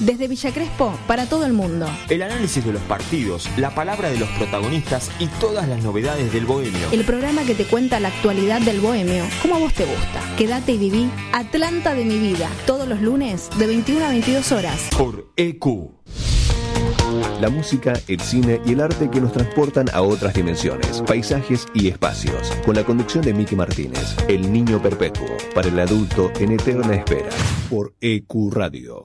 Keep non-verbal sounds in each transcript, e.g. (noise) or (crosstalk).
Desde Villa Crespo para todo el mundo. El análisis de los partidos, la palabra de los protagonistas y todas las novedades del bohemio. El programa que te cuenta la actualidad del bohemio, como a vos te gusta. Quédate y viví Atlanta de mi vida. Todos los lunes de 21 a 22 horas. Por EQ. La música, el cine y el arte que nos transportan a otras dimensiones, paisajes y espacios. Con la conducción de Miki Martínez, El Niño Perpetuo, para el adulto en eterna espera. Por EQ Radio.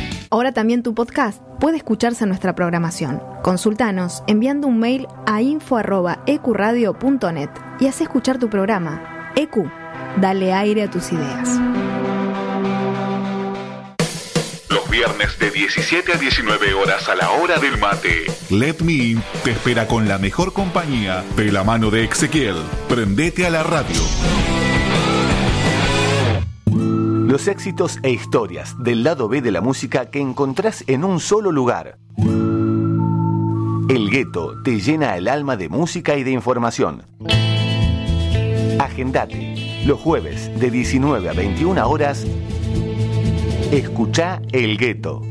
Ahora también tu podcast puede escucharse en nuestra programación. Consultanos enviando un mail a info.ecuradio.net y haz escuchar tu programa. EQ, dale aire a tus ideas. Los viernes de 17 a 19 horas a la hora del mate. Let Me In te espera con la mejor compañía de la mano de Ezequiel. Prendete a la radio. Los éxitos e historias del lado B de la música que encontrás en un solo lugar. El gueto te llena el alma de música y de información. Agendate. Los jueves de 19 a 21 horas. Escucha El Gueto.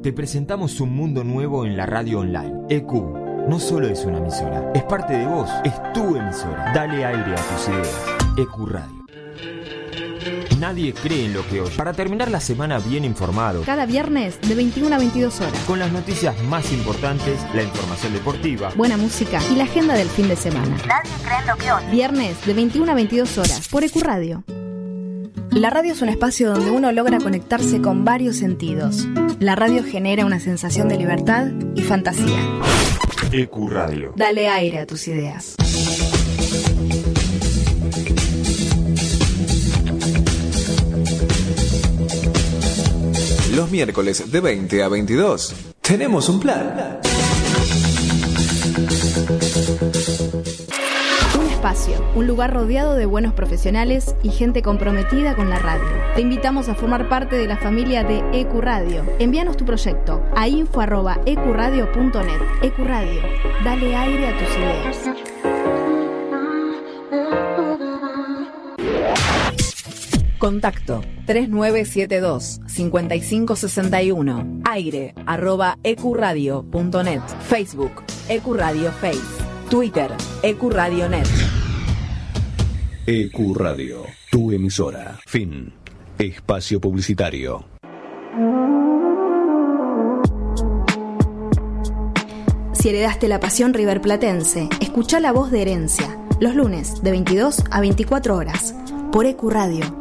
Te presentamos un mundo nuevo en la radio online. EQ no solo es una emisora, es parte de vos, es tu emisora. Dale aire a tus ideas. EQ Radio. Nadie cree en lo que oye. Para terminar la semana bien informado, Cada viernes de 21 a 22 horas. con las noticias más importantes, la información deportiva, Buena música y la agenda del fin de semana. Nadie cree en lo que oye. Viernes de 21 a 22 horas por EQ Radio. La radio es un espacio donde uno logra conectarse con varios sentidos. La radio genera una sensación de libertad y fantasía. EQ Radio. Dale aire a tus ideas. Los miércoles de 20 a 22 tenemos un plan. Un lugar rodeado de buenos profesionales y gente comprometida con la radio. Te invitamos a formar parte de la familia de EQ Radio. Envíanos tu proyecto a info.ecuradio.net. EQ Radio, dale aire a tus ideas. Contacto 3972 5561 aire arroba ecuradio.net Facebook Ecuradio Face Twitter Ecuradio.net EQ Radio, tu emisora. Fin. Espacio publicitario. Si heredaste la pasión riverplatense, escucha la voz de herencia. Los lunes de 22 a 24 horas por EQ Radio.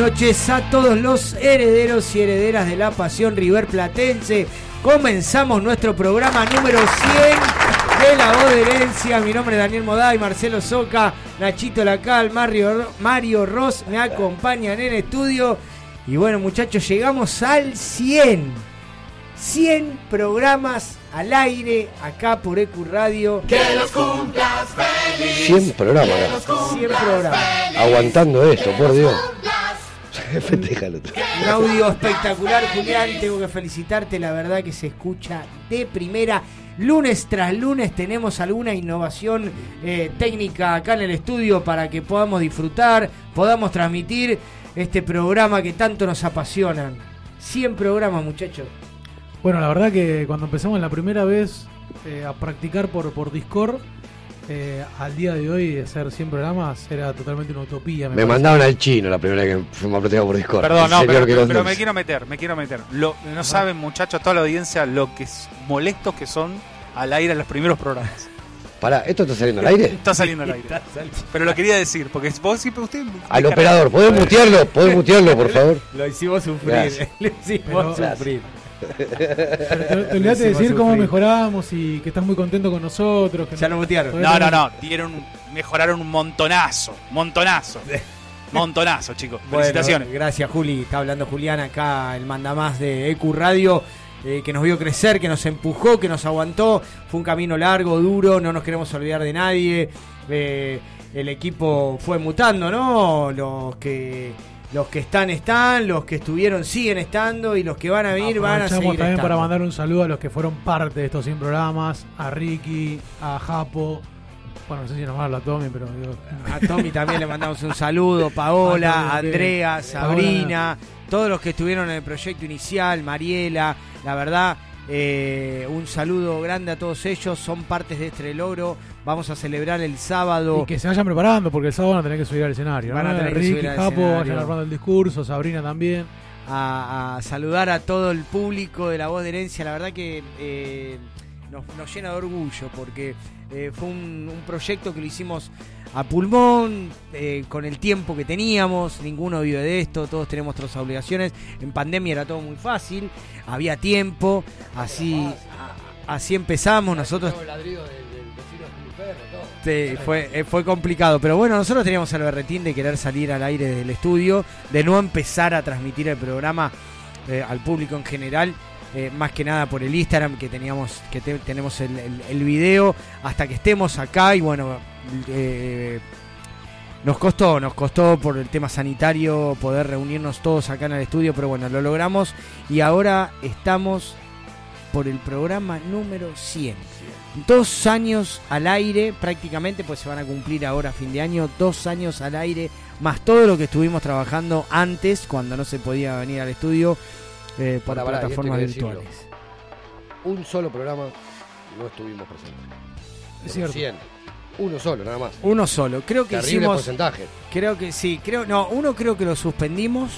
Noches a todos los herederos y herederas de la pasión River Platense. Comenzamos nuestro programa número 100 de la voz de herencia. Mi nombre es Daniel Moday, Marcelo Soca, Nachito Lacal, Mario, Mario Ross me acompañan en estudio. Y bueno, muchachos, llegamos al 100. 100 programas al aire acá por EQ Radio. Que los cumplas feliz. 100 programas. 100 programas. Aguantando esto, por Dios. (laughs) Festejalo. Un audio espectacular, Julián. Tengo que felicitarte. La verdad que se escucha de primera. Lunes tras lunes tenemos alguna innovación eh, técnica acá en el estudio para que podamos disfrutar, podamos transmitir este programa que tanto nos apasionan. 100 programas, muchachos. Bueno, la verdad que cuando empezamos la primera vez eh, a practicar por, por Discord, eh, al día de hoy hacer 100 programas era totalmente una utopía. Me, me mandaban al chino la primera vez que fuimos a por Discord. Perdón, no, pero, pero, pero me quiero meter, me quiero meter. Lo, no saben, muchachos, toda la audiencia, lo que es molestos que son al aire en los primeros programas. Pará, ¿esto está saliendo al aire? (laughs) Está saliendo al aire. Pero lo quería decir, porque vos siempre usted. Al operador, ¿podés mutearlo? ¿Podés mutearlo, por (laughs) favor? Lo hicimos sufrir. (laughs) Lo hicimos sufrir. Pero te, olvidaste de decir cómo mejoramos y que estás muy contento con nosotros. Que ya lo mutearon. No, no, no. Dieron, mejoraron un montonazo. Montonazo. (laughs) Montonazo, chicos. Felicitaciones. Bueno, gracias, Juli. Está hablando Julián acá, el mandamás de EQ Radio. Eh, que nos vio crecer, que nos empujó, que nos aguantó. Fue un camino largo, duro, no nos queremos olvidar de nadie. Eh, el equipo fue mutando, ¿no? Los que los que están están, los que estuvieron siguen estando y los que van a venir van a seguir también estando. para mandar un saludo a los que fueron parte de estos 100 programas, a Ricky, a Japo. Bueno, no sé si nombrarlo a Tommy, pero digo... A Tommy también le mandamos un saludo, (laughs) Paola, Andrea, Sabrina, todos los que estuvieron en el proyecto inicial, Mariela, la verdad, eh, un saludo grande a todos ellos, son partes de este logro. Vamos a celebrar el sábado. Y que se vayan preparando porque el sábado van a tener que subir al escenario. Van a tener que Ricky, subir al Japo, escenario. vayan armando el discurso, Sabrina también. A, a saludar a todo el público de la voz de herencia. La verdad que eh, nos, nos llena de orgullo porque eh, fue un, un proyecto que lo hicimos a pulmón, eh, con el tiempo que teníamos, ninguno vive de esto, todos tenemos otras obligaciones. En pandemia era todo muy fácil, había tiempo, así, así empezamos nosotros. Sí, fue, eh, fue complicado, pero bueno, nosotros teníamos el berretín de querer salir al aire del estudio, de no empezar a transmitir el programa eh, al público en general, eh, más que nada por el Instagram que teníamos, que te- tenemos el, video, hasta que estemos acá y bueno, eh, nos costó, nos costó por el tema sanitario poder reunirnos todos acá en el estudio, pero bueno, lo logramos y ahora estamos por el programa número 100. Dos años al aire, prácticamente, pues se van a cumplir ahora fin de año, dos años al aire, más todo lo que estuvimos trabajando antes, cuando no se podía venir al estudio eh, por esto plataformas decirlo. virtuales. Un solo programa no estuvimos presentes. Es cierto. 100. Uno solo, nada más. Uno solo, creo que Terrible hicimos... porcentaje. Creo que sí, creo, no, uno creo que lo suspendimos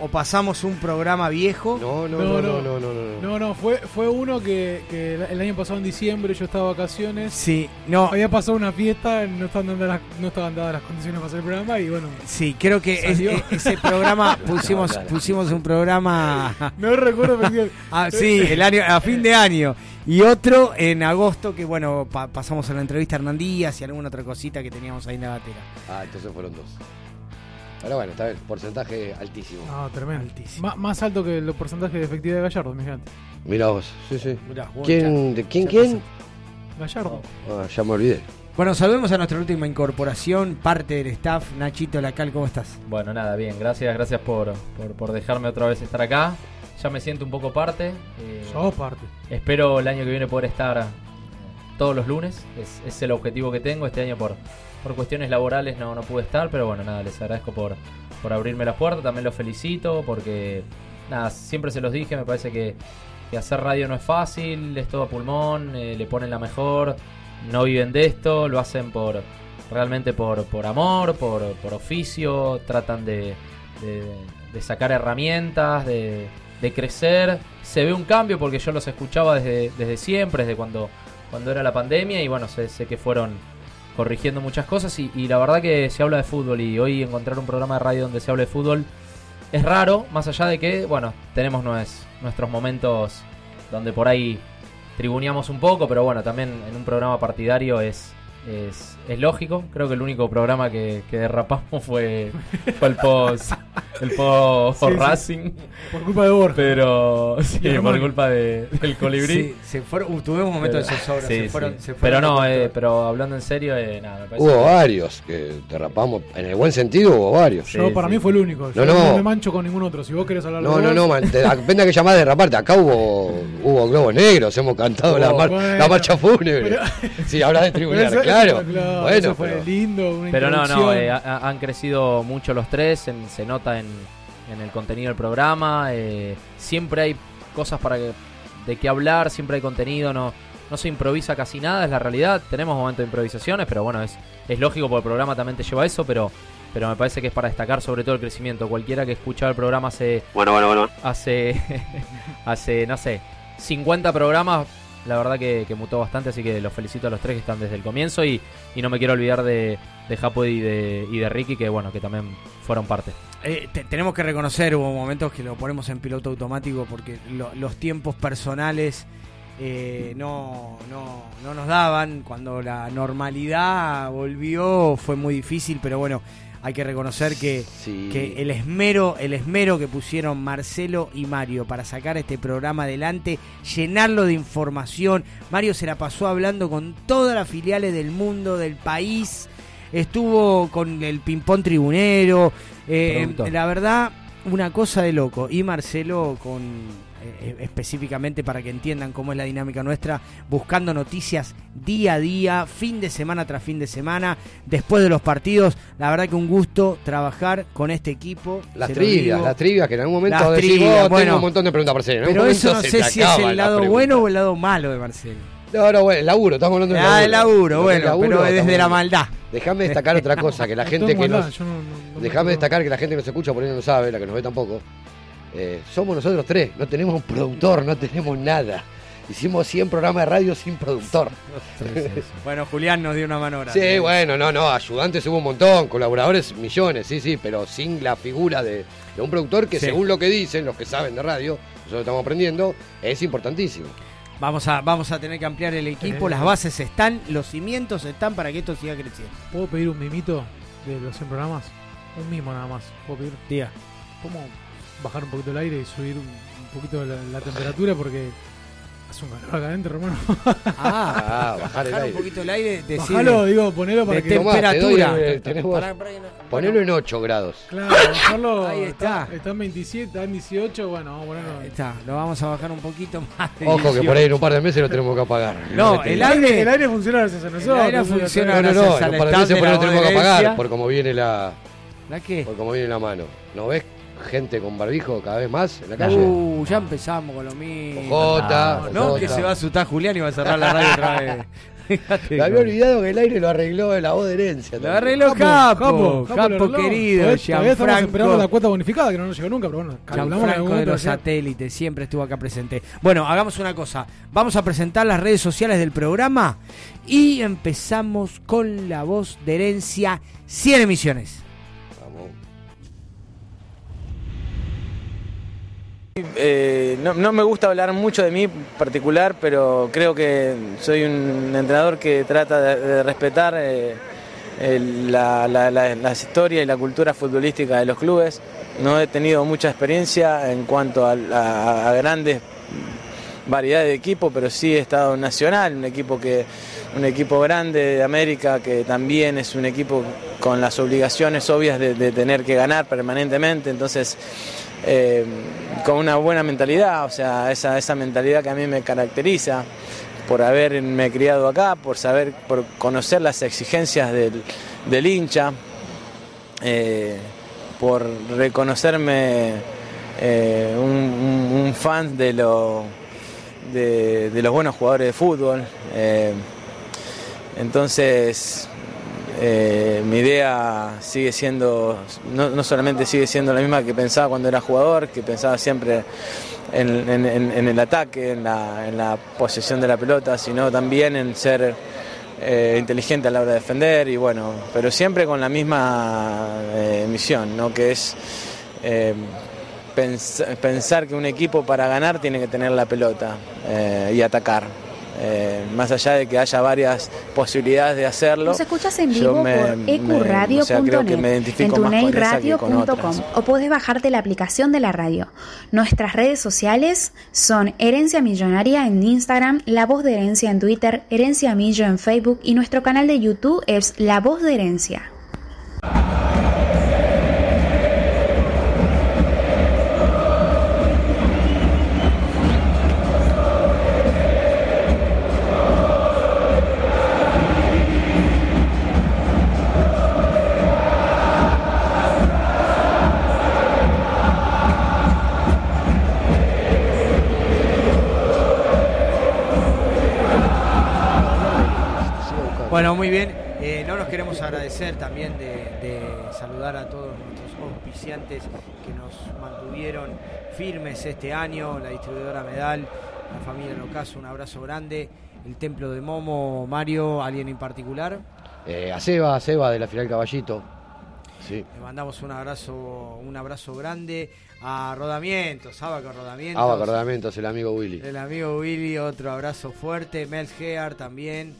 o pasamos un programa viejo. No, no, No, no, no. no, no, no, no. No, no, fue, fue uno que, que el año pasado en diciembre yo estaba de vacaciones. Sí, no, Había pasado una fiesta, no estaban dadas las, no estaban dadas las condiciones para hacer el programa y bueno. sí, creo que es- e- ese programa (laughs) pusimos Claro. pusimos un programa (laughs) No recuerdo, (laughs) Ah, sí, el año, a fin de año. Y otro en agosto que, bueno, pa- pasamos a la entrevista a Hernán Díaz y alguna otra cosita que teníamos ahí en la batera. Ah, entonces fueron dos. Pero bueno, está bien, porcentaje altísimo. No, tremendo. Altísimo. Má- más alto que los porcentajes de efectividad de Gallardo, mi gente. Mira vos, sí, sí. Mirá, bueno, ¿Quién, de, ¿quién, ya quién? Gallardo. Ah, ya me olvidé. Bueno, saludemos a nuestra última incorporación, parte del staff. Nachito Lacal, ¿cómo estás? Bueno, nada, bien, gracias, gracias por, por, por dejarme otra vez estar acá. Ya me siento un poco parte. eh, Sos parte. espero el año que viene poder estar eh, todos los lunes. Es, es el objetivo que tengo. Este año por, por cuestiones laborales no, no pude estar, pero bueno, nada, les agradezco por, por abrirme la puerta. También los felicito porque, nada, siempre se los dije, me parece que, que hacer radio no es fácil, es todo a pulmón, eh, le ponen la mejor, no viven de esto, lo hacen por realmente por, por amor, por, por oficio, tratan de, de- de sacar herramientas, de, de crecer. Se ve un cambio porque yo los escuchaba desde, desde siempre, desde cuando, cuando era la pandemia y bueno, sé, sé que fueron corrigiendo muchas cosas y, y la verdad que se habla de fútbol y hoy encontrar un programa de radio donde se hable de fútbol es raro, más allá de que, bueno, tenemos nues- nuestros momentos donde por ahí tribuneamos un poco, pero bueno, también en un programa partidario es, es, lógico. Creo que el único programa que, que derrapamos (laughs) fue, fue el post, el post Sí, sí. Racing. Por culpa de Borja. Pero, sí, Y por culpa de, del colibrí. Sí, se fueron, uh, tuvimos un momento de zozobra, Sí, se sí. fueron- se Pero no, eh, pero hablando en serio, eh, nada, me parece Hubo que- varios que derrapamos. En el buen sentido hubo varios. Yo, para mí fue el único. Yo No, no, no. me mancho con ningún otro. Si vos querés hablar de No, no, no, man, te- depende (laughs) de que llamás de derraparte. Acá hubo, hubo globos negros, hemos cantado la, Oh, mar- bueno. la marcha fúnebre. (laughs) Pero- Sí, hablas de tribunar, eso- claro. eso- Bueno, eso fue pero- lindo, una Pero no, no, eh, ha- ha- han crecido mucho los tres, se nota en, en el contenido del programa, eh, siempre hay cosas para que, de qué hablar, siempre hay contenido, no, no se improvisa casi nada, es la realidad, tenemos momentos de improvisaciones, pero bueno, es, es lógico porque el programa también te lleva a eso, pero, pero me parece que es para destacar sobre todo el crecimiento, cualquiera que escuchaba el programa hace, Bueno, bueno, bueno. hace, (laughs) hace, no sé, 50 programas, la verdad que, que mutó bastante, así que los felicito a los tres que están desde el comienzo y, y no me quiero olvidar de, de Japo y de, y de Ricky, que bueno, que también fueron parte. Eh, te- tenemos que reconocer, hubo momentos que lo ponemos en piloto automático porque lo- los tiempos personales eh, no, no, no nos daban. Cuando la normalidad volvió fue muy difícil, pero bueno, hay que reconocer que, que el esmero, el esmero que pusieron Marcelo y Mario para sacar este programa adelante, llenarlo de información. Mario se la pasó hablando con todas las filiales del mundo, del país. Estuvo con el ping-pong tribunero. Eh, la verdad, una cosa de loco. Y Marcelo con eh, específicamente para que entiendan cómo es la dinámica nuestra, buscando noticias día a día, fin de semana tras fin de semana, después de los partidos. La verdad que un gusto trabajar con este equipo. Las trivias, las trivias que en algún momento Las decís, trivias, vos, tengo bueno. un montón de preguntas para hacer. Pero eso no sé si es el lado bueno o el lado malo de Marcelo. No, no, bueno, el laburo, estamos hablando del Ah, el laburo, bueno, es laburo, pero desde estamos la maldad. Déjame destacar otra cosa, que la (laughs) gente que maldad, nos... no- no- no me Déjame destacar que la gente que nos escucha por ahí no sabe, la que nos ve tampoco. eh, somos nosotros tres, no tenemos un productor, no tenemos nada. Hicimos 100 programas de radio sin productor. (laughs) Bueno, Julián nos dio una mano grande. Sí, bueno, no, no, ayudantes hubo un montón, colaboradores millones, sí, sí, pero sin la figura de, de un productor que Sí. según lo que dicen, los que saben de radio, nosotros estamos aprendiendo, es importantísimo. Vamos a, vamos a tener que ampliar el equipo, las bases están, los cimientos están para que esto siga creciendo. ¿Puedo pedir un mimito de los 100 programas? Un mimo nada más. ¿Puedo pedir? Diga. ¿Cómo bajar un poquito el aire y subir un, un poquito la, la temperatura? Porque hace un calor acá adentro, hermano. Ah, (laughs) bajar el un aire. poquito el aire, decide. Bajalo, digo, ponelo para de que... Tomá, te doy, temperatura. que no- Ponelo en 8 grados. Claro, bajarlo. (laughs) Ahí está. Está en 27, está en 18, bueno, vamos a ponerlo. Ahí está, lo vamos a bajar un poquito más. de Ojo que 18. por ahí en un par de meses lo tenemos que apagar. No, te el aire- El aire funciona gracias a nosotros. aire eso ya funciona sabemos. No, no, no, gracias en un par de meses por ahí lo tenemos que apagar por como viene la, ¿La qué? por como viene la mano. ¿No ves gente con barbijo cada vez más en la calle? Uh, ya empezamos con lo mismo. Ojota, no, que se va a asustar Julián y va a cerrar la radio otra vez. (laughs) Me había olvidado que el aire lo arregló la voz de herencia. Lo arregló Capo, Capo, lo arregló. querido, Todavía, estamos esperando la cuota bonificada que no nos llegó nunca, pero bueno, calculamos en algún Gianfranco de los satélites, siempre estuvo acá presente. Bueno, hagamos una cosa. Vamos a presentar las redes sociales del programa y empezamos con la voz de herencia 100 emisiones. Eh, no, me gusta hablar mucho de mí particular, pero creo que soy un entrenador que trata de, respetar eh, el- la, historias y la cultura futbolística de los clubes. No he tenido mucha experiencia en cuanto a grandes variedades de equipos, pero sí he estado en Nacional, un equipo que un equipo grande de América que también es un equipo con las obligaciones obvias de, de tener que ganar permanentemente, entonces eh, con una buena mentalidad, o sea, esa, esa mentalidad que a mí me caracteriza por haberme criado acá, por saber, por conocer las exigencias del, del hincha, eh, por reconocerme eh, un, fan de, lo, de, de los buenos jugadores de fútbol. eh, entonces, eh, mi idea sigue siendo, no, no solamente sigue siendo la misma que pensaba cuando era jugador, que pensaba siempre en, el ataque, en la, posesión de la pelota, sino también en ser eh, inteligente a la hora de defender y bueno, pero siempre con la misma eh, misión, ¿no? que es eh, pens- pensar que un equipo para ganar tiene que tener la pelota eh, y atacar. Eh, más allá de que haya varias posibilidades de hacerlo. Nos escuchas en vivo me- por ecuradio.net, o sea, en otras. o podés bajarte la aplicación de la radio. Nuestras redes sociales son Herencia Millonaria en Instagram, La Voz de Herencia en Twitter, Herencia Millo en Facebook y nuestro canal de YouTube es La Voz de Herencia. Agradecer también de, de saludar a todos nuestros auspiciantes que nos mantuvieron firmes este año, la distribuidora Medal, la familia Locaso, un abrazo grande, el Templo de Momo, Mario, alguien en particular. Eh, a Seba, a Seba de la final Caballito. Sí. Le mandamos un abrazo, un abrazo grande a Rodamientos, Abaco Rodamientos. Abaco Rodamientos, el amigo Willy. El amigo Willy, otro abrazo fuerte. Mel Gear también.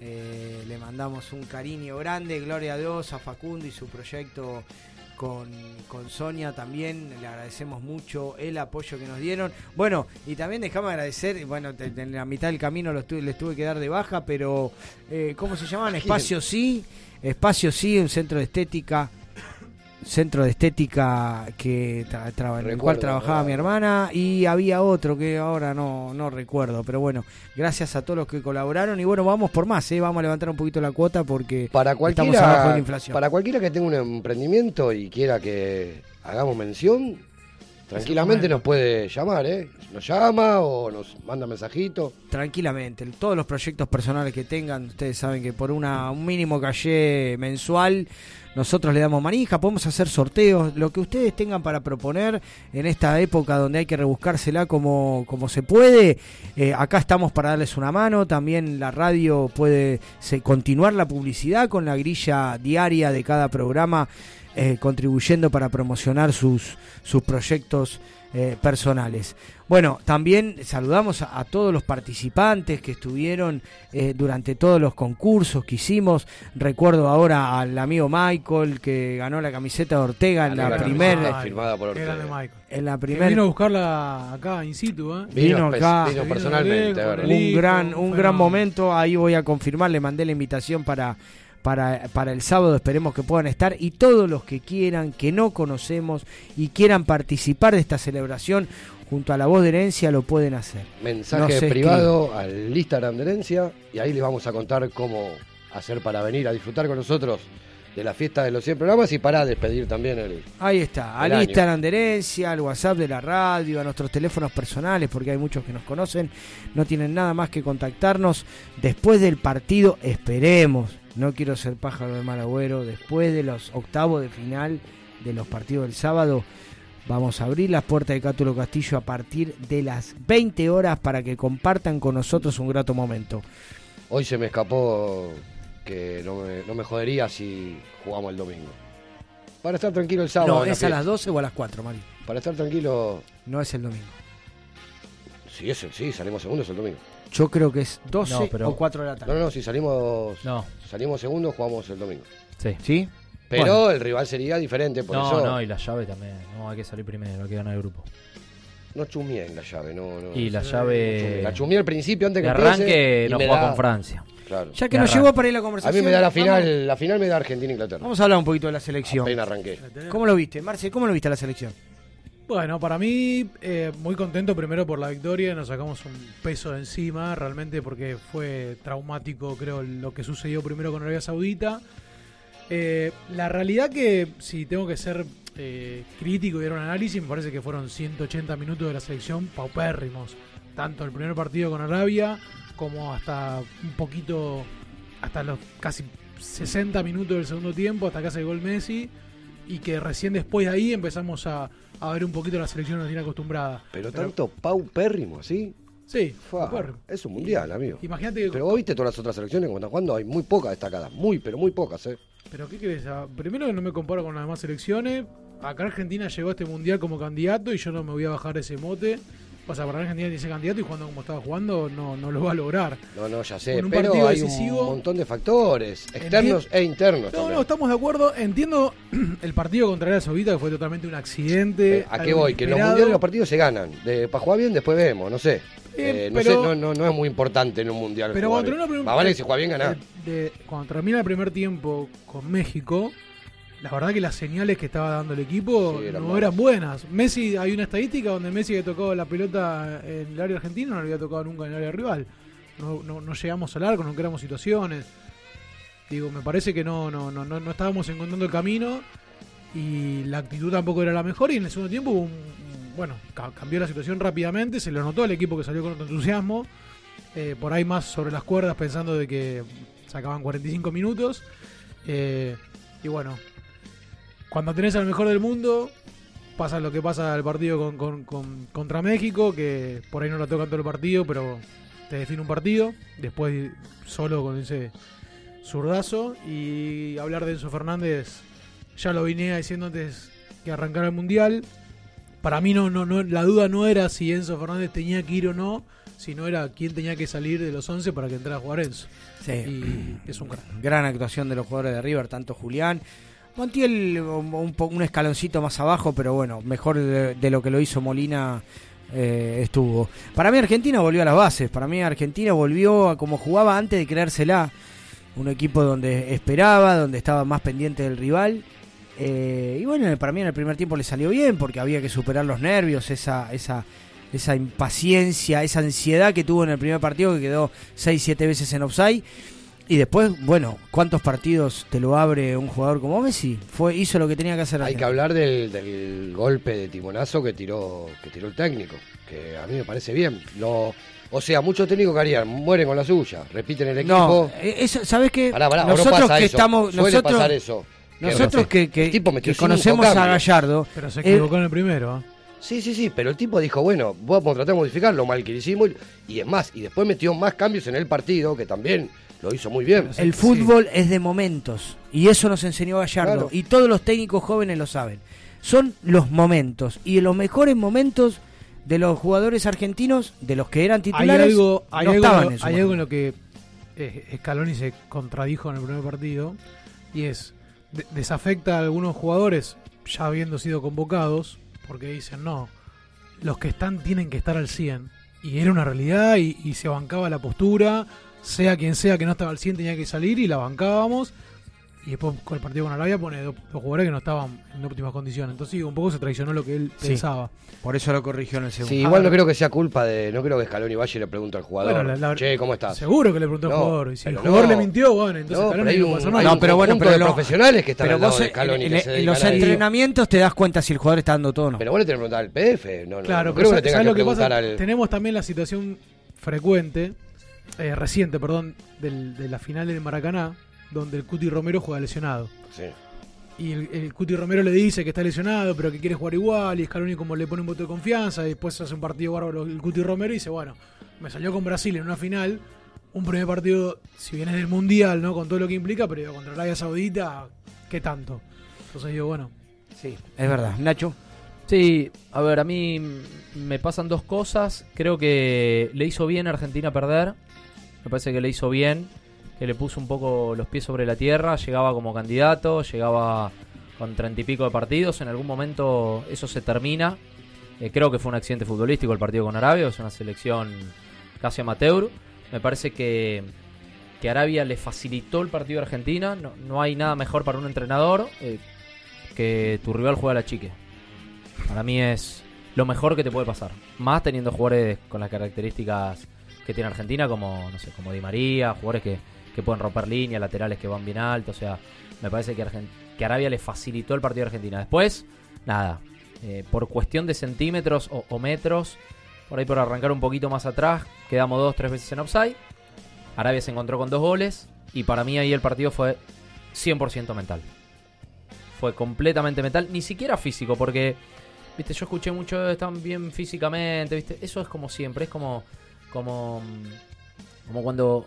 Eh, le mandamos un cariño grande. Gloria a Dios, a Facundo y su proyecto con, con Sonia también. Le agradecemos mucho el apoyo que nos dieron. Bueno, y también dejamos agradecer. Bueno, te- en la mitad del camino los les tuve que dar de baja, pero eh, ¿cómo se llaman? Espacio Sí. Espacio Sí, un centro de estética centro de estética que tra- tra- en el cual trabajaba ¿verdad? mi hermana y había otro que ahora no, no recuerdo, pero bueno, gracias a todos los que colaboraron y bueno, vamos por más, ¿eh? vamos a levantar un poquito la cuota porque Para estamos cualquiera, abajo de la inflación. para cualquiera que tenga un emprendimiento y quiera que hagamos mención, tranquilamente nos puede llamar, ¿eh? Nos llama o nos manda mensajito. Tranquilamente, todos los proyectos personales que tengan, ustedes saben que por una, un mínimo calle mensual nosotros le damos manija, podemos hacer sorteos, lo que ustedes tengan para proponer en esta época donde hay que rebuscársela como, como se puede, eh, acá estamos para darles una mano, también la radio puede continuar la publicidad con la grilla diaria de cada programa, eh, contribuyendo para promocionar sus, sus proyectos eh, personales. Bueno, también saludamos a, a todos los participantes que estuvieron eh, durante todos los concursos que hicimos. Recuerdo ahora al amigo Michael que ganó la camiseta de Ortega en la la primera. camiseta firmada por Ortega. En la primera. vino a buscarla acá, in situ, ¿eh? Vino acá. vino personalmente, un gran, un gran momento. Ahí voy a confirmar, le mandé la invitación para, para, para el sábado. Esperemos que puedan estar. Y todos los que quieran, que no conocemos y quieran participar de esta celebración junto a la voz de herencia, lo pueden hacer. Mensaje privado al Instagram de Herencia y ahí les vamos a contar cómo hacer para venir a disfrutar con nosotros de la fiesta de los 100 programas y para despedir también el... Ahí está, al el año. Instagram de herencia, al WhatsApp de la radio, a nuestros teléfonos personales, porque hay muchos que nos conocen, no tienen nada más que contactarnos. Después del partido, esperemos, no quiero ser pájaro de mal agüero, después de los octavos de final de los partidos del sábado, vamos a abrir las puertas de Cátulo Castillo a partir de las 20 horas para que compartan con nosotros un grato momento. Hoy se me escapó que no me, no me jodería si jugamos el domingo. Para estar tranquilo el sábado. No, es a las 12 o a las 4, Mari. Para estar tranquilo, No es el domingo. sí, es el- sí, salimos segundos el domingo. Yo creo que es 12 No, pero- o 4 de la tarde. No, no, no, si salimos, No. salimos segundos, jugamos el domingo. Sí. ¿Sí? Pero Bueno. el rival sería diferente, por no, eso no, y la llave también. No, hay que salir primero, hay que ganar el grupo. no chumé en la llave. No, no, Y la no llave- chumé. La chumé al principio antes De que empiece, arranque no juega da- con Francia. Claro. Ya que nos llevó para ir la A conversación. mí me da la vamos- final, la final me da Argentina-Inglaterra. Vamos a hablar un poquito de la selección. Apenas arranqué. ¿Cómo lo viste, Marce? ¿Cómo lo viste a la selección? Bueno, para mí, eh, muy contento primero por la victoria, nos sacamos un peso de encima, realmente porque fue traumático, creo, lo que sucedió primero con Arabia Saudita. Eh, la realidad que, si tengo que ser eh, crítico y dar un análisis, me parece que fueron 180 minutos de la selección paupérrimos, tanto el primer partido con Arabia como hasta un poquito, hasta los casi 60 minutos del segundo tiempo, hasta que hace el gol Messi, y que recién después de ahí empezamos a, a ver un poquito la selección nos tiene acostumbrada. Pero tanto paupérrimo, ¿sí? Sí, Fua, es un mundial, amigo. Imagínate que- Pero vos viste todas las otras selecciones como están jugando, hay muy pocas destacadas, muy, pero muy pocas, ¿eh? Pero ¿qué querés? Ah, Primero que no me comparo con las demás selecciones. Acá Argentina llegó a este mundial como candidato y yo no me voy a bajar ese mote. O sea, para Argentina tiene ese candidato y jugando como estaba jugando no, no lo va a lograr. No, no, ya sé, un pero hay decisivo- un montón de factores, externos e internos No, también. no, estamos de acuerdo. Entiendo (clears throat) el partido contra Arabia Saudita que fue totalmente un accidente. ¿A qué voy? Que en los mundiales los partidos se ganan. De, para jugar bien, después vemos, no sé. Eh, Eh, no, pero- sé no, no, no es muy importante en un mundial. Pero cuando termina el primer- vale si juega bien, ganar. de- cuando termina el primer tiempo con México, la verdad que las señales que estaba dando el equipo Sí, eran no eran buenas. Messi, hay una estadística donde Messi que tocó la pelota en el área argentina no lo había tocado nunca en el área rival. No, no, no llegamos al arco, no creamos situaciones. Digo, me parece que no, no, no, no, no estábamos encontrando el camino y la actitud tampoco era la mejor y en el segundo tiempo un- bueno, ca- cambió la situación rápidamente, se lo notó al equipo que salió con otro entusiasmo, eh, por ahí más sobre las cuerdas pensando de que sacaban 45 minutos eh, y bueno, cuando tenés al mejor del mundo pasa lo que pasa al partido con, con- con- contra México, que por ahí no lo tocan todo el partido, pero te define un partido, después solo con ese zurdazo y hablar de Enzo Fernández ya lo venía diciendo antes que arrancara el mundial para mí no, no, no la duda no era si Enzo Fernández tenía que ir o no sino era quién tenía que salir de los 11 para que entrara a jugar Enzo Sí. y es un crack Gran actuación de los jugadores de River, tanto Julián. Montiel un, un escaloncito más abajo, pero bueno, mejor de, de lo que lo hizo Molina eh, estuvo. Para mí Argentina volvió a las bases, para mí Argentina volvió a como jugaba antes de creérsela. Un equipo donde esperaba, donde estaba más pendiente del rival. Eh, y bueno, para mí en el primer tiempo le salió bien porque había que superar los nervios, esa, esa, esa impaciencia, esa ansiedad que tuvo en el primer partido que quedó 6-7 veces en offside. Y después, bueno, ¿cuántos partidos te lo abre un jugador como Messi? Fue, hizo lo que tenía que hacer. Hay que hablar del, del golpe de timonazo que tiró, que tiró el técnico, que a mí me parece bien. Lo, o sea, muchos técnicos que harían, mueren con la suya, repiten el equipo. No, eh, eso, ¿sabes qué? Pará, pará, o no nosotros pasa que eso. estamos, Suele nosotros, pasar eso. Que nosotros que, que- conocemos a. Gallardo, pero se eh, equivocó en el primero ¿eh? Sí, sí, sí, pero el tipo dijo, bueno, voy a tratar de modificar lo mal que le hicimos y, y es más, y después metió más cambios en el partido, que también lo hizo muy bien. el fútbol es de momentos y eso nos enseñó Gallardo Claro. y todos los técnicos jóvenes lo saben. Son los momentos y en los mejores momentos de los jugadores argentinos, de los que eran hay titulares, algo, hay no algo, estaban en su hay momento. algo en lo que eh, Scaloni se contradijo en el primer partido y es de- desafecta a algunos jugadores ya habiendo sido convocados porque dicen no los que están tienen que estar al 100 y era una realidad y, y se bancaba la postura sea quien sea que no estaba al 100 tenía que salir y la bancábamos y después con el partido con Arabia pone dos, dos jugadores que no estaban en óptimas condiciones entonces sí, un poco se traicionó lo que él Sí. pensaba Por eso lo corrigió en el segundo. Sí, igual no creo que sea culpa de. No creo que Scaloni vaya y le pregunte al jugador. Bueno, la- la- che, ¿cómo estás? Seguro que le preguntó al No, jugador. Y si el jugador no. le mintió, bueno, entonces No, Scaloni pero hay no un- pasa hay nada. un No, pero bueno, pero de no- profesionales que están pero al lado vos de en- Scaloni en, los entrenamientos te das cuenta si el jugador está dando todo o no. Pero vos le tenés que preguntar al PF. No, no, Claro, no pero creo que le ¿sabes tengas lo que preguntar al. Tenemos también la situación frecuente, eh, reciente, perdón, del- de la final del Maracaná, donde el Cuti Romero juega lesionado. Sí. Y el, el Cuti Romero le dice que está lesionado, pero que quiere jugar igual. Y Scaloni como le pone un voto de confianza. Y después hace un partido bárbaro el Cuti Romero y dice, bueno, me salió con Brasil en una final. Un primer partido, si bien es del Mundial, ¿no? Con todo lo que implica, pero digo, contra Arabia Saudita, ¿qué tanto? Entonces digo, bueno. Sí, es verdad. Nacho. Sí, a ver, a mí me pasan dos cosas. Creo que le hizo bien a Argentina perder. Me parece que le hizo bien, que le puso un poco los pies sobre la tierra. Llegaba como candidato, llegaba con treinta y pico de partidos. En algún momento eso se termina. Eh, creo que fue un accidente futbolístico el partido con Arabia. Es una selección casi amateur. Me parece que, que Arabia le facilitó el partido a Argentina. No, no hay nada mejor para un entrenador eh, que tu rival juegue a la chique. Para mí es lo mejor que te puede pasar. Más teniendo jugadores con las características que tiene Argentina, como no sé, como Di María, jugadores que, que pueden romper líneas, laterales que van bien alto. O sea, me parece que, que Arabia le facilitó el partido a Argentina. Después, nada, eh, por cuestión de centímetros o, o metros, por ahí por arrancar un poquito más atrás, quedamos dos, tres veces en offside. Arabia se encontró con dos goles y para mí ahí el partido fue 100% mental. Fue completamente mental, ni siquiera físico, porque, viste, yo escuché mucho, están bien físicamente, viste, eso es como siempre, es como, como, como cuando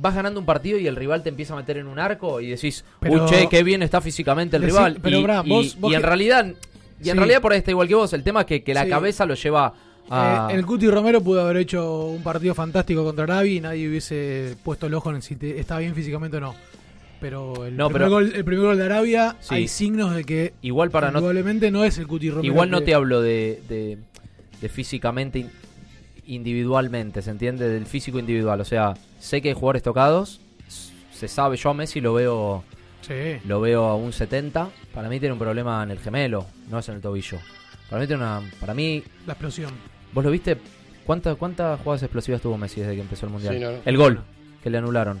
vas ganando un partido y el rival te empieza a meter en un arco y decís, Pero- uy, che, qué bien está físicamente el Decí- rival. pero, y, Bra, y- vos- vos y en que- realidad, y en realidad por ahí está igual que vos. El tema es que, que la Sí. cabeza lo lleva a. Eh, el Cuti Romero pudo haber hecho un partido fantástico contra Arabia y nadie hubiese puesto el ojo en si te- está bien físicamente o no. Pero el, No, primer, pero- gol, el primer gol de Arabia Sí. hay signos de que Igual para no- probablemente no es el Cuti Romero. Igual no que- te hablo de, de, de físicamente individualmente, ¿se entiende? Del físico individual. O sea, sé que hay jugadores tocados, se sabe, yo a Messi lo veo Sí. lo veo a un 70. Para mí tiene un problema en el gemelo, no es en el tobillo. Para mí tiene una. Para mí. La explosión. ¿Vos lo viste? ¿Cuántas cuántas jugadas explosivas tuvo Messi desde que empezó el mundial? Sí, no, no. El gol que le anularon.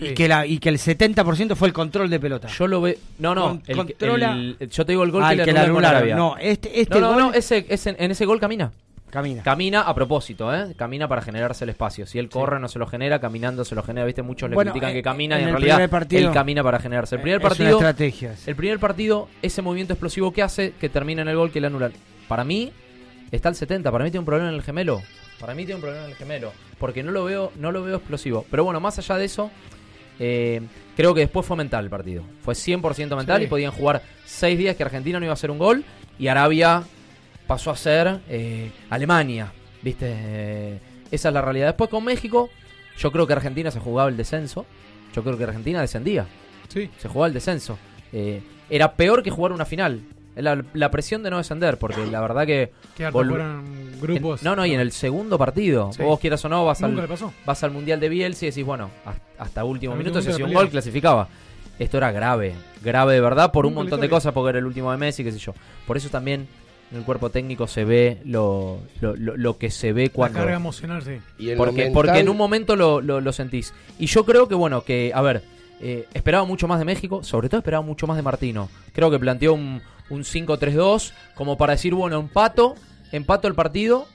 Y, que la, y que el 70% fue el control de pelota. Yo lo veo. No, no. Con- el- controla- el- el- yo te digo el gol Ah, que el le que anularon. No, este- este no, no, gol- no, ese, ese- en ese gol camina. Camina. Camina a propósito, ¿eh? Camina para generarse el espacio. Si él corre, no se lo genera, caminando se lo genera. ¿Viste? Muchos le Bueno, critican eh, que camina y en el realidad partido- él camina para generarse. El Eh, primer es una partido. estrategia, sí. El primer partido, ese movimiento explosivo que hace, que termina en el gol que le anulan. Para mí, está al 70. Para mí tiene un problema en el gemelo. Para mí tiene un problema en el gemelo. Porque no lo veo, no lo veo explosivo. Pero bueno, más allá de eso, eh, creo que después fue mental el partido. Fue 100% mental Sí. y podían jugar seis días que Argentina no iba a hacer un gol y Arabia pasó a ser eh, Alemania. ¿Viste? Eh, esa es la realidad. Después con México, yo creo que Argentina se jugaba el descenso. Yo creo que Argentina descendía. Sí. Se jugaba el descenso. Eh, era peor que jugar una final. La, la presión de no descender, porque la verdad que. Fueron grupos. en- no, no, y en el segundo partido, Sí. vos quieras o no, vas Nunca al, le pasó. vas al Mundial de Bielsa y decís, bueno, hasta, hasta último minuto, si hacía un gol, la clasificaba. Esto era grave, grave de verdad, por un Nunca montón de cosas, porque era el último de Messi, qué sé yo. Por eso también en el cuerpo técnico se ve lo, lo, lo- lo que se ve La cuando. carga emocional, sí. Y en lo Porque, mental- porque en un momento lo, lo- lo sentís. Y yo creo que, bueno, que, a ver, eh, esperaba mucho más de México, sobre todo esperaba mucho más de Martino. Creo que planteó un, un 5-3-2, como para decir, bueno, empato, empato el partido.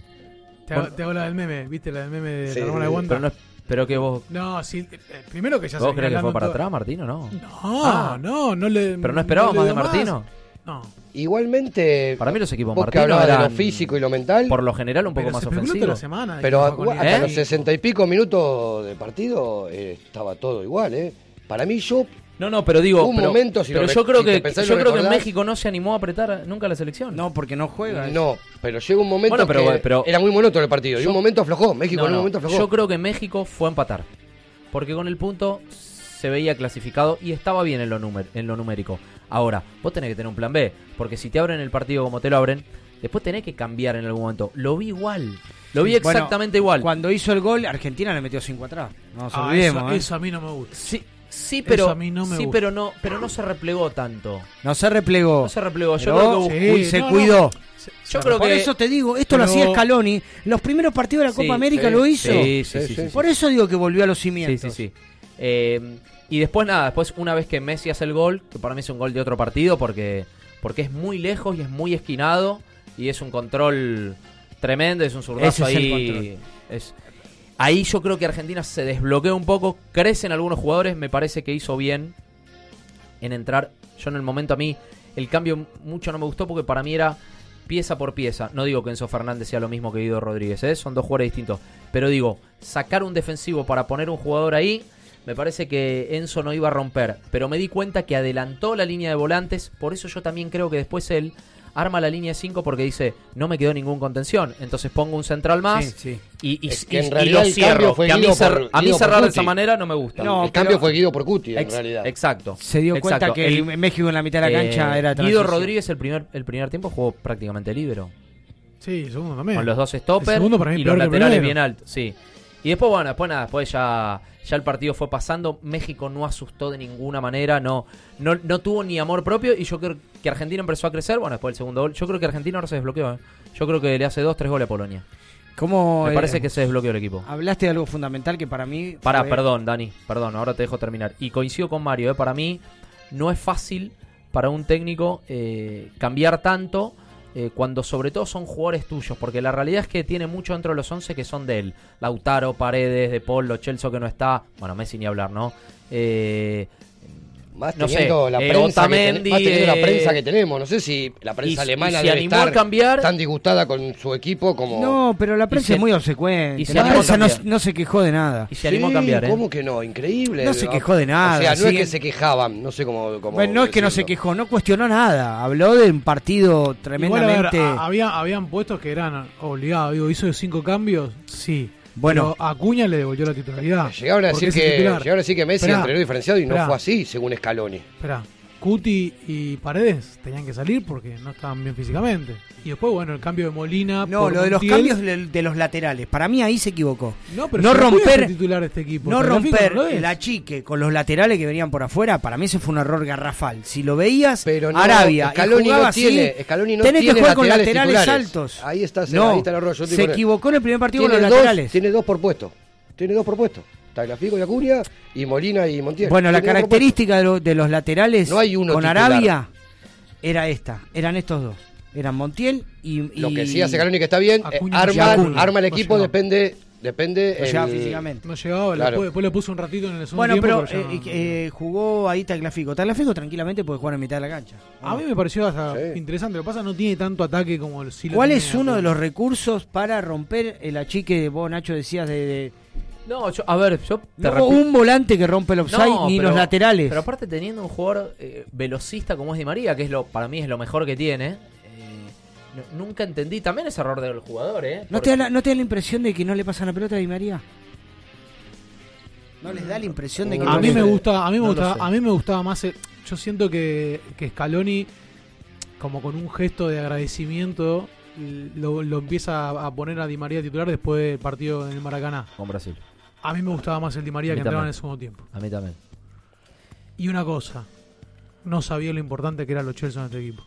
Te hago, Con- te hago la del meme, ¿viste? La del meme de Sí, la hermana de Wanda. pero, no, es- pero que vos, No, sí, eh, primero que ya ¿vos crees que fue para todo- atrás, Martino? No. No, Ah. no, no le. ¿Pero no esperabas le más de Martino? No. Igualmente, Para mí los equipos vos que Martino hablabas de lo físico y lo mental, por lo general, un poco más la semana pero a- hasta el- los sesenta y pico minutos de partido eh, estaba todo igual, ¿eh? Para mí yo, No, no, pero digo, Un pero, momento, si pero lo yo re- creo si que yo creo que México no se animó a apretar nunca la selección. No, porque no juega. no, pero llega un momento Bueno, pero- que pero- era muy monótono el partido. y un momento aflojó, México No, en un momento aflojó. Yo creo que México fue a empatar. Porque con el punto se veía clasificado y estaba bien en lo, en lo numérico. Ahora, vos tenés que tener un plan B. Porque si te abren el partido como te lo abren, después tenés que cambiar en algún momento. Lo vi igual. Lo vi Bueno, exactamente igual. Cuando hizo el gol, Argentina le metió 5 atrás. No nos Ah, olvidemos. eso, ¿eh? eso a mí no me gusta. Sí, sí, Eso pero a mí no me sí, gusta. pero no, pero no se replegó tanto. No se replegó. No se replegó. Yo creo que sí, uy, se no, no. cuidó. Yo creo Por que eso te digo, esto lo hacía Scaloni. Los primeros partidos de la Sí, Copa América sí, lo hizo. Sí, sí, sí, Sí, sí, sí. sí. Por eso digo que volvió a los Sí, cimientos. sí, sí. Eh, y después nada, después una vez que Messi hace el gol, que para mí es un gol de otro partido porque, porque es muy lejos y es muy esquinado y es un control tremendo, es un zurdazo es ahí. es- ahí yo creo que Argentina se desbloquea un poco, crecen algunos jugadores, me parece que hizo bien en entrar. Yo en el momento a mí el cambio mucho no me gustó porque para mí era pieza por pieza. No digo que Enzo Fernández sea lo mismo que Guido Rodríguez, ¿eh? son dos jugadores distintos. Pero digo, sacar un defensivo para poner un jugador ahí, me parece que Enzo no iba a romper. Pero me di cuenta que adelantó la línea de volantes, por eso yo también creo que después él arma la línea de 5 porque dice, no me quedó ningún contención. Entonces pongo un central más Sí, sí. y, y- Es que y- en y realidad lo cierro. que a mí, por- a mí cerrar de esa manera no me gusta. No, el pero- cambio fue Guido por Cuti, en Ex- realidad. Exacto. Se dio cuenta que El- el México en la mitad de la cancha eh, era Guido. Rodríguez el primer, el primer tiempo jugó prácticamente libero. Sí, el segundo también. Con los dos El stoppers segundo para mí y los laterales primero. bien altos. Sí. Y después, bueno, después nada, después ya, ya el partido fue pasando. México no asustó de ninguna manera, no, no, no tuvo ni amor propio. Y yo creo que Argentina empezó a crecer. Bueno, después del segundo gol. Yo creo que Argentina ahora se desbloqueó. ¿eh? Yo creo que le hace dos, tres goles a Polonia. ¿Cómo, Me eh, parece que se desbloqueó el equipo. Hablaste de algo fundamental que para mí. Fue- perdón, Dani, perdón, ahora te dejo terminar. Y coincido con Mario, ¿eh? para mí no es fácil para un técnico eh, cambiar tanto eh, cuando sobre todo son jugadores tuyos, porque la realidad es que tiene mucho dentro de los 11 que son de él. Lautaro, Paredes, De Paul, Lo Celso que no está, bueno, Messi ni hablar, ¿no? Eh, Más no teniendo, sé, la, eh, prensa que, Otamendi, ten- más teniendo la eh, prensa que tenemos. No sé si la y- prensa y alemana se debe animó a estar cambiar. tan disgustada con su equipo como... No, pero la prensa se- es muy obsecuente. y se la prensa no, no se quejó de nada. Y se animó a cambiar, ¿eh? ¿Cómo que no? Increíble. No se quejó de nada, O sea, no es que se quejaban, no sé cómo... cómo Bueno, no es que no se quejó, no cuestionó nada. Habló de un partido Igual, a ver, tremendamente. a- había, habían puestos que eran obligados. Digo, ¿hizo cinco cambios? Sí. Bueno. Pero Acuña le devolvió la titularidad. Llegaron a, decir que, llegaron a decir que Messi Esperá, entrenó diferenciado y no esperá, fue así, según Scaloni. Esperá. Cuti y Paredes tenían que salir porque no estaban bien físicamente. Y después, bueno, el cambio de Molina. No, por lo de los cambios de, los laterales. Para mí ahí se equivocó. No, pero no romper, el titular de este equipo. no romper no el achique con los laterales que venían por afuera. Para mí ese fue un error garrafal. Si lo veías, Pero no, Arabia, y Scaloni jugaba no así, tiene- Scaloni no tenés tiene que jugar con laterales titulares. altos. Ahí está, no, ahí está el error. yo se equivocó en el primer partido con los dos, laterales. tiene dos por puesto. Tiene dos por puesto. Tagliafico y Acuña y Molina y Montiel. Bueno, la característica de, lo- de los laterales No hay uno con titular. Arabia era esta. Eran estos dos. Eran Montiel y. y- Lo que sí hace Scaloni que está bien, eh, arma, llegaba. arma el No equipo, llegaba. depende, depende No llegaba el- físicamente. No llegaba, Claro. después, después le puso un ratito en el segundo Bueno, tiempo. pero ya eh, no- eh, jugó ahí Tagliafico. Tagliafico tranquilamente puede jugar en mitad de la cancha. A mí me pareció hasta interesante. Lo que pasa no tiene tanto ataque como el lo ¿Cuál es uno de los recursos para romper el achique de vos, Nacho, decías de... de- No, yo, a ver, yo te No, un volante que rompe el offside No, ni pero- los laterales. Pero aparte teniendo un jugador eh, velocista como es Di María, que es lo para mí es lo mejor que tiene, eh, no- nunca entendí también ese error del jugador, ¿eh? ¿No, te da la, ¿No te da la impresión de que no le pasan la pelota a Di María? ¿No les da la impresión de que a no mí me gusta a mí me gustaba a mí me gustaba más el- yo siento que, que Scaloni como con un gesto de agradecimiento lo, lo empieza a- a poner a Di María titular después del partido en el Maracaná Con Brasil. A mí me gustaba más el Di María que mí entraba en también. el segundo tiempo A mí también. y una cosa no sabía lo importante que eran los Chelsea en este equipo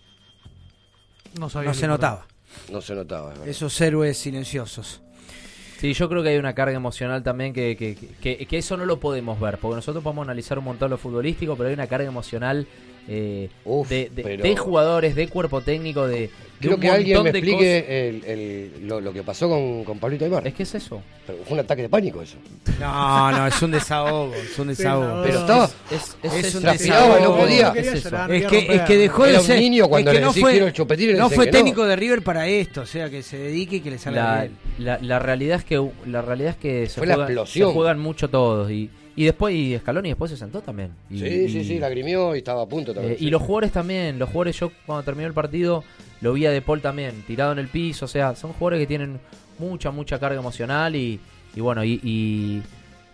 no sabía No se importante. notaba. No se notaba. es verdad. Esos héroes silenciosos. Sí, yo creo que hay una carga emocional también que, que, que, que eso no lo podemos ver, porque nosotros podemos analizar un montón lo futbolístico, pero hay una carga emocional eh, de, de- pero- de jugadores, de cuerpo técnico, de, de Quiero un que alguien me explique el- el- lo, lo que pasó con, con Pablito Aymar. Es que es eso. Pero fue un ataque de pánico eso. No, no, es un desahogo, es un desahogo. Pero estaba... Es, Es un transpiraba, desahogo. no podía. Es eso. llorar, Es que, es que dejó de un ser. niño cuando es le no fue, quiero el chupetín y le no fue que no. técnico de River para esto, o sea, que se dedique y que le salga la, bien. la, la realidad es que la realidad es que se, Fue la juegan, explosión. se juegan mucho todos y, y después y Scaloni después se sentó también y, Sí, sí, y- sí, lagrimió y estaba a punto también. eh, sí. y los jugadores también los jugadores yo cuando terminó el partido lo vi a De Paul también tirado en el piso o sea son jugadores que tienen mucha mucha carga emocional y, y bueno y, y,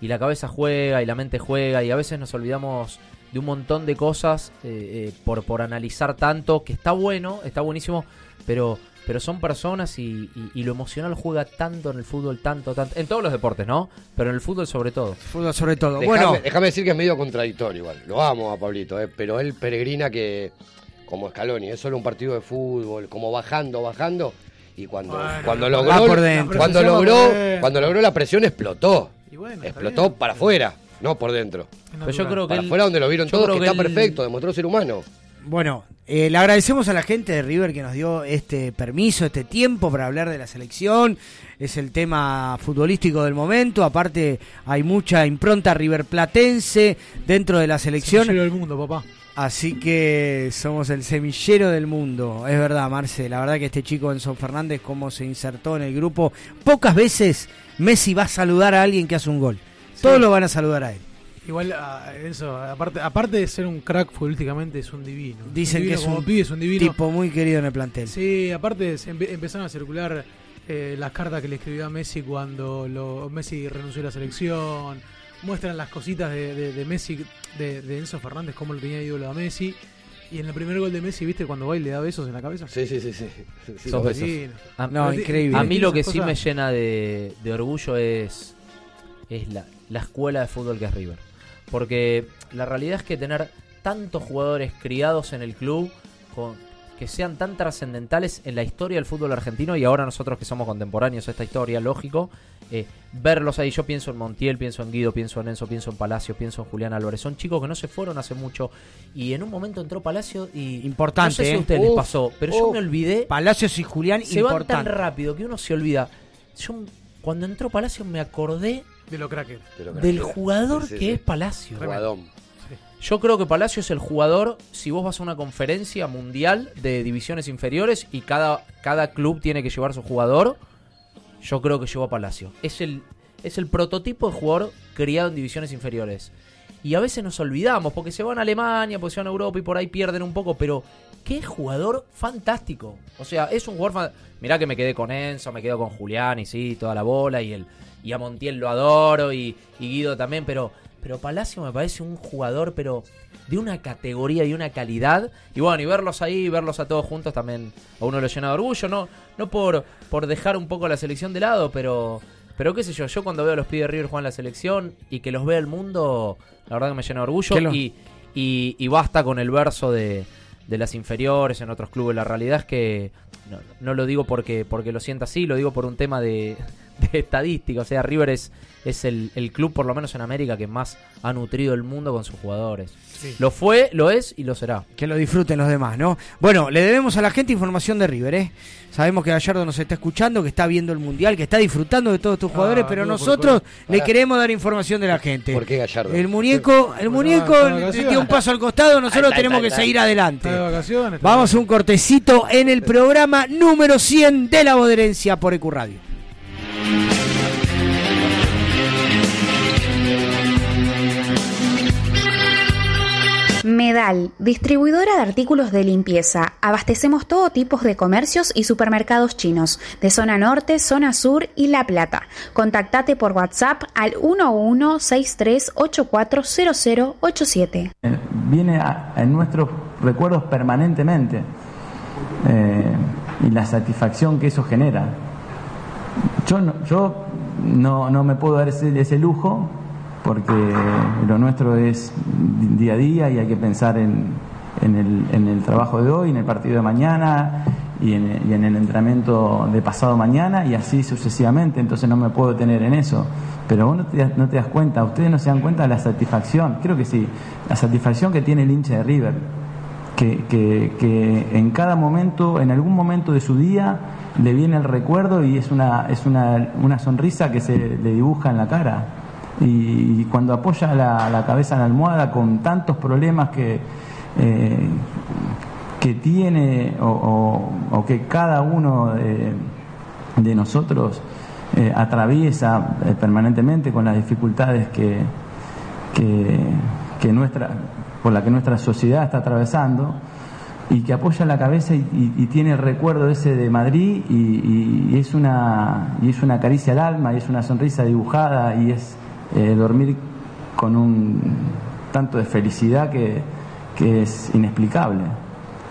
y la cabeza juega y la mente juega y a veces nos olvidamos de un montón de cosas eh, eh, por, por analizar tanto que está bueno está buenísimo pero pero son personas y, y- y lo emocional juega tanto en el fútbol, tanto, tanto, en todos los deportes, ¿no? Pero en el fútbol sobre todo. Fútbol sobre todo. Bueno, déjame decir que es medio contradictorio igual. Lo amo a Pablito, eh, pero él peregrina que, como Scaloni, es solo un partido de fútbol, como bajando, bajando. Y cuando, Bueno, cuando logró, cuando logró, cuando logró la presión explotó. Y bueno, explotó para afuera, no por dentro. Pero yo creo que Para él- afuera donde lo vieron yo todos, creo que que está él- perfecto, demostró ser humano. bueno eh, le agradecemos a la gente de River que nos dio este permiso, este tiempo para hablar de la selección. Es el tema futbolístico del momento. Aparte, hay mucha impronta river platense dentro de la selección. Semillero del mundo, papá. Así que somos el semillero del mundo. Es verdad, Marce. La verdad que este chico Enzo Fernández, como se insertó en el grupo. Pocas veces Messi va a saludar a alguien que hace un gol. Todos lo van a saludar a él. Igual, ah, eso, aparte, aparte de ser un crack futbolísticamente, es un divino. Dicen divino que es un pibe, es un divino. tipo muy querido en el plantel. Sí, aparte se empe- empezaron a circular eh, las cartas que le escribió a Messi cuando lo, Messi renunció a la selección. Muestran las cositas de, de- de Messi, de, de Enzo Fernández, cómo lo tenía ídolo a Messi. Y en el primer gol de Messi, ¿viste cuando va y le da besos en la cabeza? Sí, sí, sí. sí. Besos. A, No, Pero ti- increíble. a mí lo que sí me llena de, de orgullo es, es la, la escuela de fútbol que es River. Porque la realidad es que tener tantos jugadores criados en el club con, que sean tan trascendentales en la historia del fútbol argentino y ahora nosotros que somos contemporáneos a esta historia, lógico, eh, verlos ahí. Yo pienso en Montiel, pienso en Guido, pienso en Enzo, pienso en Palacio, pienso en Julián Álvarez. Son chicos que no se fueron hace mucho y en un momento entró Palacio y... Importante, No sé si ¿eh? a ustedes les pasó, pero yo me olvidé Palacios y Julián, se van tan importante. rápido que uno se olvida. Yo cuando entró Palacio me acordé De lo cracker. Del jugador Sí, sí, que sí. es Palacio. Jugadón. Yo creo que Palacio es el jugador, si vos vas a una conferencia mundial de divisiones inferiores y cada, cada club tiene que llevar su jugador, yo creo que llevó a Palacio. Es el, es el prototipo de jugador criado en divisiones inferiores. Y a veces nos olvidamos porque se van a Alemania, porque se van a Europa y por ahí pierden un poco, pero qué jugador fantástico. O sea, es un jugador Mirá que me quedé con Enzo, me quedo con Julián y sí, toda la bola y el y a Montiel lo adoro y, y Guido también, pero pero Palacio me parece un jugador pero de una categoría y una calidad. Y bueno, y verlos ahí, verlos a todos juntos también a uno lo llena de orgullo, no no por por dejar un poco la selección de lado, pero pero qué sé yo, yo cuando veo a los pibes de River jugar en la selección y que los vea el mundo, la verdad que me llena de orgullo y, y, basta con el verso de, de las inferiores en otros clubes. La realidad es que no, no, lo digo porque, porque lo sienta así, lo digo por un tema de, de estadística. O sea, River es, es el, el, club, por lo menos en América, que más ha nutrido el mundo con sus jugadores. Lo fue, lo es y lo será. Que lo disfruten los demás, ¿no? Bueno, le debemos a la gente información de River, ¿eh? Sabemos que Gallardo nos está escuchando, que está viendo el Mundial, que está disfrutando de todos estos jugadores, ah, pero nosotros le queremos dar información de la gente. ¿Por qué Gallardo? El muñeco, el muñeco dio un paso al costado, nosotros tenemos que seguir adelante. Vamos a un cortecito en el programa número 100 de La Boderencia por Ecuradio. Medal, distribuidora de artículos de limpieza. Abastecemos todo tipo de comercios y supermercados chinos, de zona norte, zona sur y La Plata. Contactate por WhatsApp al 1163840087. Eh, viene en nuestros recuerdos permanentemente eh, y la satisfacción que eso genera. Yo no, yo no, no me puedo dar ese, ese lujo porque lo nuestro es día a día y hay que pensar en, el, trabajo de hoy, en el partido de mañana y en, el entrenamiento de pasado mañana y así sucesivamente, entonces no me puedo tener en eso. Pero vos no te, das cuenta, ustedes no se dan cuenta de la satisfacción, creo que sí, la satisfacción que tiene el hincha de River, que, en cada momento, en algún momento de su día, le viene el recuerdo y es una, es una, una sonrisa que se le dibuja en la cara. Y cuando apoya la, cabeza en la almohada con tantos problemas que, eh, que tiene o, que cada uno de, nosotros eh, atraviesa eh, permanentemente con las dificultades que, que, nuestra, por la que nuestra sociedad está atravesando y que apoya la cabeza y, tiene el recuerdo ese de Madrid y, es una, y es una caricia al alma y es una sonrisa dibujada y es eh, dormir con un tanto de felicidad que, es inexplicable.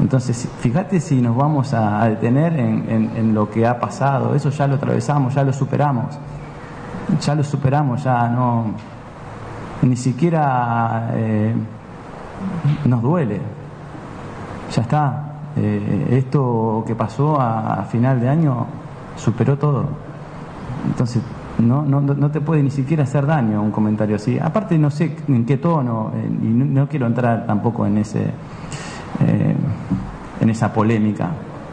Entonces, fíjate si nos vamos a, detener en, lo que ha pasado, eso ya lo atravesamos, ya lo superamos, ya lo superamos, ya no, ni siquiera eh, nos duele, ya está. Eh, esto que pasó a final de año superó todo. Entonces, no, no, no te puede ni siquiera hacer daño un comentario así. Aparte no sé en qué tono, eh, y no, quiero entrar tampoco en, ese, eh, en esa polémica,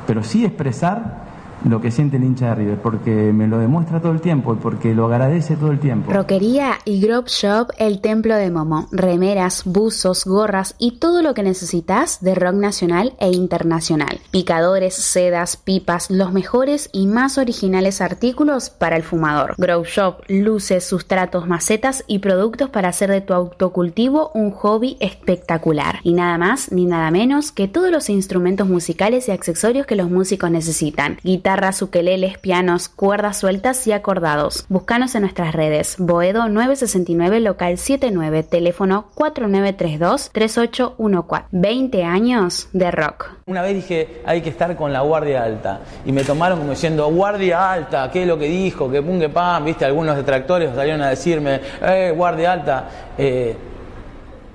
pero sí expresar lo que siente el hincha de River, porque me lo demuestra todo el tiempo y porque lo agradece todo el tiempo. Roquería y Grove Shop, el templo de Momo. Remeras, buzos, gorras y todo lo que necesitas de rock nacional e internacional. Picadores, sedas, pipas, los mejores y más originales artículos para el fumador. Grove Shop, luces, sustratos, macetas y productos para hacer de tu autocultivo un hobby espectacular. Y nada más ni nada menos que todos los instrumentos musicales y accesorios que los músicos necesitan. Guitarra guitarras, ukeleles, pianos, cuerdas sueltas y acordados. Búscanos en nuestras redes. Boedo 969 local 79, teléfono 4932-3814. 20 años de rock. Una vez dije, hay que estar con la guardia alta. Y me tomaron como diciendo, guardia alta, ¿qué es lo que dijo? Que pum, que pam, viste, algunos detractores salieron a decirme, eh, guardia alta. Eh,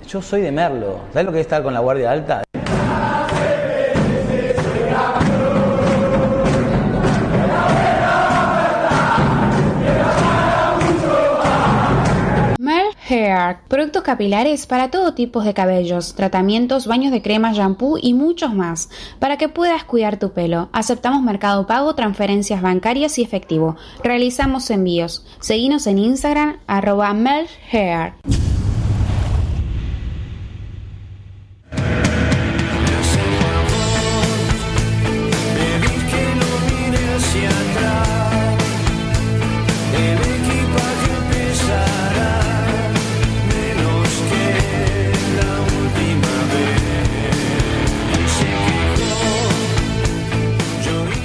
yo soy de Merlo. ¿Sabes lo que es estar con la guardia alta? Productos capilares para todo tipo de cabellos, tratamientos, baños de crema, shampoo y muchos más, para que puedas cuidar tu pelo. Aceptamos mercado pago, transferencias bancarias y efectivo. Realizamos envíos. Seguinos en Instagram arroba Hair.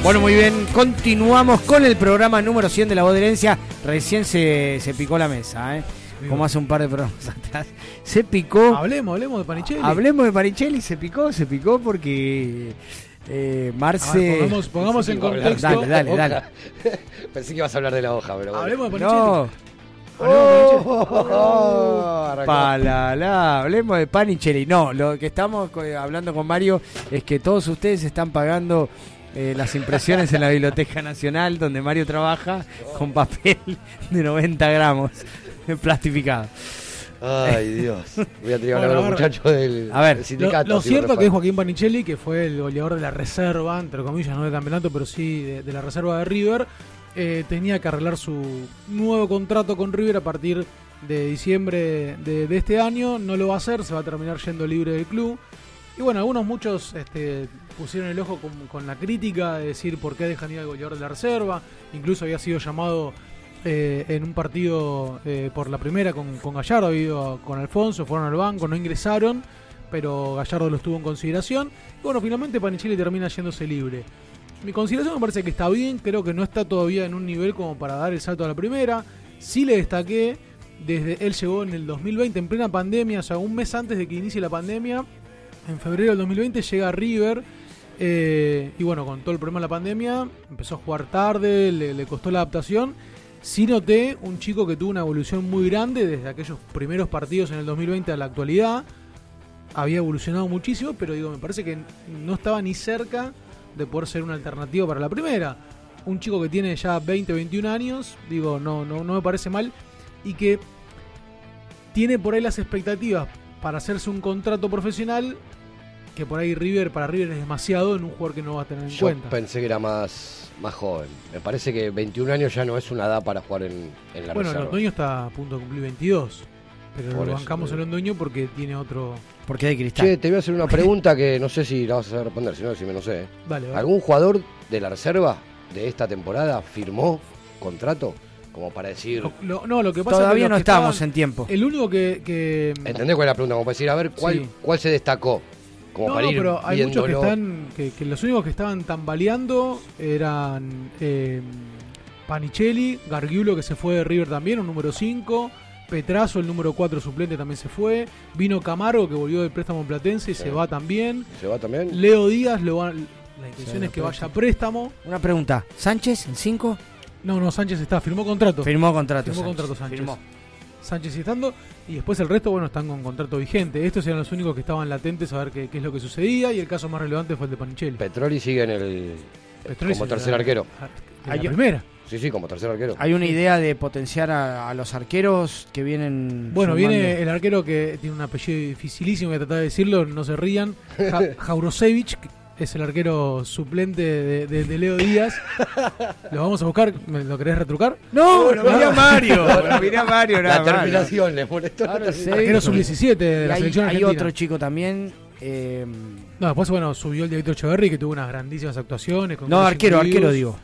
Bueno, muy bien, continuamos con el programa número 100 de La Voz de Herencia. Recién se, se picó la mesa, ¿eh? Como hace un par de programas (laughs) atrás. Se picó. Hablemos, hablemos de Panichelli. Hablemos de Panichelli, se picó, se picó porque eh, Marce. Ver, pongamos, pongamos en contexto. Dale, dale, dale. (laughs) Pensé que ibas a hablar de la hoja, pero bueno. Hablemos de Panichelli. No. Oh, oh, arrancó. Palala, hablemos de Panichelli. No, lo que estamos co- hablando con Mario es que todos ustedes están pagando eh, las impresiones en la Biblioteca Nacional, donde Mario trabaja, con papel de 90 gramos plastificado. Ay, Dios. Voy a tener que hablar Bueno, con a los muchachos del, A ver, del Lo, sindicato. lo así cierto que es. Joaquín Panichelli, que fue el goleador de la reserva, entre comillas, no de campeonato, pero sí de, de la reserva de River, eh, tenía que arreglar su nuevo contrato con River a partir de diciembre de, de este año. No lo va a hacer, se va a terminar yendo libre del club. Y bueno, algunos muchos este, pusieron el ojo con, la crítica de decir por qué dejan ir al goleador de la reserva. Incluso había sido llamado eh, en un partido eh, por la primera con, Gallardo, había ido con Alfonso, fueron al banco, no ingresaron, pero Gallardo lo estuvo en consideración. Y bueno, finalmente Panichelli termina yéndose libre. Mi consideración me parece que está bien, creo que no está todavía en un nivel como para dar el salto a la primera. Sí le destaqué, desde él llegó en el 2020, en plena pandemia, o sea, un mes antes de que inicie la pandemia, en febrero del 2020 llega River. Eh, y bueno, con todo el problema de la pandemia, empezó a jugar tarde, le, costó la adaptación. Sí noté un chico que tuvo una evolución muy grande desde aquellos primeros partidos en el 2020 a la actualidad. Había evolucionado muchísimo, pero digo, me parece que no estaba ni cerca de poder ser una alternativa para la primera. Un chico que tiene ya 20, 21 años, digo, no, no, no me parece mal. Y que tiene por ahí las expectativas para hacerse un contrato profesional que por ahí River para River es demasiado en un jugador que no va a tener en Yo cuenta. pensé que era más, más joven. Me parece que 21 años ya no es una edad para jugar en, en la Bueno, reserva. Londoño está a punto de cumplir 22. Pero Por lo eso, bancamos pero- a Londoño porque tiene otro. Porque hay cristal. Che, te voy a hacer una pregunta que no sé si la vas a saber responder, si no, si me no sé. ¿eh? Dale, dale. ¿Algún jugador de la reserva de esta temporada firmó contrato? Como para decir. Lo- no, lo que pasa Todavía es que no que estamos estaban- en tiempo. El único que. que ¿Entendés cuál es la pregunta? Como para decir, a ver, ¿cuál, Sí. cuál se destacó? Como no, para no, ir pero hay muchos que están. Que, que los únicos que estaban tambaleando eran. eh, Panichelli, Gargiulo que se fue de River también, un número 5. Petrazo, el número 4 suplente, también se fue. Vino Camargo, que volvió del préstamo platense y Sí. se va también. ¿Se va también? Leo Díaz, lo va- la intención Sí, es que vaya a préstamo. Una pregunta, ¿Sánchez en 5? No, no, Sánchez está, firmó contrato. Firmó contrato. Firmó Sánchez, contrato Sánchez. firmó. Sánchez y estando. Y después el resto, bueno, están con contrato vigente. Estos eran los únicos que estaban latentes a ver qué, qué es lo que sucedía. Y el caso más relevante fue el de Panichelli. Petroli sigue en el. Petroli como tercer arquero. de la Hay- primera. Sí, sí, como tercer arquero. Hay una idea de potenciar a, a los arqueros que vienen. Bueno, sumando. viene el arquero que tiene un apellido dificilísimo, voy a tratar de decirlo, no se rían. Ja- (laughs) Jaurosevich, es el arquero suplente de, de- de Leo Díaz. (laughs) Lo vamos a buscar, ¿me lo querés retrucar? No, lo miré a Mario. (laughs) Lo miré a Mario, nada La terminación le molestó. Claro, la. Arquero sub-17 de la hay, selección hay argentina. otro chico también. eh, No, después, bueno, subió el director Echeverry, que tuvo unas grandísimas actuaciones. con no, arquero, arquero digo.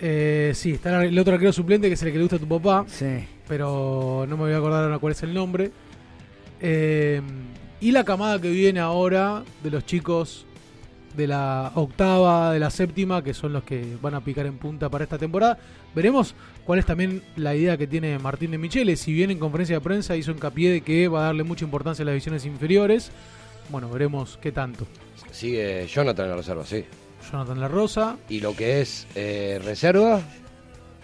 Eh, sí, está el otro arquero suplente, que es el que le gusta a tu papá. Sí. Pero no me voy a acordar ahora cuál es el nombre. Eh, y la camada que viene ahora de los chicos de la octava, de la séptima, que son los que van a picar en punta para esta temporada. Veremos cuál es también la idea que tiene Martín de Michele. Si bien en conferencia de prensa hizo hincapié de que va a darle mucha importancia a las divisiones inferiores, bueno, veremos qué tanto. Sigue Jonathan en la reserva, sí. Jonathan La Rosa. Y lo que es eh, reserva.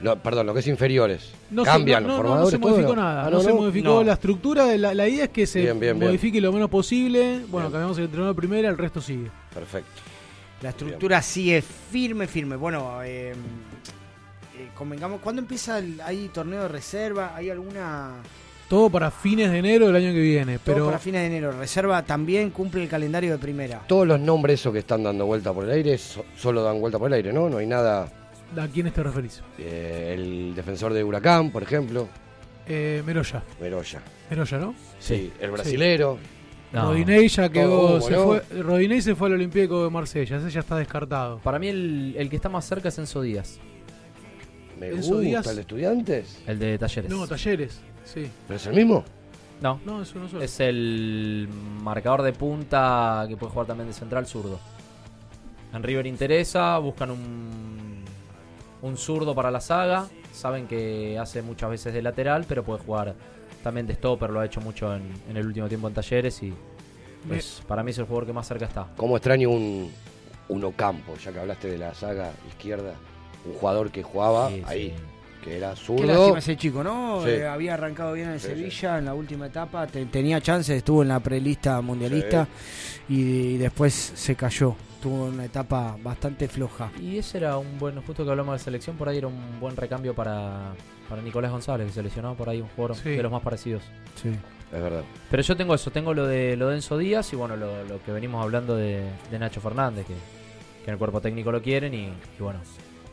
Lo- perdón, lo que es inferiores. No se- Cambian no, los no, no, se modificó nada. Ah, no, se modificó No. la estructura. La, la idea es que se Bien, bien, bien. modifique lo menos posible. Bueno, Bien. cambiamos el entrenador primera, el resto sigue. Perfecto. La estructura sigue firme, firme. Bueno, eh, eh, convengamos, ¿cuándo empieza el hay torneo de reserva? ¿Hay alguna...? Todo para fines de enero del año que viene. Todo Pero para fines de enero. Reserva también cumple el calendario de primera. Todos los nombres esos que están dando vuelta por el aire so- solo dan vuelta por el aire, ¿no? No hay nada. ¿A quiénes te referís? eh, el defensor de Huracán, por ejemplo, Eh, Meroya. Meroya. Meroya, ¿no? Sí, el brasilero. No. Rodinei ya quedó. Se fue, Rodinei se fue al Olímpico de Marsella. Ese ya está descartado. Para mí el, el que está más cerca es Enzo Díaz, Me Enzo gusta Díaz. el de estudiantes. el de Talleres. No, Talleres. Sí. ¿Pero es el mismo? No, No, eso no solo. es el marcador de punta que puede jugar también de central zurdo. En River interesa, buscan un, un zurdo para la saga. Saben que hace muchas veces de lateral, pero puede jugar también de stopper. Lo ha hecho mucho en, en el último tiempo en talleres y pues, para mí es el jugador que más cerca está. ¿Cómo extraño un, un Ocampo, ya que hablaste de la saga izquierda? Un jugador que jugaba Sí, ahí, sí. que era Qué zurdo. lástima ese chico, ¿no? Sí. Eh, había arrancado bien en Sí, Sevilla en la última etapa, te- tenía chances, estuvo en la prelista mundialista y, después se cayó. Tuvo una etapa bastante floja. Y ese era un buen, justo que hablamos de selección, por ahí era un buen recambio para, para Nicolás González, que se lesionó por ahí un jugador Sí. de los más parecidos. Sí. Es verdad. Pero yo tengo eso, tengo lo de lo de Enzo Díaz y bueno, lo, lo que venimos hablando de, de Nacho Fernández, que, que en el cuerpo técnico lo quieren y, y bueno.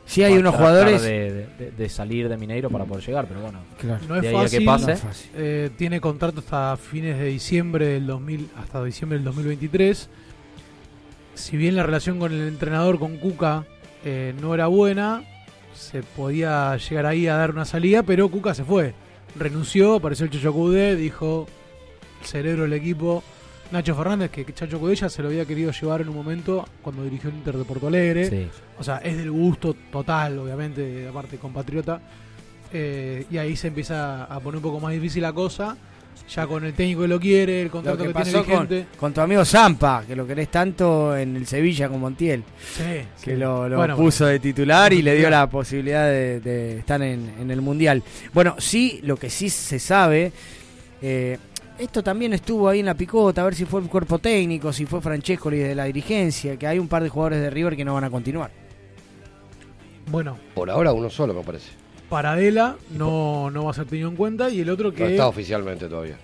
Sí, hay unos jugadores- De, de- de salir de Mineiro para poder llegar, pero bueno. No es de fácil. que pase. Eh, tiene contrato hasta fines de diciembre del 2000, hasta diciembre del 2023. Si bien la relación con el entrenador, con Cuca, eh, no era buena, se podía llegar ahí a dar una salida, pero Cuca se fue. Renunció, apareció el Chacho Cudé, dijo el cerebro del equipo. Nacho Fernández, que Chacho Cudé ya se lo había querido llevar en un momento cuando dirigió el Inter de Porto Alegre. Sí. O sea, es del gusto total, obviamente, de la parte compatriota. Eh, y ahí se empieza a poner un poco más difícil la cosa. Ya con el técnico que lo quiere, el Lo contrato que que, pasó tiene con, vigente. con tu amigo Zampa, que lo querés tanto en el Sevilla con Montiel. Sí, que sí. lo, lo Bueno, puso bueno. de titular y le dio la posibilidad de, de estar en, en el Mundial. Bueno, sí, lo que sí se sabe, eh, esto también estuvo ahí en la picota, a ver si fue el cuerpo técnico, si fue Francescoli de la dirigencia, que hay un par de jugadores de River que no van a continuar. Bueno, Por ahora uno solo, me parece. Paradela no, no va a ser tenido en cuenta. Y el otro No que. está oficialmente todavía.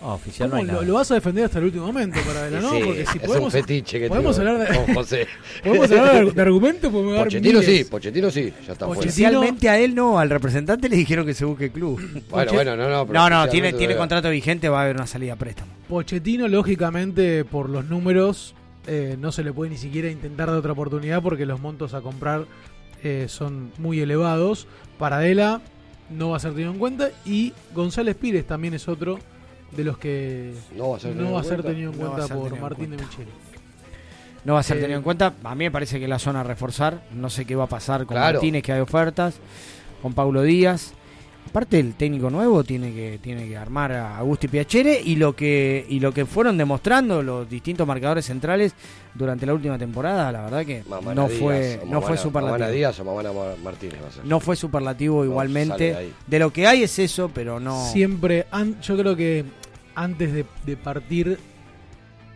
Ah, oficial ¿Cómo lo, lo vas a defender hasta el último momento, Paradela, ¿no? Sí, Porque si es podemos, un fetiche que podemos hablar de, con José. (laughs) podemos hablar de, argumentos, podemos Pochettino sí, Pochettino sí, ya está fuera. Oficialmente a él no, al representante le dijeron que se busque el club. Bueno, bueno, no, no, pero No, no, tiene, tiene contrato vigente, va a haber una salida a préstamo. Pochettino, lógicamente, por los números, eh, no se le puede ni siquiera intentar de otra oportunidad porque los montos a comprar eh, son muy elevados. Paradela no va a ser tenido en cuenta. Y González Pires también es otro de los que No va a ser no tenido va a en ser cuenta. tenido en No por en Martín de cuenta. Micheli. No va a ser Eh, tenido en cuenta. A mí me parece que la zona a reforzar. No sé qué va a pasar con Claro. Martínez, que hay ofertas. Con Paulo Díaz. Aparte el técnico nuevo tiene que tiene que armar a Augusti Piacere y lo que y lo que fueron demostrando los distintos marcadores centrales durante la última temporada, la verdad que Mamana no Díaz, fue no fue superlativo. Mamana Díaz o Mamana Mar- Martínez va a ser. No fue superlativo igualmente. De lo que hay es eso, pero no Siempre, an- yo creo que antes de, de partir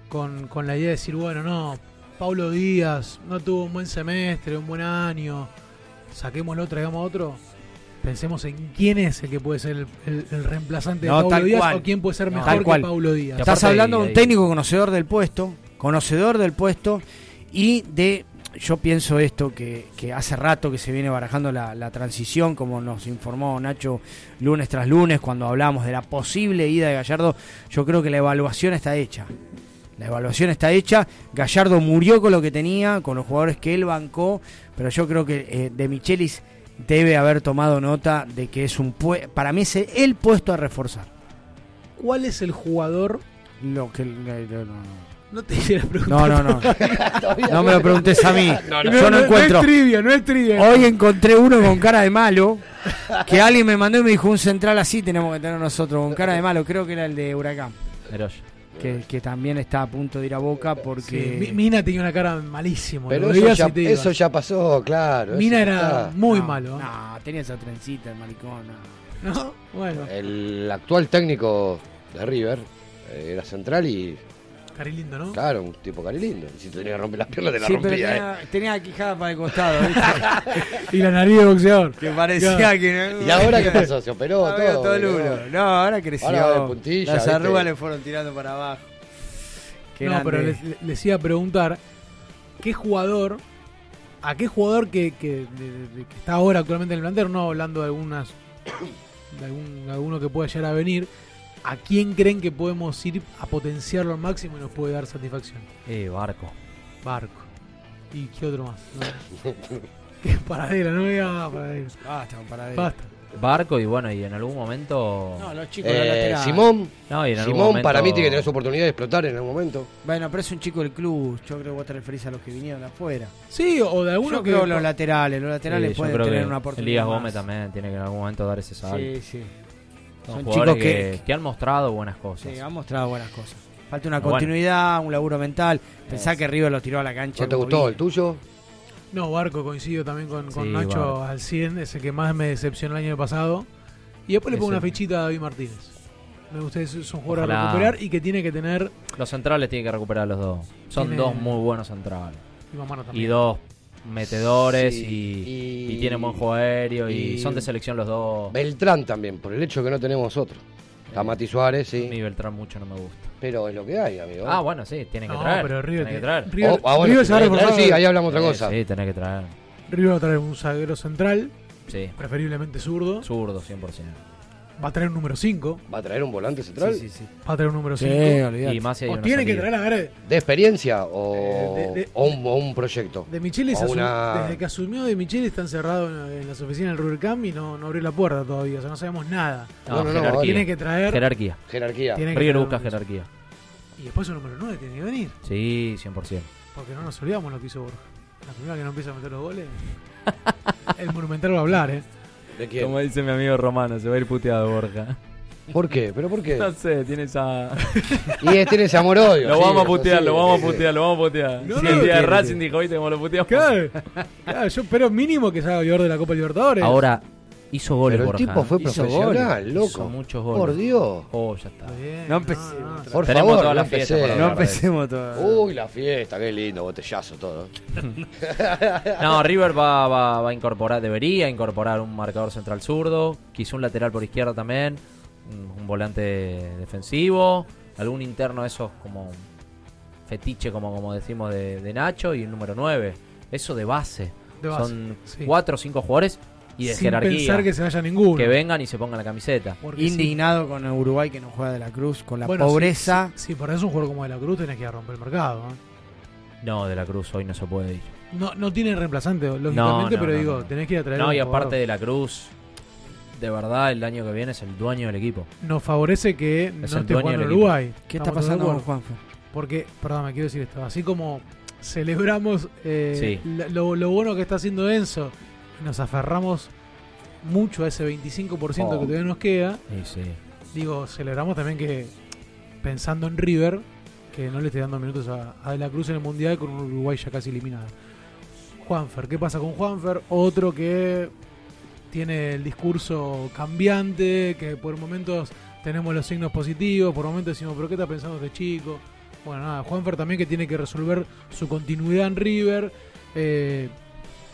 con, con la idea de decir, bueno, no, Paulo Díaz no tuvo un buen semestre, un buen año, saquémoslo, traigamos otro. Pensemos en quién es el que puede ser el, el- el reemplazante No, de Paulo Díaz cual. o quién puede ser No, mejor tal que cual. Paulo Díaz. Estás hablando de un técnico conocedor del puesto, conocedor del puesto y de, yo pienso esto, que, que hace rato que se viene barajando la, la transición, como nos informó Nacho lunes tras lunes cuando hablamos de la posible ida de Gallardo, yo creo que la evaluación está hecha. La evaluación está hecha, Gallardo murió con lo que tenía, con los jugadores que él bancó, pero yo creo que eh, de Michelis debe haber tomado nota de que es un pue- para mí es el puesto a reforzar. ¿Cuál es el jugador? Lo que no, No te quieras preguntar. No, no, no. (laughs) No me lo preguntes a mí. No, no. Yo no, No, no encuentro. es trivia, no es trivia. Hoy encontré uno con cara de malo. Que alguien me mandó y me dijo un central así tenemos que tener nosotros, con cara de malo. Creo que era el de Huracán. Que, que también está a punto de ir a boca Sí, porque. Mi- Mina tenía una cara malísimo. Pero eso ya, eso ya pasó, claro. Mina era está. muy No, malo. No, tenía esa trencita, el maricón. no. (laughs) ¿No? Bueno, El actual técnico de River eh, era central y, Cari lindo, ¿no? claro, un tipo cari lindo. Si te tenía que romper las piernas, te la rompía. eh. tenía, tenía la quijada para el costado. (laughs) ¿viste? Y la nariz de boxeador. que parecía Claro. que. ¿Y ahora qué pasó? ¿Se operó (laughs) Ahora todo? todo el ¿no? uno. No, ahora creció. Ahora puntilla, Las ¿viste? arrugas le fueron tirando para abajo. Qué no, pero les, les iba a preguntar qué jugador, a qué jugador que, que, de- de- que está ahora actualmente en el plantel, no hablando de algunas, (coughs) de algún, alguno que pueda llegar a venir, ¿a quién creen que podemos ir a potenciarlo al máximo y nos puede dar satisfacción? Eh, barco. Barco. ¿Y qué otro más? No. (laughs) ¿Qué paradera? No me digas más paradera. Basta, con paradera. Basta. Barco y bueno, y en algún momento. No, los chicos Eh, Simón, No, y en algún Simón momento- para mí tiene que tener su oportunidad de explotar en algún momento. Bueno, pero es un chico del club. Yo creo que vos te referís a los que vinieron de afuera. Sí, o de alguno Yo que. creo los laterales. Los laterales Sí, pueden tener que una oportunidad. Elías más. Gómez también tiene que en algún momento dar ese salto. Sí, sí. Son, Son jugadores chicos que, que- que han mostrado buenas cosas. Sí, han mostrado buenas cosas. Falta una Bueno. continuidad, un laburo mental. Pensá que River lo tiró a la cancha. ¿No te gustó el tuyo? No, Barco coincido también con, con Sí, Nacho Barco. al 100, es el que más me decepcionó el año pasado. Y después le pongo una fichita a David Martínez. Me gusta, es es un jugador a Ojalá. recuperar y que tiene que tener. Los centrales tienen que recuperar los dos. Son Tiene- dos muy buenos centrales. Y. Y dos metedores Sí, y, y- y tienen buen juego aéreo y, y- son de selección los dos. Beltrán también, por el hecho que no tenemos otro. Está Mati Suárez, sí. A mí Beltrán mucho no me gusta. Pero es lo que hay, amigo. Ah, bueno, sí, tienen que No, traer. pero River tienen que tiene- traer. River- Oh, ah, bueno, River se va a tiene reforzar. sí, ahí hablamos otra cosa. Sí, tenés que traer. River va a traer un zaguero central, Sí. preferiblemente zurdo. Zurdo, 100%. Va a traer un número 5. ¿Va a traer un volante central? Sí, sí, sí. Va a traer un número Sí, 5. olvidate. Y más si hay o tiene que traer a ver. ¿De experiencia o, Eh, de- de- o un, o un proyecto? De Michelis, una- desde que asumió de Michelis está encerrado en, en las oficinas del River Camp y no, no abrió la puerta todavía. O sea, no sabemos nada. No, No, no. Tiene que traer. Jerarquía. Jerarquía. Tiene que River traer busca jerarquía. Y después un número 9 tiene que venir. Sí, 100%. Porque no nos olvidamos lo que hizo Borja. La primera que no empieza a meter los goles. (laughs) el Monumental va a hablar, ¿eh? ¿De quién? Como dice mi amigo Romano, se va a ir puteado Borja. ¿Por qué? ¿Pero por qué? (laughs) No sé, tiene esa. Y es- tiene ese amor odio. (laughs) Lo sí, vamos a putear, sí, lo vamos sí, a putear, lo vamos a putear. No, si no, el día de Racing dijo, viste cómo lo puteamos. Claro, claro, yo espero mínimo que salga jugador de la Copa Libertadores. Ahora, hizo goles Pero el Borja. tipo fue Hizo profesional, goles. loco. Hizo muchos goles. Por Dios. Oh, ya está. Bien, No empecemos. no, no. Por Tenemos favor, toda no la fiesta empecemos. No. Uy, la fiesta, qué lindo, botellazo, todo. (laughs) No, River va, va, va a incorporar, debería incorporar un marcador central zurdo, quizá un lateral por izquierda también, un, un volante defensivo, algún interno de esos como fetiche, como, como decimos, de, de Nacho y un número 9. Eso de base. De base, Son sí. cuatro o cinco jugadores y de Sin jerarquía. pensar que se vaya ninguno. que vengan y se pongan la camiseta. Porque sí. Indignado con Uruguay que no juega de la Cruz, con la Bueno, pobreza. Si, si, si por eso un jugador como De la Cruz tenés que ir a romper el mercado. ¿eh? No, de la Cruz hoy no se puede ir. No, no tiene reemplazante, lógicamente, No, no, pero no, digo, no. tenés que ir a traer No, y aparte jugador. de la Cruz, de verdad el año que viene es el dueño del equipo. Nos favorece que no el esté dueño jugando. Uruguay. ¿Qué está pasando con. Juanfe? Porque, perdón, me quiero decir esto. Así como celebramos eh, Sí. lo, lo bueno que está haciendo Enzo, nos aferramos mucho a ese 25% Oh. que todavía nos queda. Sí, sí. Digo, celebramos también que, pensando en River, que no le esté dando minutos a, a De la Cruz en el Mundial con un Uruguay ya casi eliminado. Juanfer, ¿qué pasa con Juanfer? Otro que tiene el discurso cambiante, que por momentos tenemos los signos positivos, por momentos decimos, pero ¿qué está pensando este chico? Bueno, nada, Juanfer también que tiene que resolver su continuidad en River. Eh,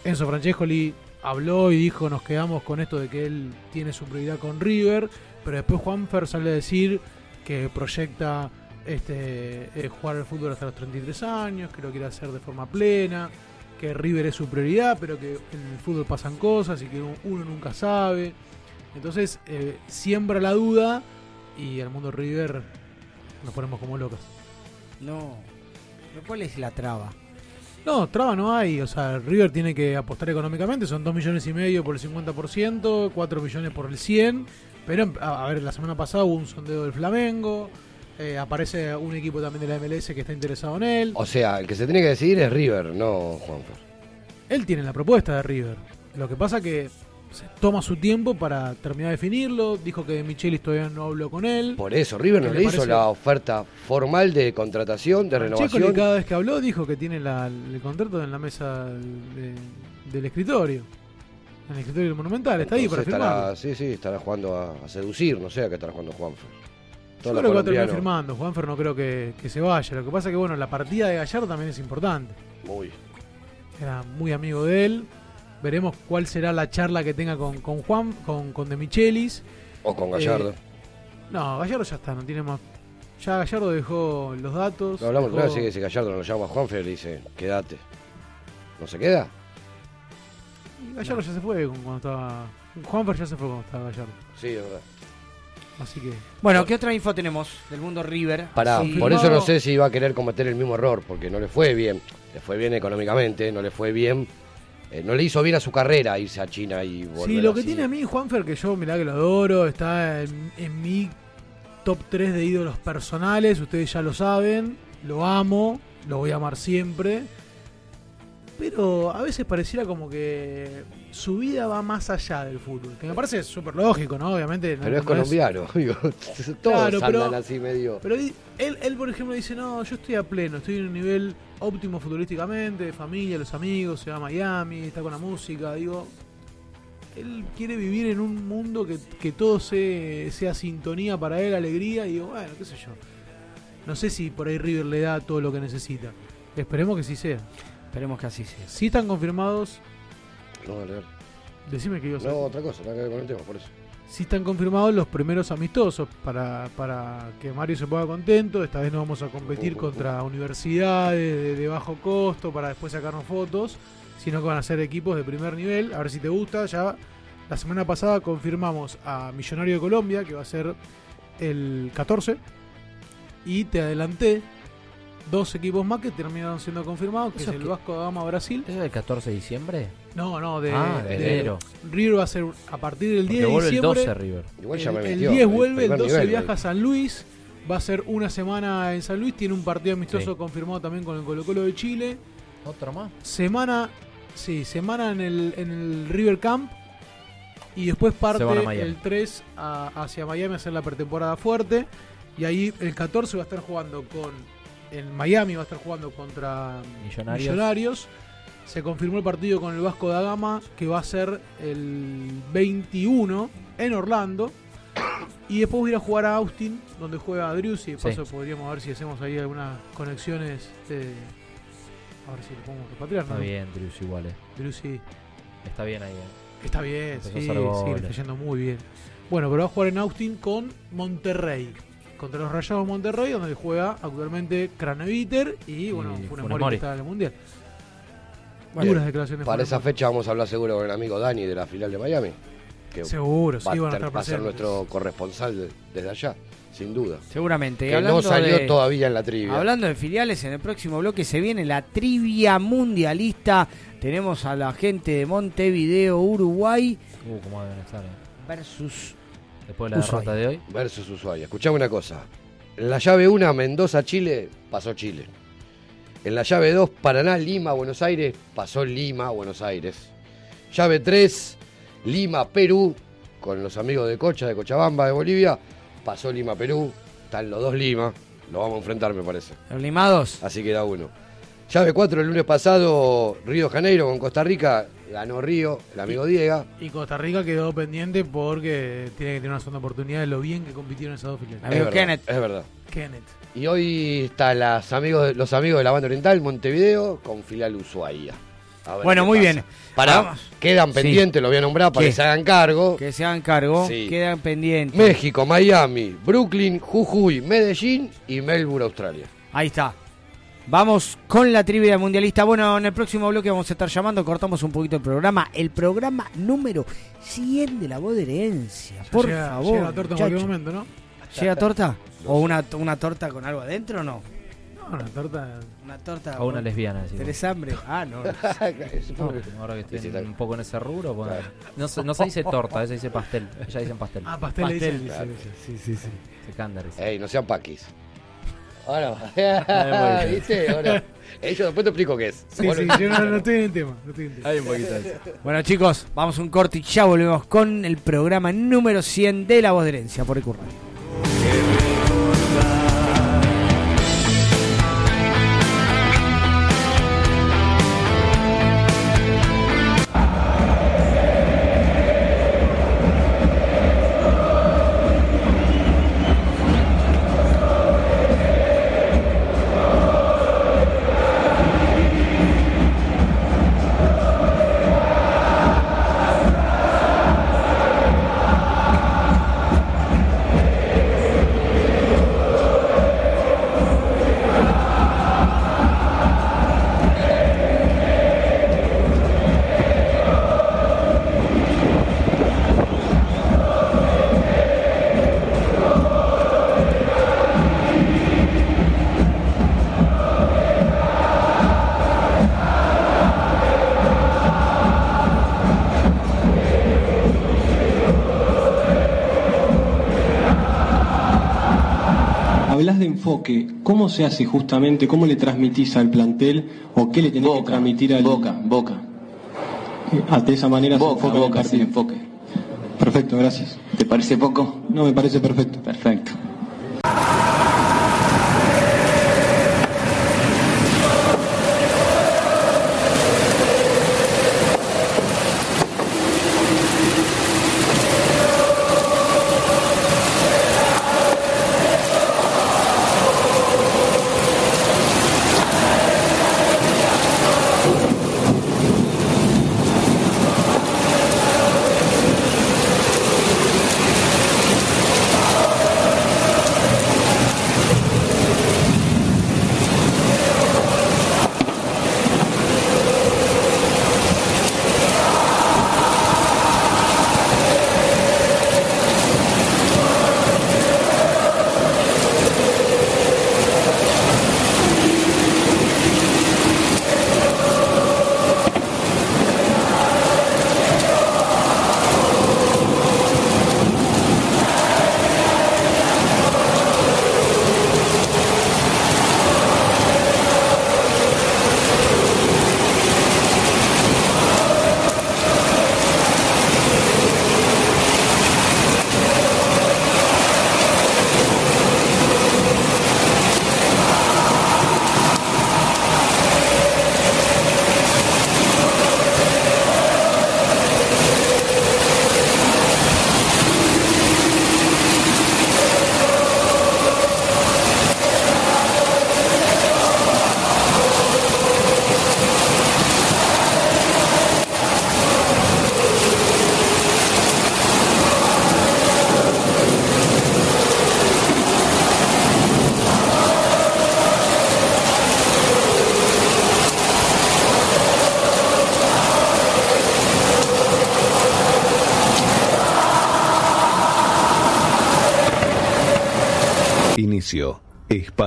Enzo Francescoli habló y dijo, nos quedamos con esto de que él tiene su prioridad con River, pero después Juanfer sale a decir que proyecta este eh, jugar al fútbol hasta los 33 años, que lo quiere hacer de forma plena, que River es su prioridad, pero que en el fútbol pasan cosas y que uno nunca sabe. Entonces eh, siembra la duda y al mundo River nos ponemos como locos. No. ¿Pero ¿Cuál es la traba? No, traba no hay. O sea, River tiene que apostar económicamente. Son 2 millones y medio por el 50%, 4 millones por el 100%. Pero, a, a ver, la semana pasada hubo un sondeo del Flamengo. eh, aparece un equipo también de la MLS que está interesado en él. O sea, el que se tiene que decidir es River, no Juanfer. Él tiene la propuesta de River. Lo que pasa que se toma su tiempo para terminar de definirlo. Dijo que Michelis todavía no habló con él. Por eso, River no ¿Qué le hizo parece? la oferta formal de contratación, de renovación. cada vez que habló dijo que tiene la- el contrato en la mesa de- del escritorio. En el escritorio del Monumental. Está ahí para estará, sí, sí, estará jugando a, a seducir, no sé a qué estará jugando Juanfer. Yo creo que va a terminar firmando. Juanfer no creo que, que se vaya. Lo que pasa es que, bueno, la partida de Gallardo también es importante. Muy. Era muy amigo de él. Veremos cuál será la charla que tenga con, con Juan, con, con De Michelis. O con Gallardo. Eh, no, Gallardo ya está, no tiene más. Ya Gallardo dejó los datos. No hablamos dejó- sí, que si Gallardo lo llama a Juanfer, le dice, quédate. ¿No se queda? y Gallardo ya se fue cuando estaba. Juanfer ya se fue cuando estaba Gallardo. Sí, es verdad. Así que. Bueno, ¿qué otra info tenemos del mundo River? Pará, Sí. por eso no sé si va a querer cometer el mismo error, porque no le fue bien. Le fue bien económicamente, no le fue bien eh, no le hizo bien a su carrera irse a China y volver Sí, lo que así. tiene a mí Juanfer, que yo mirá que lo adoro, está en, en mi top 3 de ídolos personales, ustedes ya lo saben, lo amo, lo voy a amar siempre, pero a veces pareciera como que su vida va más allá del fútbol, que me parece súper lógico, ¿no? Obviamente. no- Pero es no colombiano, digo, (laughs) todos Claro, pero- andan así medio. Pero él, él, por ejemplo, dice, no, yo estoy a pleno, estoy en un nivel óptimo futbolísticamente, de familia, los amigos, se va a Miami, está con la música, digo, él quiere vivir en un mundo que, que todo se- sea sintonía para él, alegría, y digo, bueno, qué sé yo. No sé si por ahí River le da todo lo que necesita. Esperemos que sí sea. Esperemos que así sea. Si están confirmados, No, a leer. decime que a No, otra cosa, nada que ver con el tema, por eso. Si están confirmados los primeros amistosos para, para que Mario se ponga contento. Esta vez no vamos a competir contra universidades de, de bajo costo para después sacarnos fotos, sino que van a ser equipos de primer nivel. A ver si te gusta. Ya la semana pasada confirmamos a Millonario de Colombia, que va a ser el 14. Y te adelanté dos equipos más que terminaron siendo confirmados, que es ¿Eso el? Vasco da Gama Brasil. ¿Eso es el 14 de diciembre? No, no, de, Ah, de enero. River va a ser a partir del Porque 10 de vuelve el diciembre. 12 River. Igual ya el, me el metió, 10 el vuelve, el primer 12 nivel, viaja a ahí. San Luis. Va a ser una semana en San Luis. Tiene un partido amistoso Sí. confirmado también con el Colo Colo de Chile. ¿Otro más? Semana, sí, semana en el, en el River Camp. Y después parte el 3 a- hacia Miami a hacer la pretemporada fuerte. Y ahí el 14 va a estar jugando con. En Miami va a estar jugando contra Millonarios. Millonarios. Se confirmó el partido con el Vasco da Gama que va a ser el 21 en Orlando. Y después voy a ir a jugar a Austin, donde juega Drews. Y de Sí. paso podríamos ver si hacemos ahí algunas conexiones. a ver si lo podemos repatriar. Está ¿no? bien, Drius igual. eh. Drews sí. Está bien ahí. eh. Está bien, Empezó sí, sí, le está yendo muy bien. Bueno, pero va a jugar en Austin con Monterrey. Contra los Rayados de Monterrey, donde juega actualmente Craneviter y, bueno, Y Funes Funes Mori, Mori. que está en el Mundial. Bueno, Duras declaraciones. de Para esa fecha vamos a hablar seguro con el amigo Dani de la final de Miami. Que Seguro, sí, va, van a estar va a ser nuestro corresponsal de- desde allá, sin duda. Seguramente. Que no salió de- todavía en la trivia. Hablando de filiales, en el próximo bloque se viene la trivia mundialista. Tenemos a la gente de Montevideo, Uruguay, Uh, cómo deben estar. eh. versus Después de la Ushuaia. derrota de hoy. Versus Ushuaia. Escuchame una cosa. En la llave 1, Mendoza-Chile, pasó Chile. En la llave 2, Paraná-Lima, Buenos Aires, pasó Lima, Buenos Aires. Llave 3, Lima-Perú, con los amigos de Cocha, de Cochabamba, de Bolivia, pasó Lima-Perú. Están los dos Lima. Lo vamos a enfrentar, me parece. los limados. Así queda uno. Llave 4, el lunes pasado, Río de Janeiro con Costa Rica. Ganó Río, el amigo Diego. Y Costa Rica quedó pendiente porque tiene que tener una segunda oportunidad de lo bien que compitieron esas dos filiales. Es verdad, Es verdad. Kenneth. Y hoy están las amigos, los amigos de la banda oriental, Montevideo, con filial Ushuaia. Bueno, muy pasa. bien. Para, Vamos. quedan Sí. pendientes, lo voy a nombrar para ¿Qué? que se hagan cargo. Que se hagan cargo. Sí. Quedan pendientes. México, Miami, Brooklyn, Jujuy, Medellín y Melbourne, Australia. Ahí está. Vamos con la trivia mundialista. Bueno, en el próximo bloque vamos a estar llamando, cortamos un poquito el programa. El programa número 100 de la voz de herencia. Por llega, favor. Llega la torta en cualquier momento, ¿no? ¿Llega torta? ¿O una, una torta con algo adentro o no? No, una torta. Una torta. O una lesbiana, decimos. ¿Tenés hambre? Ah, no. (laughs) No, ahora que estoy en- un poco en ese rubro, bueno, no, se, no se dice torta, se dice pastel. Ellas dicen pastel. Ah, pastel dicen, Claro. Sí, sí, sí. Se dice. Ey, no sean paquis. Ahora. (laughs) ¿viste? Ahora, ellos después te explico qué es. Sí, sí, yo no, no estoy en el tema. No estoy en el tema. Hay un poquito de eso. Bueno, chicos, vamos a un corte y ya volvemos con el programa número 100 de la voz de herencia por el Radio. Enfoque, ¿cómo se hace justamente? ¿Cómo le transmitís al plantel o qué le tenés que transmitir al Boca, boca. Ah, de esa manera Boca, se enfoca el boca, sí, partido. enfoque. Perfecto, gracias. ¿Te parece poco? No, me parece perfecto. Perfecto.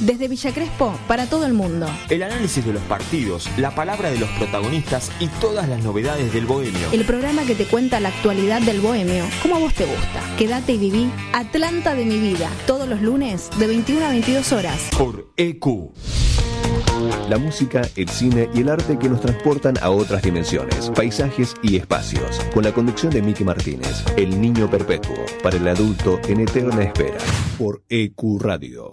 Desde Villa Crespo para todo el mundo. El análisis de los partidos, la palabra de los protagonistas y todas las novedades del bohemio. El programa que te cuenta la actualidad del bohemio, como a vos te gusta. Quédate y viví Atlanta de mi vida, todos los lunes de 21 a 22 horas. Por EQ. La música, el cine y el arte que nos transportan a otras dimensiones, paisajes y espacios. Con la conducción de Miki Martínez, El Niño Perpetuo, para el adulto en eterna espera. Por EQ Radio.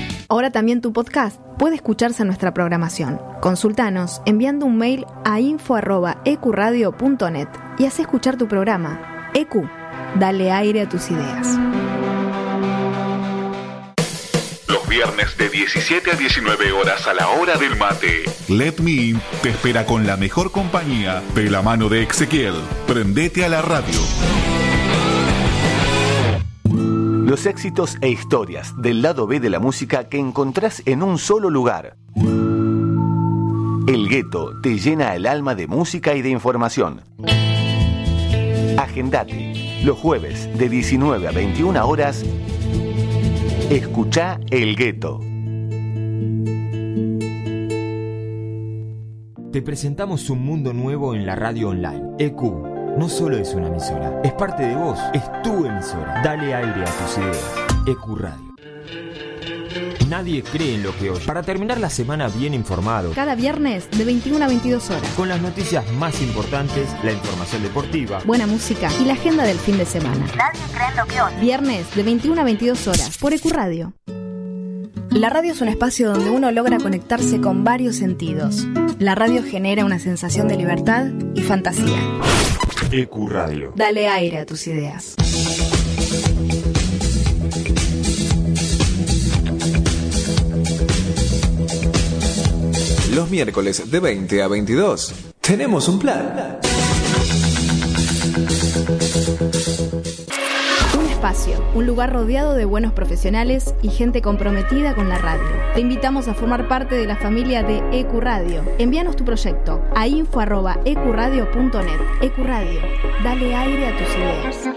Ahora también tu podcast puede escucharse en nuestra programación. Consultanos enviando un mail a info.ecuradio.net y haz escuchar tu programa. EQ, dale aire a tus ideas. Los viernes de 17 a 19 horas a la hora del mate. Let Me In te espera con la mejor compañía de la mano de Ezequiel. Prendete a la radio. Los éxitos e historias del lado B de la música que encontrás en un solo lugar. El gueto te llena el alma de música y de información. Agendate. Los jueves de 19 a 21 horas. Escucha El gueto. Te presentamos un mundo nuevo en la radio online. EQ no solo es una emisora, es parte de vos, es tu emisora. Dale aire a tus ideas. EQ Radio. Nadie cree en lo que oye. Para terminar la semana bien informado, Cada viernes de 21 a 22 horas. con las noticias más importantes, la información deportiva, Buena música y la agenda del fin de semana. Nadie cree en lo que oye. Viernes de 21 a 22 horas por Ecuradio. La radio es un espacio donde uno logra conectarse con varios sentidos. La radio genera una sensación de libertad y fantasía. EQ Radio. Dale aire a tus ideas. Los miércoles de 20 a 22. Tenemos un plan. Un lugar rodeado de buenos profesionales y gente comprometida con la radio. Te invitamos a formar parte de la familia de Ecuradio. Envíanos tu proyecto a info@ecuradio.net. Ecuradio, dale aire a tus ideas.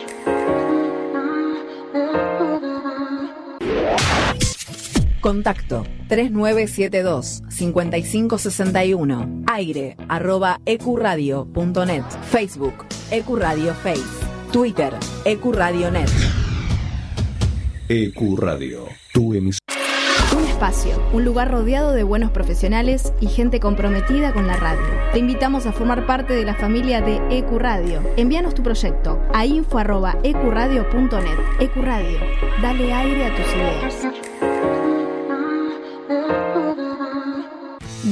Contacto 3972 5561 aire arroba ecuradio.net Facebook Ecuradio Face Twitter Ecuradionet EQ Radio, tu emisora. Un espacio, un lugar rodeado de buenos profesionales y gente comprometida con la radio. Te invitamos a formar parte de la familia de Ecuradio. Envíanos tu proyecto a info@ecuradio.net. Ecuradio, dale aire a tus ideas.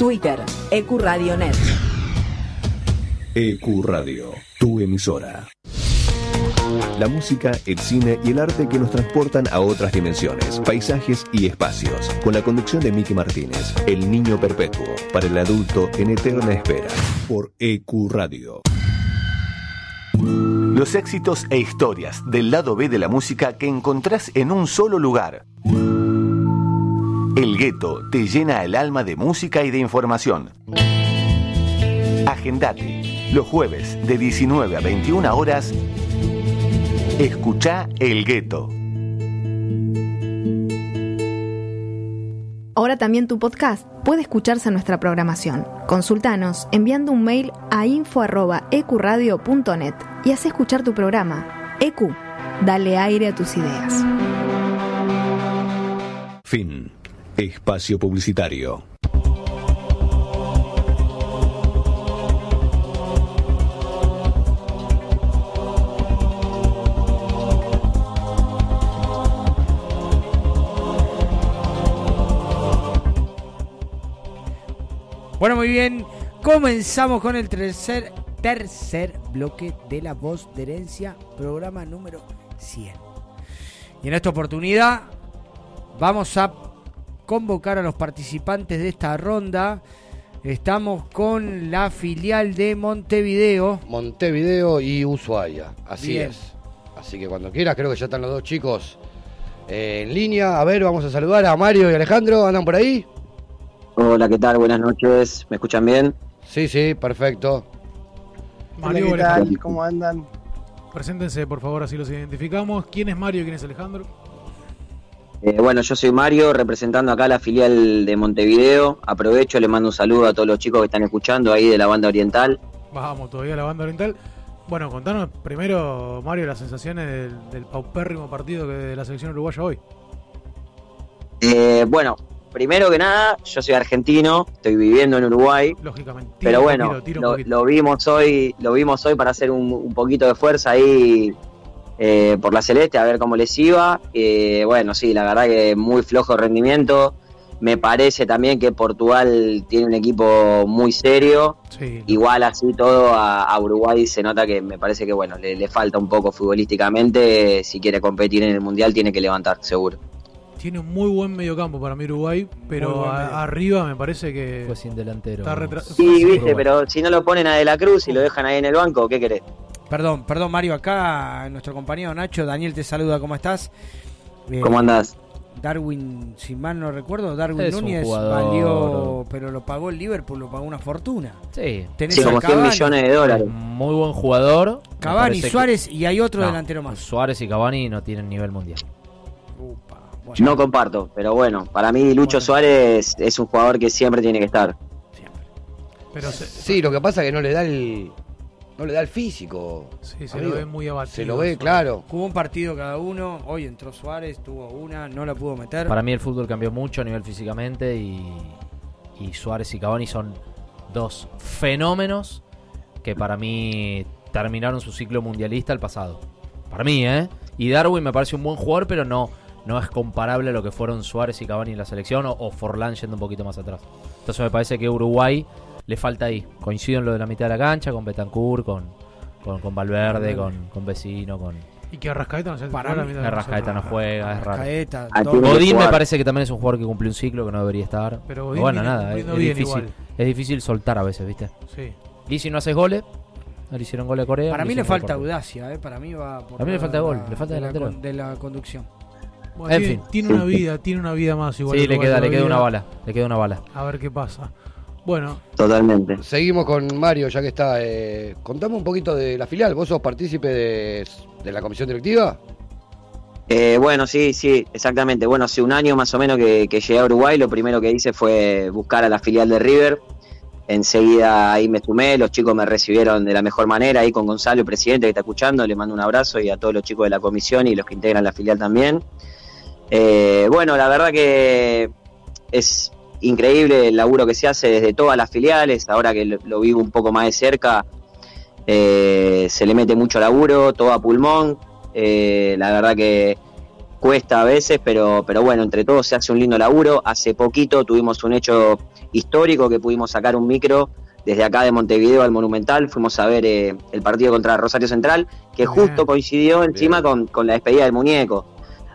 Twitter Ecuradionet EQ Radio, tu emisora. La música, el cine y el arte que nos transportan a otras dimensiones, paisajes y espacios. Con la conducción de Miki Martínez, El Niño Perpetuo, para el adulto en eterna espera. Por EQ Radio. Los éxitos e historias del lado B de la música que encontrás en un solo lugar. El gueto te llena el alma de música y de información. Agendate. Los jueves de 19 a 21 horas. Escucha El gueto. Ahora también tu podcast puede escucharse en nuestra programación. Consultanos enviando un mail a info.ecuradio.net y haz escuchar tu programa. EQ, dale aire a tus ideas. Fin. Espacio publicitario. Bueno, muy bien. Comenzamos con el tercer, tercer bloque de La Voz de Herencia, programa número 100. Y en esta oportunidad vamos a convocar a los participantes de esta ronda. Estamos con la filial de Montevideo. Montevideo y Ushuaia, así Bien. es. Así que cuando quieras, creo que ya están los dos chicos eh, en línea. A ver, vamos a saludar a Mario y Alejandro. ¿Andan por ahí? Hola, ¿qué tal? Buenas noches. ¿Me escuchan bien? Sí, sí, perfecto. Mario, ¿qué tal? ¿Cómo andan? Preséntense, por favor, así los identificamos. ¿Quién es Mario y quién es Alejandro? Eh, bueno, yo soy Mario, representando acá la filial de Montevideo. Aprovecho, le mando un saludo a todos los chicos que están escuchando ahí de la banda oriental. Vamos todavía a la banda oriental. Bueno, contanos primero, Mario, las sensaciones del, del paupérrimo partido que de la selección uruguaya hoy. Eh, bueno, primero que nada, yo soy argentino, estoy viviendo en Uruguay. Lógicamente. Pero bueno, tiro, tiro un lo, poquito. lo vimos hoy, lo vimos hoy para hacer un, un poquito de fuerza ahí eh, por la celeste, a ver cómo les iba. Eh, bueno, sí, la verdad que muy flojo rendimiento. Me parece también que Portugal tiene un equipo muy serio. Sí. Igual así todo a, a Uruguay se nota que me parece que bueno, le, le falta un poco futbolísticamente. Si quiere competir en el mundial tiene que levantar, seguro. Tiene un muy buen mediocampo para mí Uruguay, pero a- arriba me parece que Fue sin delantero. está Sí, viste, pero si no lo ponen a De la Cruz y lo dejan ahí en el banco, ¿qué querés? Perdón, perdón Mario, acá nuestro compañero Nacho, Daniel te saluda, ¿cómo estás? Eh, ¿Cómo andás? Darwin, si mal no recuerdo, Darwin Es un Núñez jugador- valió, pero lo pagó el Liverpool, lo pagó una fortuna. Sí. Tenés Sí, como 100 Cavani, millones de dólares. Muy buen jugador. Cavani, que- Suárez y hay otro No, delantero más. Suárez y Cavani no tienen nivel mundial. No comparto, pero bueno, para mí Lucho Suárez es un jugador que siempre tiene que estar. Pero se- Sí, lo que pasa es que no le da el. No le da el físico. Sí, se amigo. lo ve muy abatido. Se lo ve, claro. Jugó un partido cada uno, hoy entró Suárez, tuvo una, no la pudo meter. Para mí el fútbol cambió mucho a nivel físicamente y, y Suárez y Cavani son dos fenómenos que para mí terminaron su ciclo mundialista el pasado. Para mí, ¿eh? Y Darwin me parece un buen jugador, pero no, no es comparable a lo que fueron Suárez y Cavani en la selección o, o Forlán yendo un poquito más atrás. Entonces me parece que Uruguay le falta ahí. Coincido en lo de la mitad de la cancha, con Betancourt, con, con, con Valverde, con, con Vecino, con... Y que Arrascaeta no se Para la mitad de Arrascaeta no juega, es raro. Godín me parece que también es un jugador que cumple un ciclo que no debería estar. Pero Godín bueno, nada, es, difícil, igual. es difícil soltar a veces, ¿viste? Sí. Y si no haces goles, no le hicieron goles a Corea. Para mí le falta gol audacia, eh, para mí va por A mí le la- falta gol, le falta de la delantero. con- de la conducción. Bueno, En tiene, fin. tiene una vida, tiene una vida más igual. Sí, le queda, le queda una bala, le queda una bala. A ver qué pasa. Bueno, Totalmente. Seguimos con Mario, ya que está. Eh, contame un poquito de la filial. ¿Vos sos partícipe de, de la comisión directiva? Eh, bueno, sí, sí, exactamente. Bueno, hace un año más o menos que, que llegué a Uruguay, lo primero que hice fue buscar a la filial de River. Enseguida ahí me sumé, los chicos me recibieron de la mejor manera, ahí con Gonzalo, el presidente que está escuchando, le mando un abrazo y a todos los chicos de la comisión y los que integran la filial también. Eh, bueno, la verdad que es increíble el laburo que se hace desde todas las filiales, ahora que lo, lo vivo un poco más de cerca, eh, se le mete mucho laburo, todo a pulmón, eh, la verdad que cuesta a veces, pero, pero bueno, entre todos se hace un lindo laburo. Hace poquito tuvimos un hecho histórico que pudimos sacar un micro desde acá de Montevideo al Monumental, fuimos a ver eh, el partido contra Rosario Central, que justo coincidió encima con, con la despedida del muñeco.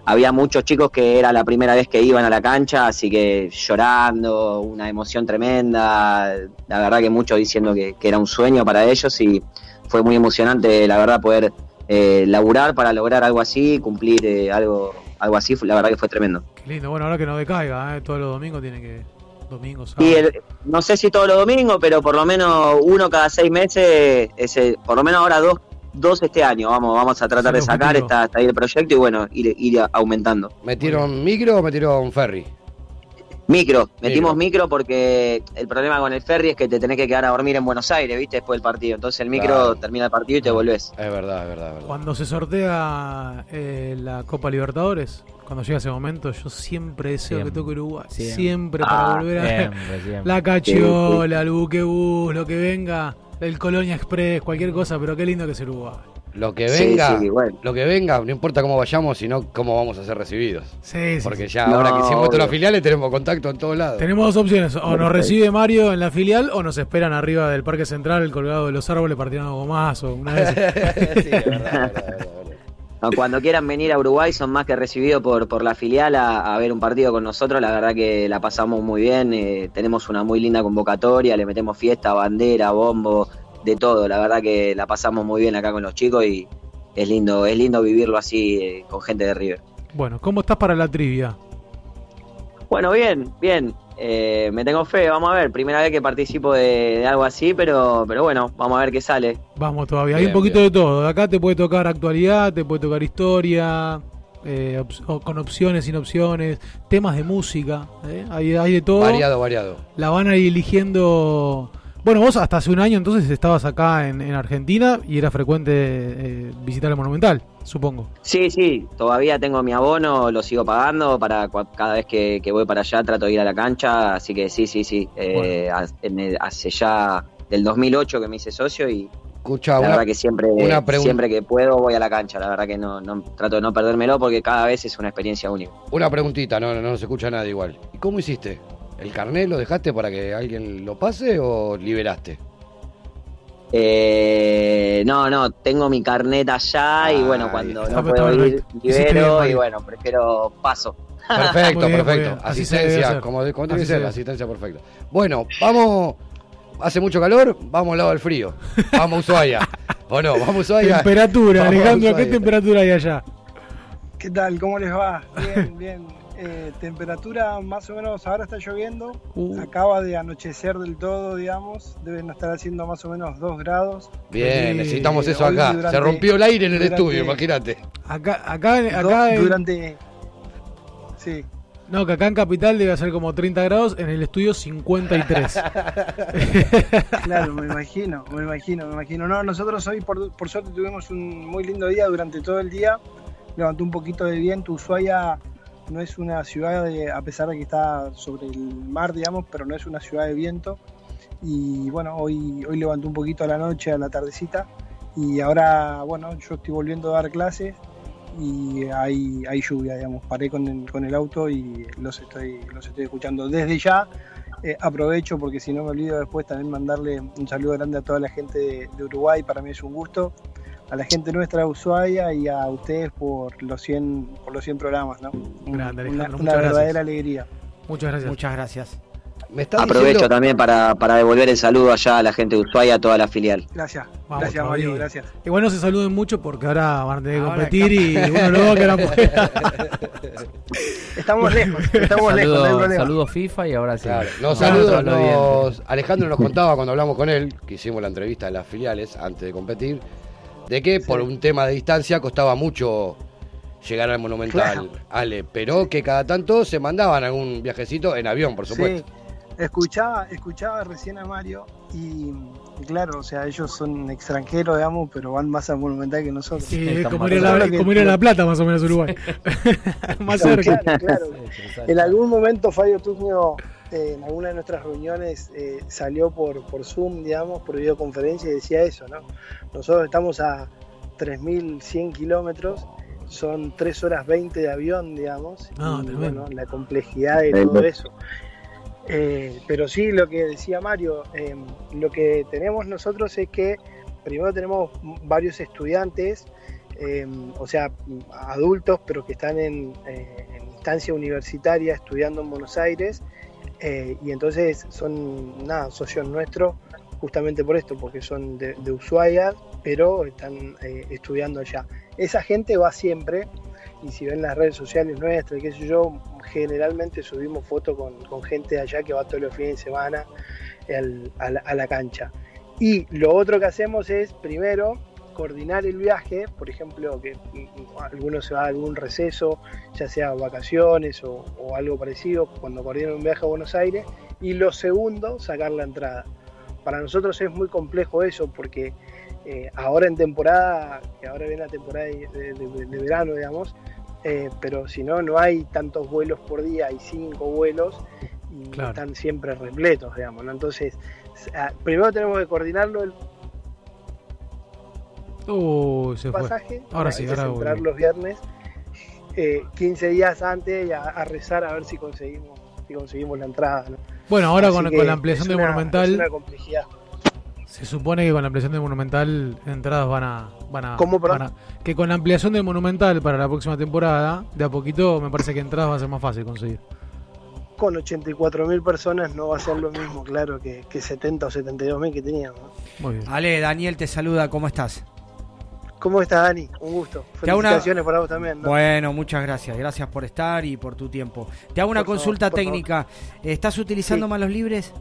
Había muchos chicos que era la primera vez que iban a la cancha, así que llorando, una emoción tremenda, la verdad que muchos diciendo que, que era un sueño para ellos y fue muy emocionante, la verdad, poder eh, laburar para lograr algo así, cumplir eh, algo, algo así, la verdad que fue tremendo. qué lindo. Bueno, ahora que no decaiga, ¿eh? todos los domingos tiene que. Domingos, el- no sé si todos los domingos, pero por lo menos uno cada seis meses, ese, por lo menos ahora dos, dos este año, vamos, vamos a tratar de sacar, está, está ahí el proyecto y bueno, ir, ir aumentando. ¿Metieron micro o metieron ferry? Micro, metimos micro. porque el problema con el ferry es que te tenés que quedar a dormir en Buenos Aires, ¿viste? Después del partido. Entonces el micro Claro. termina el partido y te volvés. Es verdad, es verdad, es verdad. Cuando se sortea eh, la Copa Libertadores, cuando llega ese momento, yo siempre deseo Siempre. que toque Uruguay. Siempre. Siempre, Ah, para volver a siempre, siempre. la cachiola, el buquebús, lo que venga, el Colonia Express, cualquier cosa, pero qué lindo que es Uruguay. Lo que Sí, venga, sí, bueno. lo que venga, no importa cómo vayamos, sino cómo vamos a ser recibidos. Sí, sí, Porque sí. ya No, ahora que hicimos todas las filiales tenemos contacto en todos lados. Tenemos dos opciones, o nos recibe Mario en la filial o nos esperan arriba del Parque Central, colgado de los árboles, partiendo gomazo, una vez. (laughs) No, Cuando quieran venir a Uruguay son más que recibidos por, por la filial a, a ver un partido con nosotros. La verdad que la pasamos muy bien. eh, tenemos una muy linda convocatoria, le metemos fiesta, bandera, bombo, de todo. La verdad que la pasamos muy bien acá con los chicos y es lindo, es lindo vivirlo así eh, con gente de River. Bueno, ¿cómo estás para la trivia? Bueno, bien, bien. Eh, me tengo fe, vamos a ver. Primera vez que participo de, de algo así, pero, pero bueno, vamos a ver qué sale. Vamos todavía, hay un poquito de todo. Acá te puede tocar actualidad, te puede tocar historia, eh, con opciones, sin opciones, temas de música, ¿eh? hay, hay de todo. Variado, variado. La van a ir eligiendo Bueno, vos hasta hace un año entonces estabas acá en, en Argentina y era frecuente eh, visitar el Monumental, supongo. Sí, sí, todavía tengo mi abono, lo sigo pagando para cua- cada vez que, que voy para allá trato de ir a la cancha, así que sí, sí, sí. Eh, hace- ya del 2008 que me hice socio y Escucha, la una- verdad que siempre, una siempre que puedo voy a la cancha, la verdad que no, no trato de no perdérmelo porque cada vez es una experiencia única. Una preguntita, no, no, no se escucha nada igual. ¿Y cómo hiciste? ¿El carnet lo dejaste para que alguien lo pase o liberaste? Eh, no, no, tengo mi carnet allá y bueno, cuando no puedo ir, bien, libero y bueno, prefiero paso. Perfecto, (laughs) bien, perfecto. Así debe Asistencia, como, de- como tiene Así que se ser, debe. asistencia perfecta. Bueno, vamos. Hace mucho calor, vamos al lado del frío. Vamos a Ushuaia. (laughs) ¿O no? Vamos a Ushuaia. Temperatura, Vamos a Alejandro, ¿qué temperatura hay allá? ¿Qué tal? ¿Cómo les va? Bien, bien. Eh, temperatura más o menos, ahora está lloviendo, Uh. acaba de anochecer del todo, digamos, deben estar haciendo más o menos 2 grados. Bien, necesitamos Eh, eso hoy acá. durante- Se rompió el aire en el durante- estudio, imagínate. Acá, acá, do- acá en- durante... Sí. No, que acá en Capital debe ser como 30 grados, en el estudio 53. (laughs) Claro, me imagino, me imagino, me imagino. No, nosotros hoy por, por suerte tuvimos un muy lindo día durante todo el día. Levantó un poquito de viento. Ushuaia no es una ciudad, de- a pesar de que está sobre el mar, digamos, pero no es una ciudad de viento. Y bueno, hoy, hoy levantó un poquito a la noche, a la tardecita. Y ahora, bueno, yo estoy volviendo a dar clases y hay, hay lluvia, digamos. Paré con el, con el auto y los estoy, los estoy escuchando desde ya. Eh, aprovecho porque si no me olvido después también mandarle un saludo grande a toda la gente de, de Uruguay, para mí es un gusto, a la gente nuestra de Ushuaia y a ustedes por los 100, por los 100 programas, ¿no? Grande, una Alejandro, una verdadera gracias. alegría. Muchas gracias. Muchas gracias. Me está Aprovecho diciendo- también para, para devolver el saludo allá a la gente de Ushuaia, a toda la filial. Gracias, Vamos gracias Mario, gracias. Igual no se saluden mucho porque ahora van a tener que Ahora competir y uno luego queda fuera. (laughs) Estamos lejos, estamos lejos, no hay Saludo, problema. saludo FIFA y ahora sí. Claro, saludos, los dientes. nos- Alejandro nos contaba cuando hablamos con él, que hicimos la entrevista de las filiales antes de competir, de que por un tema de distancia costaba mucho llegar al Monumental, Claro. Ale, pero que cada tanto se mandaban algún viajecito en avión, por supuesto. Sí, escuchaba, escuchaba recién a Mario y, y claro, o sea, ellos son extranjeros, digamos, pero van más al Monumental que nosotros. Sí, es como ir, a la, cerca que- como ir a La Plata, más o menos, Uruguay. (laughs) más cerca. Claro, claro. En algún momento Fabio Tugno eh, en alguna de nuestras reuniones eh, salió por, por Zoom, digamos, por videoconferencia y decía eso, ¿no? Nosotros estamos a 3.100 kilómetros, son 3 horas 20 de avión, digamos, Ah, y bueno, la complejidad de todo eso. Eh, pero sí, lo que decía Mario, eh, lo que tenemos nosotros es que primero tenemos varios estudiantes, eh, o sea, adultos, pero que están en, eh, en instancia universitaria estudiando en Buenos Aires, eh, y entonces son, nada, socios nuestros, justamente por esto, porque son de, de pero están eh, estudiando allá. Esa gente va siempre, y si ven las redes sociales nuestras, qué sé yo, generalmente subimos fotos con, gente allá que va todos los fines de semana al- a, la, a la cancha. Y lo otro que hacemos es, primero, coordinar el viaje, por ejemplo, que alguno se va a algún receso, ya sea vacaciones o, o algo parecido, cuando coordinan un viaje a Buenos Aires, y lo segundo, sacar la entrada. Para nosotros es muy complejo eso, porque eh, ahora en temporada, que ahora viene la temporada de, de- de- de verano, digamos, eh, pero si no, no hay tantos vuelos por día, hay cinco vuelos y Claro. están siempre repletos, digamos, ¿no? Entonces, ah, primero tenemos que coordinarlo Uy, se fue. Ahora sí, ahora entrar los viernes, eh, 15 días antes y a, a rezar a ver si conseguimos, si conseguimos la entrada, ¿no? Bueno, ahora con, la ampliación del Monumental, es una complejidad. se supone que con la ampliación del Monumental entradas van a... Van a, ¿Cómo, van a- que con la ampliación del Monumental para la próxima temporada, de a poquito me parece que entradas va a ser más fácil conseguir. Con 84.000 personas no va a ser lo mismo, claro, que, que 70 o 72.000 que teníamos. Muy bien. Ale, Daniel te saluda, ¿cómo estás? ¿Cómo estás, Dani? Un gusto. Hago una- Felicitaciones para vos también. ¿no? Bueno, muchas gracias. Gracias por estar y por tu tiempo. Te hago una Por consulta técnica. ¿Estás utilizando Sí. malos libres?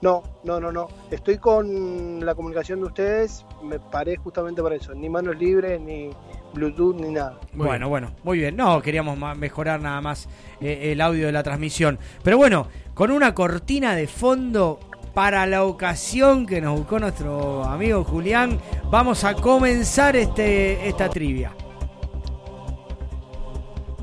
No, no, no, no. Estoy con la comunicación de ustedes, me paré justamente para eso. Ni manos libres, ni Bluetooth, ni nada. bueno, bueno, muy bien. No, queríamos mejorar nada más eh, el audio de la transmisión. Pero bueno, con una cortina de fondo para la ocasión que nos buscó nuestro amigo Julián, vamos a comenzar este, esta trivia.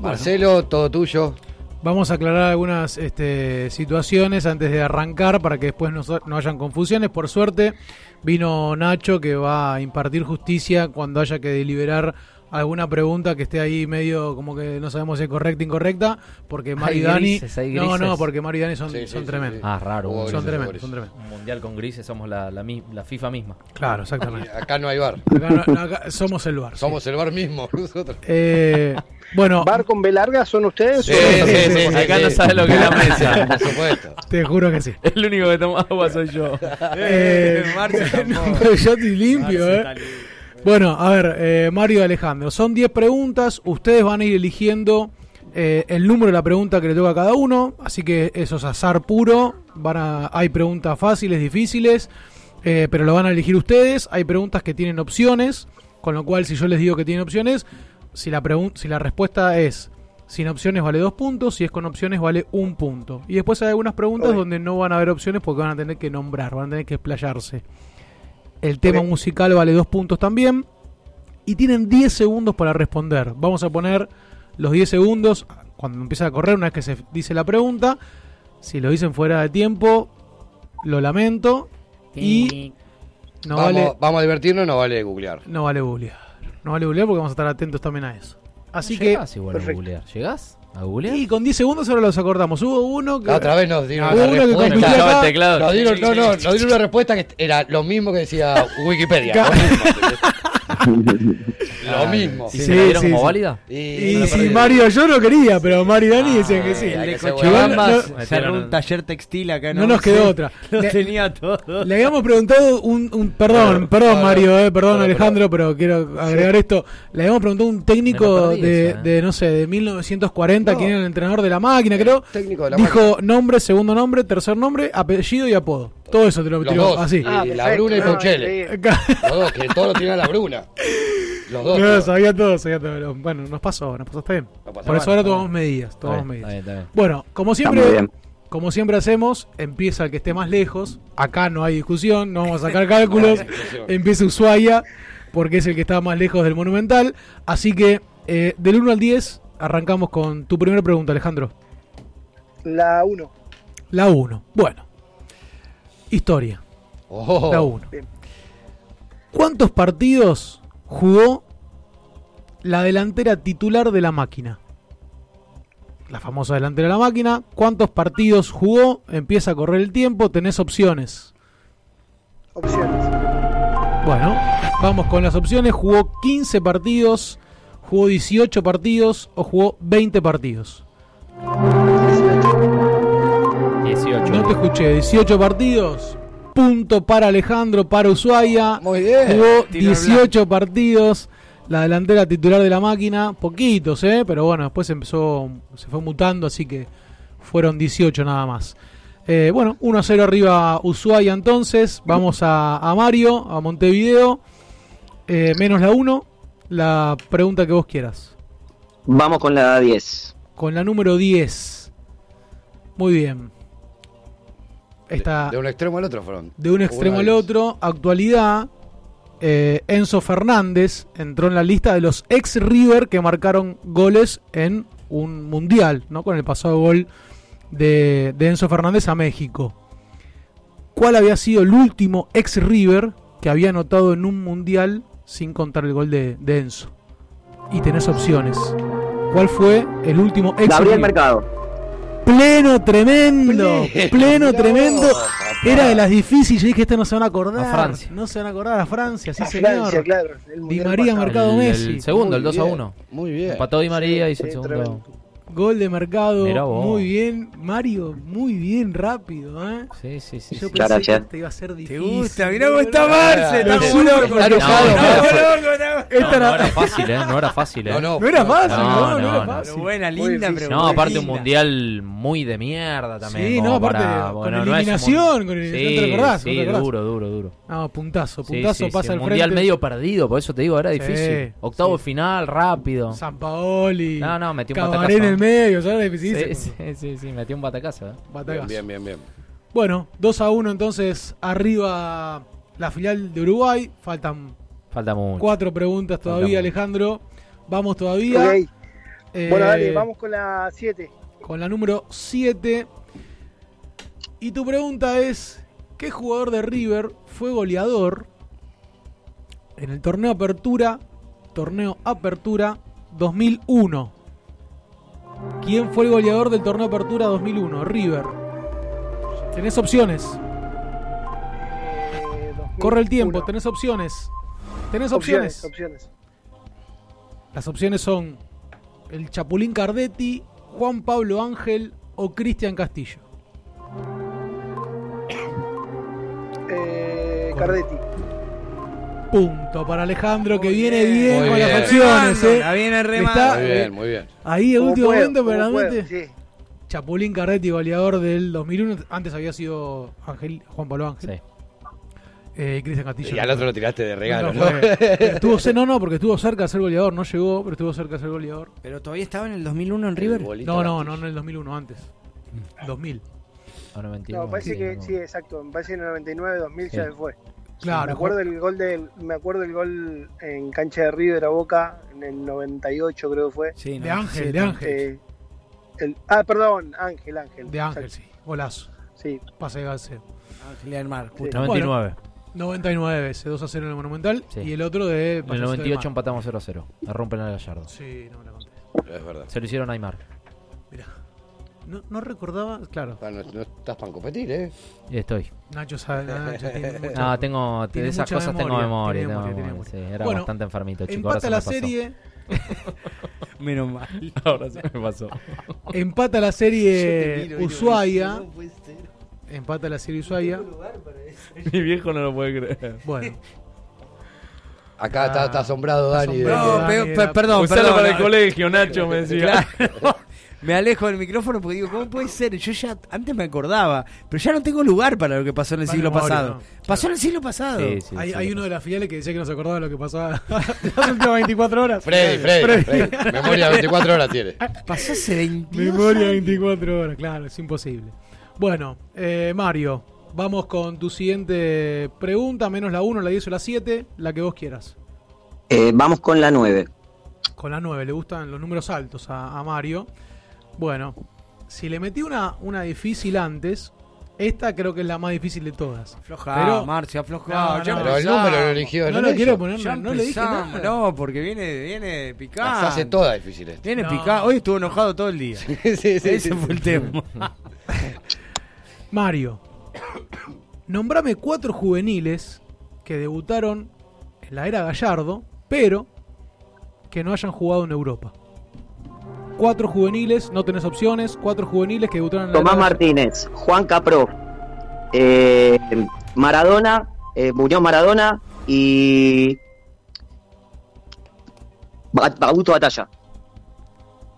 Marcelo, todo tuyo. Vamos a aclarar algunas este, situaciones antes de arrancar para que después no, no hayan confusiones. Por suerte, vino Nacho que va a impartir justicia cuando haya que deliberar alguna pregunta que esté ahí medio como que no sabemos si es correcta o incorrecta, porque Mario y Dani. no, no, porque Mario y Dani son, Sí, sí, son sí, tremendos. sí. Ah, raro. Son Grises, tremendos, grises. son tremendos. Un mundial con grises somos la, la, la FIFA misma. Claro, exactamente. Acá no hay bar. Acá no- no, acá somos el bar. sí. Somos el bar mismo. (laughs) nosotros. Eh, bueno, ¿Bar con B larga son ustedes? Sí, sí, sí, sí, Acá sí. no sabe lo que es la mesa. (laughs) Por supuesto. te juro que sí. (laughs) El único que toma agua soy yo. Eh, no, pero yo estoy limpio, eh. Bueno, a ver, eh, Mario y Alejandro, son 10 preguntas, ustedes van a ir eligiendo eh, el número de la pregunta que le toca a cada uno, así que eso es azar puro, van a, hay preguntas fáciles, difíciles, eh, pero lo van a elegir ustedes, hay preguntas que tienen opciones, con lo cual si yo les digo que tienen opciones, si la, si la respuesta es sin opciones vale dos puntos, si es con opciones vale un punto. Y después hay algunas preguntas donde no van a haber opciones porque van a tener que nombrar, van a tener que explayarse. El tema musical vale dos puntos también. Y tienen 10 segundos para responder. Vamos a poner los 10 segundos cuando empieza a correr, una vez que se dice la pregunta. Si lo dicen fuera de tiempo, lo lamento. Y no vamos, vale, vamos a divertirnos, no vale googlear. no vale googlear. No vale googlear porque vamos a estar atentos también a eso. Así No que. llegás igual a googlear. ¿Llegás a? Y con 10 segundos ahora los acordamos. Hubo uno que. La otra vez nos dieron una uno respuesta. acá. el teclado. Nos dieron, no, no, nos dieron una respuesta que era lo mismo que decía (laughs) Wikipedia. (laughs) (laughs) Lo mismo. lo mismo. ¿Y Sí, se la dieron sí, como sí. válida? Y si Mario yo no quería, pero Mario y Dani decían que sí. Cochabamba cerró un taller textil acá. No nos quedó Sí, otra. (laughs) Lo Le- tenía todo. Le habíamos preguntado un, un- perdón, perdón Mario, eh, perdón Alejandro, pero quiero agregar esto. Le habíamos preguntado a un técnico de, eh. no sé, de 1940, No. quién era el entrenador de la máquina, creo. Técnico de la Dijo máquina. nombre, segundo nombre, tercer nombre, apellido y apodo. Todo eso te lo Los tiró dos. así. Ah, Y la perfecto, Bruna y no, Ponchele. (laughs) Los dos, que todos lo tienen a la Bruna. Los dos. No, todos. sabía todo, sabía todo. pero Bueno, nos pasó, nos pasó, está bien. No pasa Por eso ahora está tomamos medidas, Está tomamos bien, medidas. está bien, está bien. Bueno, como siempre, como siempre hacemos, empieza el que esté más lejos. Acá no hay discusión, no vamos a sacar cálculos. (laughs) empieza Ushuaia, porque es el que está más lejos del Monumental. Así que, eh, del 1 al 10, arrancamos con tu primera pregunta, Alejandro. La 1. La 1. Bueno, historia. Oh. La 1. Bien. ¿Cuántos partidos jugó la delantera titular de la máquina? La famosa delantera de la máquina. ¿Cuántos partidos jugó? Empieza a correr el tiempo. Tenés opciones. Opciones. Bueno, vamos con las opciones. ¿Jugó 15 partidos? ¿Jugó 18 partidos? ¿O jugó 20 partidos? 18. No te escuché. 18 partidos. Punto para Alejandro, para Ushuaia. Muy bien. Jugó Tiro al 18 partidos. La delantera titular de la máquina. Poquitos, ¿eh? Pero bueno, después empezó, se fue mutando, así que fueron 18 nada más. Eh, bueno, 1 a 0 arriba Ushuaia entonces. Vamos a, a Mario, a Montevideo. Eh, menos la 1. La pregunta que vos quieras. Vamos con la 10. Con la número 10. Muy bien. De un extremo al otro fueron. de un extremo al otro. Actualidad, eh, Enzo Fernández entró en la lista de los ex River que marcaron goles en un mundial, ¿no? Con el pasado gol de, de Enzo Fernández a México. ¿Cuál había sido el último ex River que había anotado en un mundial sin contar el gol de, de Enzo? Y tenés opciones. ¿Cuál fue el último ex Gabriel River? Mercado. Pleno tremendo, Pleno, tremendo. Era de las difíciles, yo dije, este no se van a acordar. A Francia. No se van a acordar a Francia, sí A señor. Francia, claro. Di María pasado. marcado el, Messi. el segundo, el Muy 2 a bien, 1. Muy bien. Empató Di María Sí, hizo el segundo. tremendo. Gol de mercado, muy bien. Mario, muy bien, rápido, ¿eh? Sí, sí, sí. Yo sí. pensé Gracias. que este iba a ser ¿Te difícil. gusta? Mirá cómo está Marce. Está como loco. está No, loco, era- era fácil, ¿eh? No era fácil, ¿eh? No, no. No era fácil, No, no, no, no, era no. fácil. Pero buena, linda, pero No, aparte un mundial muy de mierda también. Sí, no, aparte, para- con bueno, no es un eliminación, con eliminación, Sí, ¿te lo acordás? Sí, ¿No te duro, duro, duro. No, puntazo, puntazo pasa al un mundial frente. medio perdido, por eso te digo, era difícil. Octavo final, rápido. San Paoli. No, no, metió un Cabaré batacazo. en el Sí, Difícil. sí, sí, sí, metió un batacazo. ¿eh? Batacazo. Bien, bien, bien. Bueno, 2 a 1 entonces arriba la filial de Uruguay. Faltan Falta mucho. cuatro preguntas todavía. Alejandro. Vamos todavía. Eh, Bueno, dale, vamos con la 7. Con la número 7. Y tu pregunta es, ¿qué jugador de River fue goleador en el torneo Apertura, torneo Apertura 2001? ¿Quién fue el goleador del torneo Apertura 2001? River. Tenés opciones. Corre el tiempo, tenés opciones. Tenés opciones. Opciones. Las opciones son el Chapulín Cardetti, Juan Pablo Ángel o Cristian Castillo. Eh, Cardetti. Punto para Alejandro, que viene bien, Muy con bien. las opciones. eh. La viene remando. Está, Muy bien, muy bien. Ahí, el Como último puedo, momento, pero realmente. sí. Chapulín Cardetti, goleador del 2001. Antes había sido Ángel, Juan Pablo Ángel. Sí. Eh, Cristian Castillo. Y al otro lo tiraste de regalo, ¿no? estuvo, no, no, porque estuvo cerca de ser goleador. No llegó, pero estuvo cerca de ser goleador. Pero todavía estaba en el 2001 en River. No, no, no en el 2001, antes. 2000. O 99, No, parece sí, que no. sí, exacto. Me parece que en el 99, 2000 ya Sí. se fue. Claro, Me acuerdo el gol del, me acuerdo el gol en cancha de River a Boca en el 98 creo que fue. Sí, De Ángel, de Ángel. Eh, el, ah, perdón, Ángel, Ángel. De Ángel, Exacto. sí. Golazo. Sí. Pase de Galseo. Ángel del Mar. Sí. justo. 99. 99, ese 2 a 0 en el Monumental. Sí. Y el otro de. En el Payaso de 98 Mar. empatamos 0 a 0. La rompen al Gallardo. Sí, no me la conté. Es verdad. Se lo hicieron a Aymar. No, no recordaba, claro. Ah, No, no estás para competir, ¿eh? Estoy. Nacho sabe, Nacho tiene mucha- No, tengo, de tiene esas cosas tengo memoria. tiene tengo memoria, tiene memoria, memoria. sí, era Bueno, bastante enfermito, chico. Ahora Empata se la me pasó. serie. (laughs) Menos mal. (laughs) Ahora se me pasó. Empata la serie miro, Ushuaia. no puede ser. Empata la serie Ushuaia. Mi viejo no lo puede creer. Bueno. Acá está, está asombrado Dani. asombrado. que- No, pe- pe- perdón, Usalo perdón. para el colegio, Nacho, me decía. (laughs) Claro. Me alejo del micrófono porque digo, ¿cómo puede ser? Yo ya antes me acordaba, pero ya no tengo lugar para lo que pasó en el siglo memoria, pasado. no. Pasó en el siglo pasado. Sí, sí, hay sí. hay uno de las filiales que decía que no se acordaba de lo que pasaba (laughs) las últimas 24 horas. Freddy, Freddy, Freddy. Memoria 24 horas tiene. Pasó hace 22 Memoria años. 24 horas, claro, es imposible. Bueno, eh, Mario, vamos con tu siguiente pregunta, menos la 1, la 10 o la 7, la que vos quieras. Eh, vamos con la 9. Con la 9, le gustan los números altos a, a Mario. Bueno, si le metí una, una difícil antes, esta creo que es la más difícil de todas. Afloja, Pero- Marcio, afloja. No, ya no, Pero el número lo eligió No el lo quiero poner, Ya no le dije nada. No, porque viene, viene picado. Las hace todas difíciles. Viene No. picado. Hoy estuvo enojado todo el día. (laughs) sí, sí, Ese sí, fue sí. el tema. (laughs) Mario, nombrame cuatro juveniles que debutaron en la era Gallardo, pero que no hayan jugado en Europa. Cuatro juveniles, no tenés opciones, cuatro juveniles que debutaron en la Tomás Martínez, Juan Capró, eh, Maradona, eh, Muñoz Maradona y Augusto Batalla.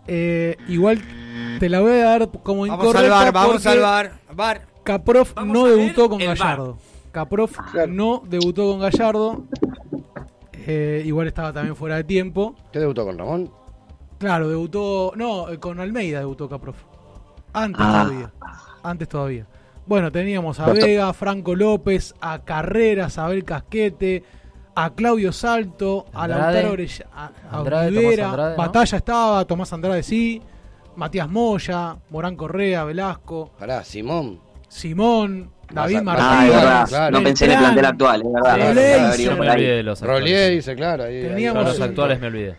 Eh, igual te la voy a dar como Vamos incorrecta al bar, vamos porque al bar. Vamos no a debutó con el bar. Gallardo. Caprov no debutó con Gallardo. Eh, igual estaba también fuera de tiempo. ¿Qué debutó con Ramón? Claro, debutó. No, eh, con Almeida debutó Caprov. Antes Ah. todavía. Antes todavía. Bueno, teníamos a Pero Vega, a Franco López, a Carreras, a Abel Casquete, a Claudio Salto, a. Lautaro Orella, a, a Andrade, Olivera, Tomás Andrade, ¿no? Batalla estaba, Tomás Andrade sí, Matías Moya, Morán Correa, Velasco, Pará, Simón. Simón, David Martínez. Ah, es verdad. claro. No pensé en el plantel actual, es verdad. Rolier dice, claro. Ahí, Teníamos ahí- Los actuales me olvidé.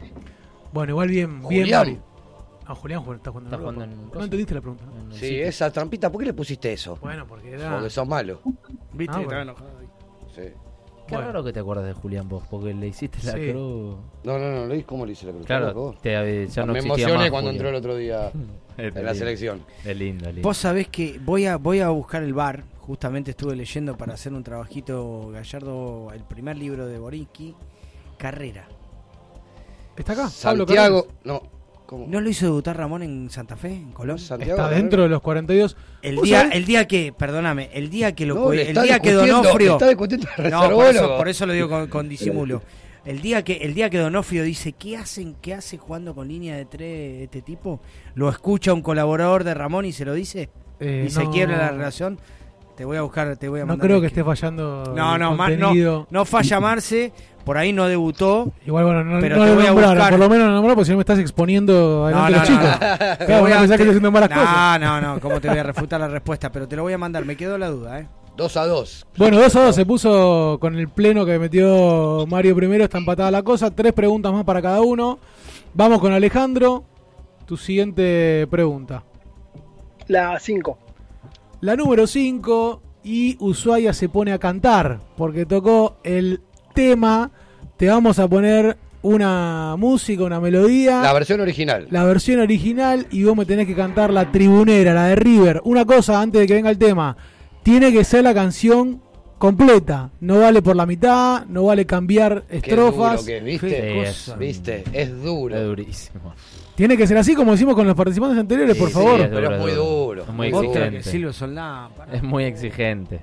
Bueno, igual bien, bien Julián. Mario. No, Julián está jugando en Está Europa. jugando en- No entendiste la pregunta. ¿no? Sí, esa trampita, ¿por qué le pusiste eso? Bueno, porque era. Porque sos malo. ¿Viste? Ah, Estaba bueno. enojado. Sí. Qué Bueno. raro que te acuerdas de Julián vos, porque le hiciste la Sí. cruz. No, no, no, ¿cómo le hice la cruz? Claro, te, ya no Me emocioné más, cuando Julián. entró el otro día (laughs) en la selección. Es lindo, es lindo. Vos sabés que voy a, voy a buscar el bar. Justamente estuve leyendo para hacer un trabajito Gallardo, el primer libro de Borinsky, Carrera. ¿Está acá? Santiago, no, ¿cómo? ¿No lo hizo debutar Ramón en Santa Fe, en Colón? Santiago Está dentro de los 42. El ¿Vos día, sabés? el día que, perdóname, el día que lo No, el día que Donofrio. está discutiendo el No, por eso, por eso lo digo con, con (laughs) disimulo. El día que el día que Donofrio dice qué hacen, qué hace jugando con línea de tres este tipo, lo escucha un colaborador de Ramón y se lo dice Eh, y se no. quiebra la relación. Te voy a buscar, te voy a No mandar creo el que esté fallando. No, no, ma- no, no falla Marce, por ahí no debutó. Igual, bueno, no, pero no te lo voy a buscar. por lo menos no nombraron, porque si no me estás exponiendo No, adelante no, a los no, chicos. Claro, (laughs) voy a pensar que estoy haciendo malas no, cosas. No, no, ¿cómo te voy a refutar la respuesta? Pero te lo voy a mandar, me quedó la duda, ¿eh? 2 a 2. Bueno, 2 a 2 se puso con el pleno que metió Mario primero, está empatada la cosa. Tres preguntas más para cada uno. Vamos con Alejandro. Tu siguiente pregunta. La 5. La número 5 y Ushuaia se pone a cantar porque tocó el tema. Te vamos a poner una música, una melodía. La versión original. La versión original y vos me tenés que cantar la tribunera, la de River. Una cosa antes de que venga el tema. Tiene que ser la canción completa. No vale por la mitad, no vale cambiar Qué estrofas. duro que ¿viste? Qué Es- cosa. ¿Viste? Es duro. Es durísimo. Tiene que ser así como decimos con los participantes anteriores, por Sí, favor. es duro, es duro. Es muy exigente. Es muy exigente.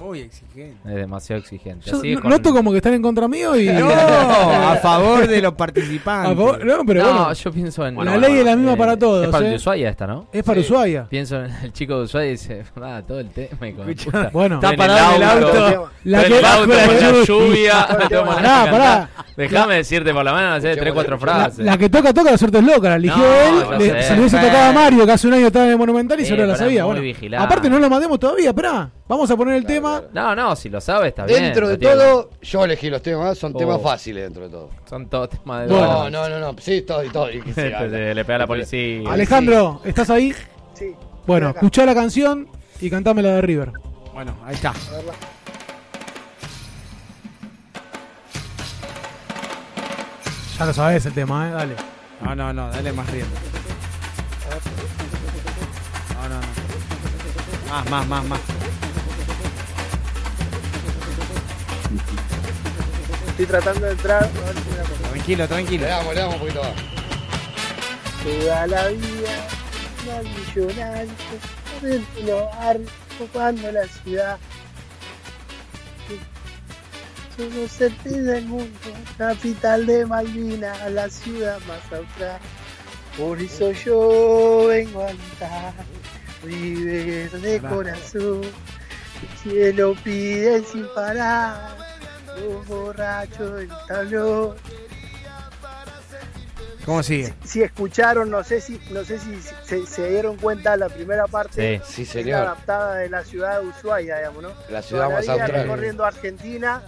Muy exigente. Es demasiado exigente. Yo Así no- con- noto como que están en contra mío y. (laughs) No, a favor de los participantes. A favor- no, pero no, bueno. yo pienso en. La ley es la misma para todos, Es para el ¿eh? de Ushuaia esta, ¿no? Es para Ushuaia. Pienso en el chico de Ushuaia y dice, (laughs) ah, todo el tema. Y con puta, bueno. Está parado en el auto. La La que el auto la con la lluvia. lluvia. (laughs) Pará, tengo ganas de pará, cantar. pará. Déjame decirte por la mano, hacer tres, cuatro La, frases. la que toca, toca, la suerte es loca. La eligió No, él. ya le- sé, se le hubiese tocado a Mario, que hace un año estaba en el Monumental y Sí, seguro la pero sabía. muy Bueno, aparte, no lo mandemos todavía, esperá. Vamos a poner el tema. No, no, si lo sabe está bien. Dentro de tiene- todo, yo elegí los temas, son Oh. temas fáciles dentro de todo. Son todos temas de No, no, no, no, sí, todo y todo. y que (laughs) se habla. se le pega a la policía. Alejandro, ¿estás ahí? Sí. Bueno, escuchá la canción y cantame la de River. Bueno, ahí está. Ya lo sabés el tema, ¿eh? Dale. No, no, no, dale más rienda. No, no, no. Más, más, más, más. Estoy tratando de entrar. a ver si me acuerdo. Tranquilo, tranquilo. Le damos, le damos un poquito más. Toda la vida, más millonario, dentro de los barrios, ocupando la ciudad. El fin del mundo, capital de Malvinas, la ciudad más austral. Por eso yo vengo a cantar, River de corazón. El cielo pide sin parar, los borrachos del tablón. ¿Cómo sigue? si escucharon, no sé si, no sé si se, se dieron cuenta la primera parte Sí, sí, señor. adaptada de la ciudad de Ushuaia, digamos, ¿no? La ciudad Toda más austral. recorriendo Argentina,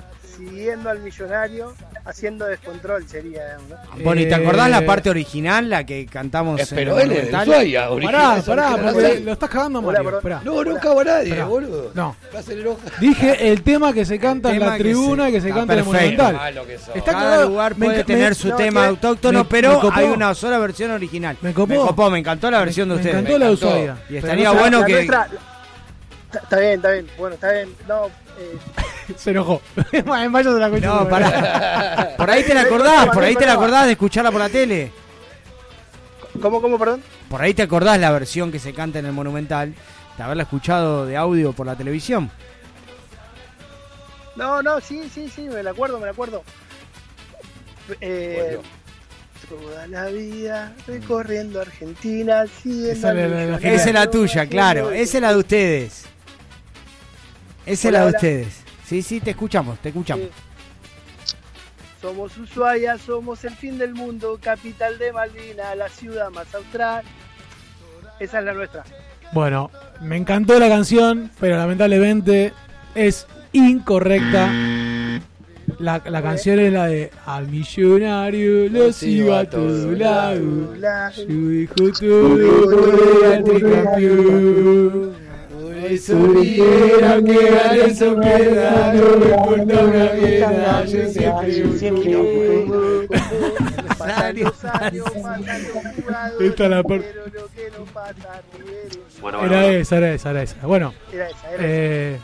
siguiendo al millonario, haciendo descontrol sería, ¿no? Bueno, ¿y te acordás la Eh, parte original, la que cantamos Eh, en pero el? Ushuaia, original, Pará, pará, porque lo estás cagando Mario. Esperá. No, no cago a nadie, boludo. No. Me. Dije el tema que se canta en la que tribuna se- y que se canta en el. Monumental. Ah, que. Está Cada cagado. lugar Me puede tener me- su no, tema me- autóctono, me- pero me hay una sola versión original. Me copó. me encantó la versión de Me ustedes. encantó la de Ushuaia. Y estaría bueno que... está bien, está bien, bueno, está bien, no, eh, Se enojó. (laughs) en mayo de la cuestión. No, pará. (laughs) Por ahí te la acordás, por ahí te la acordás de escucharla por la tele. ¿cómo, cómo, perdón? Por ahí te acordás la versión que se canta en el Monumental, de haberla escuchado de audio por la televisión. No, no, sí, sí, sí, me la acuerdo, me la acuerdo. Eh, toda la vida recorriendo Argentina, siguiendo Esa es la- la- millonario, Esa es la tuya, claro. Esa es la de ustedes. Esa es la de ustedes. Sí, sí, te escuchamos, te escuchamos. Somos Ushuaia, somos el fin del mundo, capital de Malvinas, la ciudad más austral. Esa es la nuestra. Bueno, me encantó la canción, pero lamentablemente es incorrecta. La, la canción es la de Al millonario lo sigo a todos lados. Su hijo todo era tricampeón. Eso dijeron que gané su piedad, no me importa una mierda, yo siempre (laughs) jugadores, Esta es la parte. pero lo que no pasa, Rivero. Bueno, Era esa, era esa, era esa. Bueno, Era esa, era eh,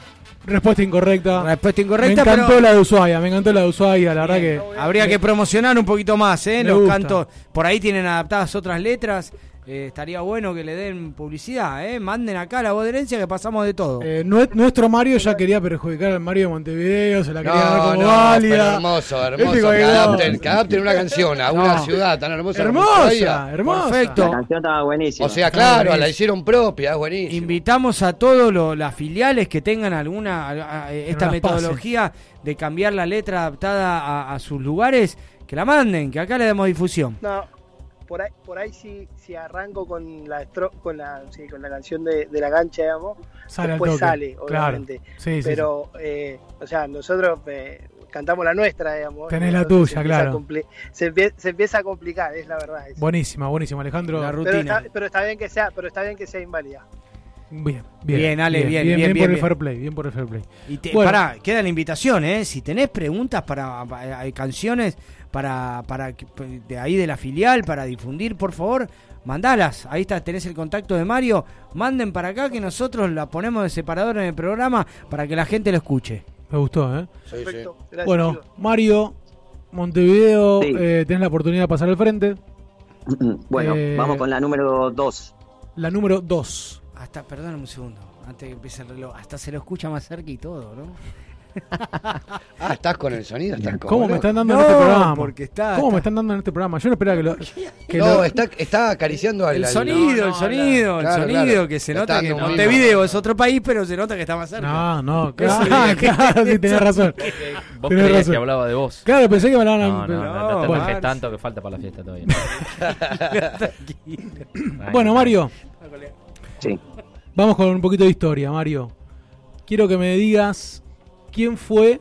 respuesta incorrecta. Respuesta incorrecta, Me encantó pero- la de Ushuaia, me encantó la de Ushuaia, la verdad que. Habría que promocionar un poquito más, ¿eh? Me Los gusta. cantos. Por ahí tienen adaptadas otras letras. Eh, estaría bueno que le den publicidad, ¿eh? Manden acá la voz de herencia que pasamos de todo. Eh, nue- nuestro Mario ya quería perjudicar al Mario de Montevideo, se la quería dar como válida. hermoso, hermoso. Que adapten, que adapten una canción a una (laughs) No. ciudad tan hermosa. como Hermosa, Ushuaia. hermosa. Perfecto. La canción estaba buenísima. O sea, claro, la hicieron propia, es buenísimo. Invitamos a todos las filiales que tengan alguna a- a- esta las metodología de cambiar la letra adaptada a, a sus lugares, que la manden, que acá le demos difusión. No, por ahí, por ahí si, si arranco con la estro- con la, sí, con la canción de, de la cancha, digamos, Sale al después sale, claro. obviamente. Sí, sí, Pero, eh, o sea, nosotros eh, cantamos la nuestra, digamos. Tenés la tuya, se empieza a claro. Se, empie- se empieza a complicar, es la verdad. eso. Buenísima, buenísima, Alejandro. Pero está, pero está bien que sea, pero está bien que sea inválida. Bien, bien. Bien, Ale, bien, bien, bien, por bien, el bien. fair play, bien por el fair play. Y te, Bueno, pará, queda la invitación, ¿eh? Si tenés preguntas para, para- hay canciones para, para que- de ahí de la filial para difundir, por favor, mandalas. Ahí está, tenés el contacto de Mario. Manden para acá que nosotros la ponemos de separador en el programa para que la gente lo escuche. Me gustó, ¿eh? Perfecto. Gracias, bueno. Mario, Montevideo, Sí. eh, tenés la oportunidad de pasar al frente. (clears throat) Bueno, Eh, vamos con la número 2. La número 2. Hasta, perdóname un segundo, antes que empiece el reloj. Hasta se lo escucha más cerca y todo, ¿no? Ah, estás con el sonido, estás con ¿Cómo me están dando No, en este programa? porque está- ¿Cómo está- me están dando en este programa? Yo no esperaba que lo. Que no, lo- está, está acariciando al El sonido, el sonido, el claro, sonido, claro. que se nota que Montevideo es otro país, pero se nota que está más cerca. No, no, claro, (laughs) claro, sí, tenés razón. Vos Tenés creías razón. que hablaba de vos. Claro, pensé que me hablaban. No, no, no, no Bueno. tanto que falta para la fiesta todavía. (laughs) Bueno, Mario, Sí. vamos con un poquito de historia, Mario. Quiero que me digas quién fue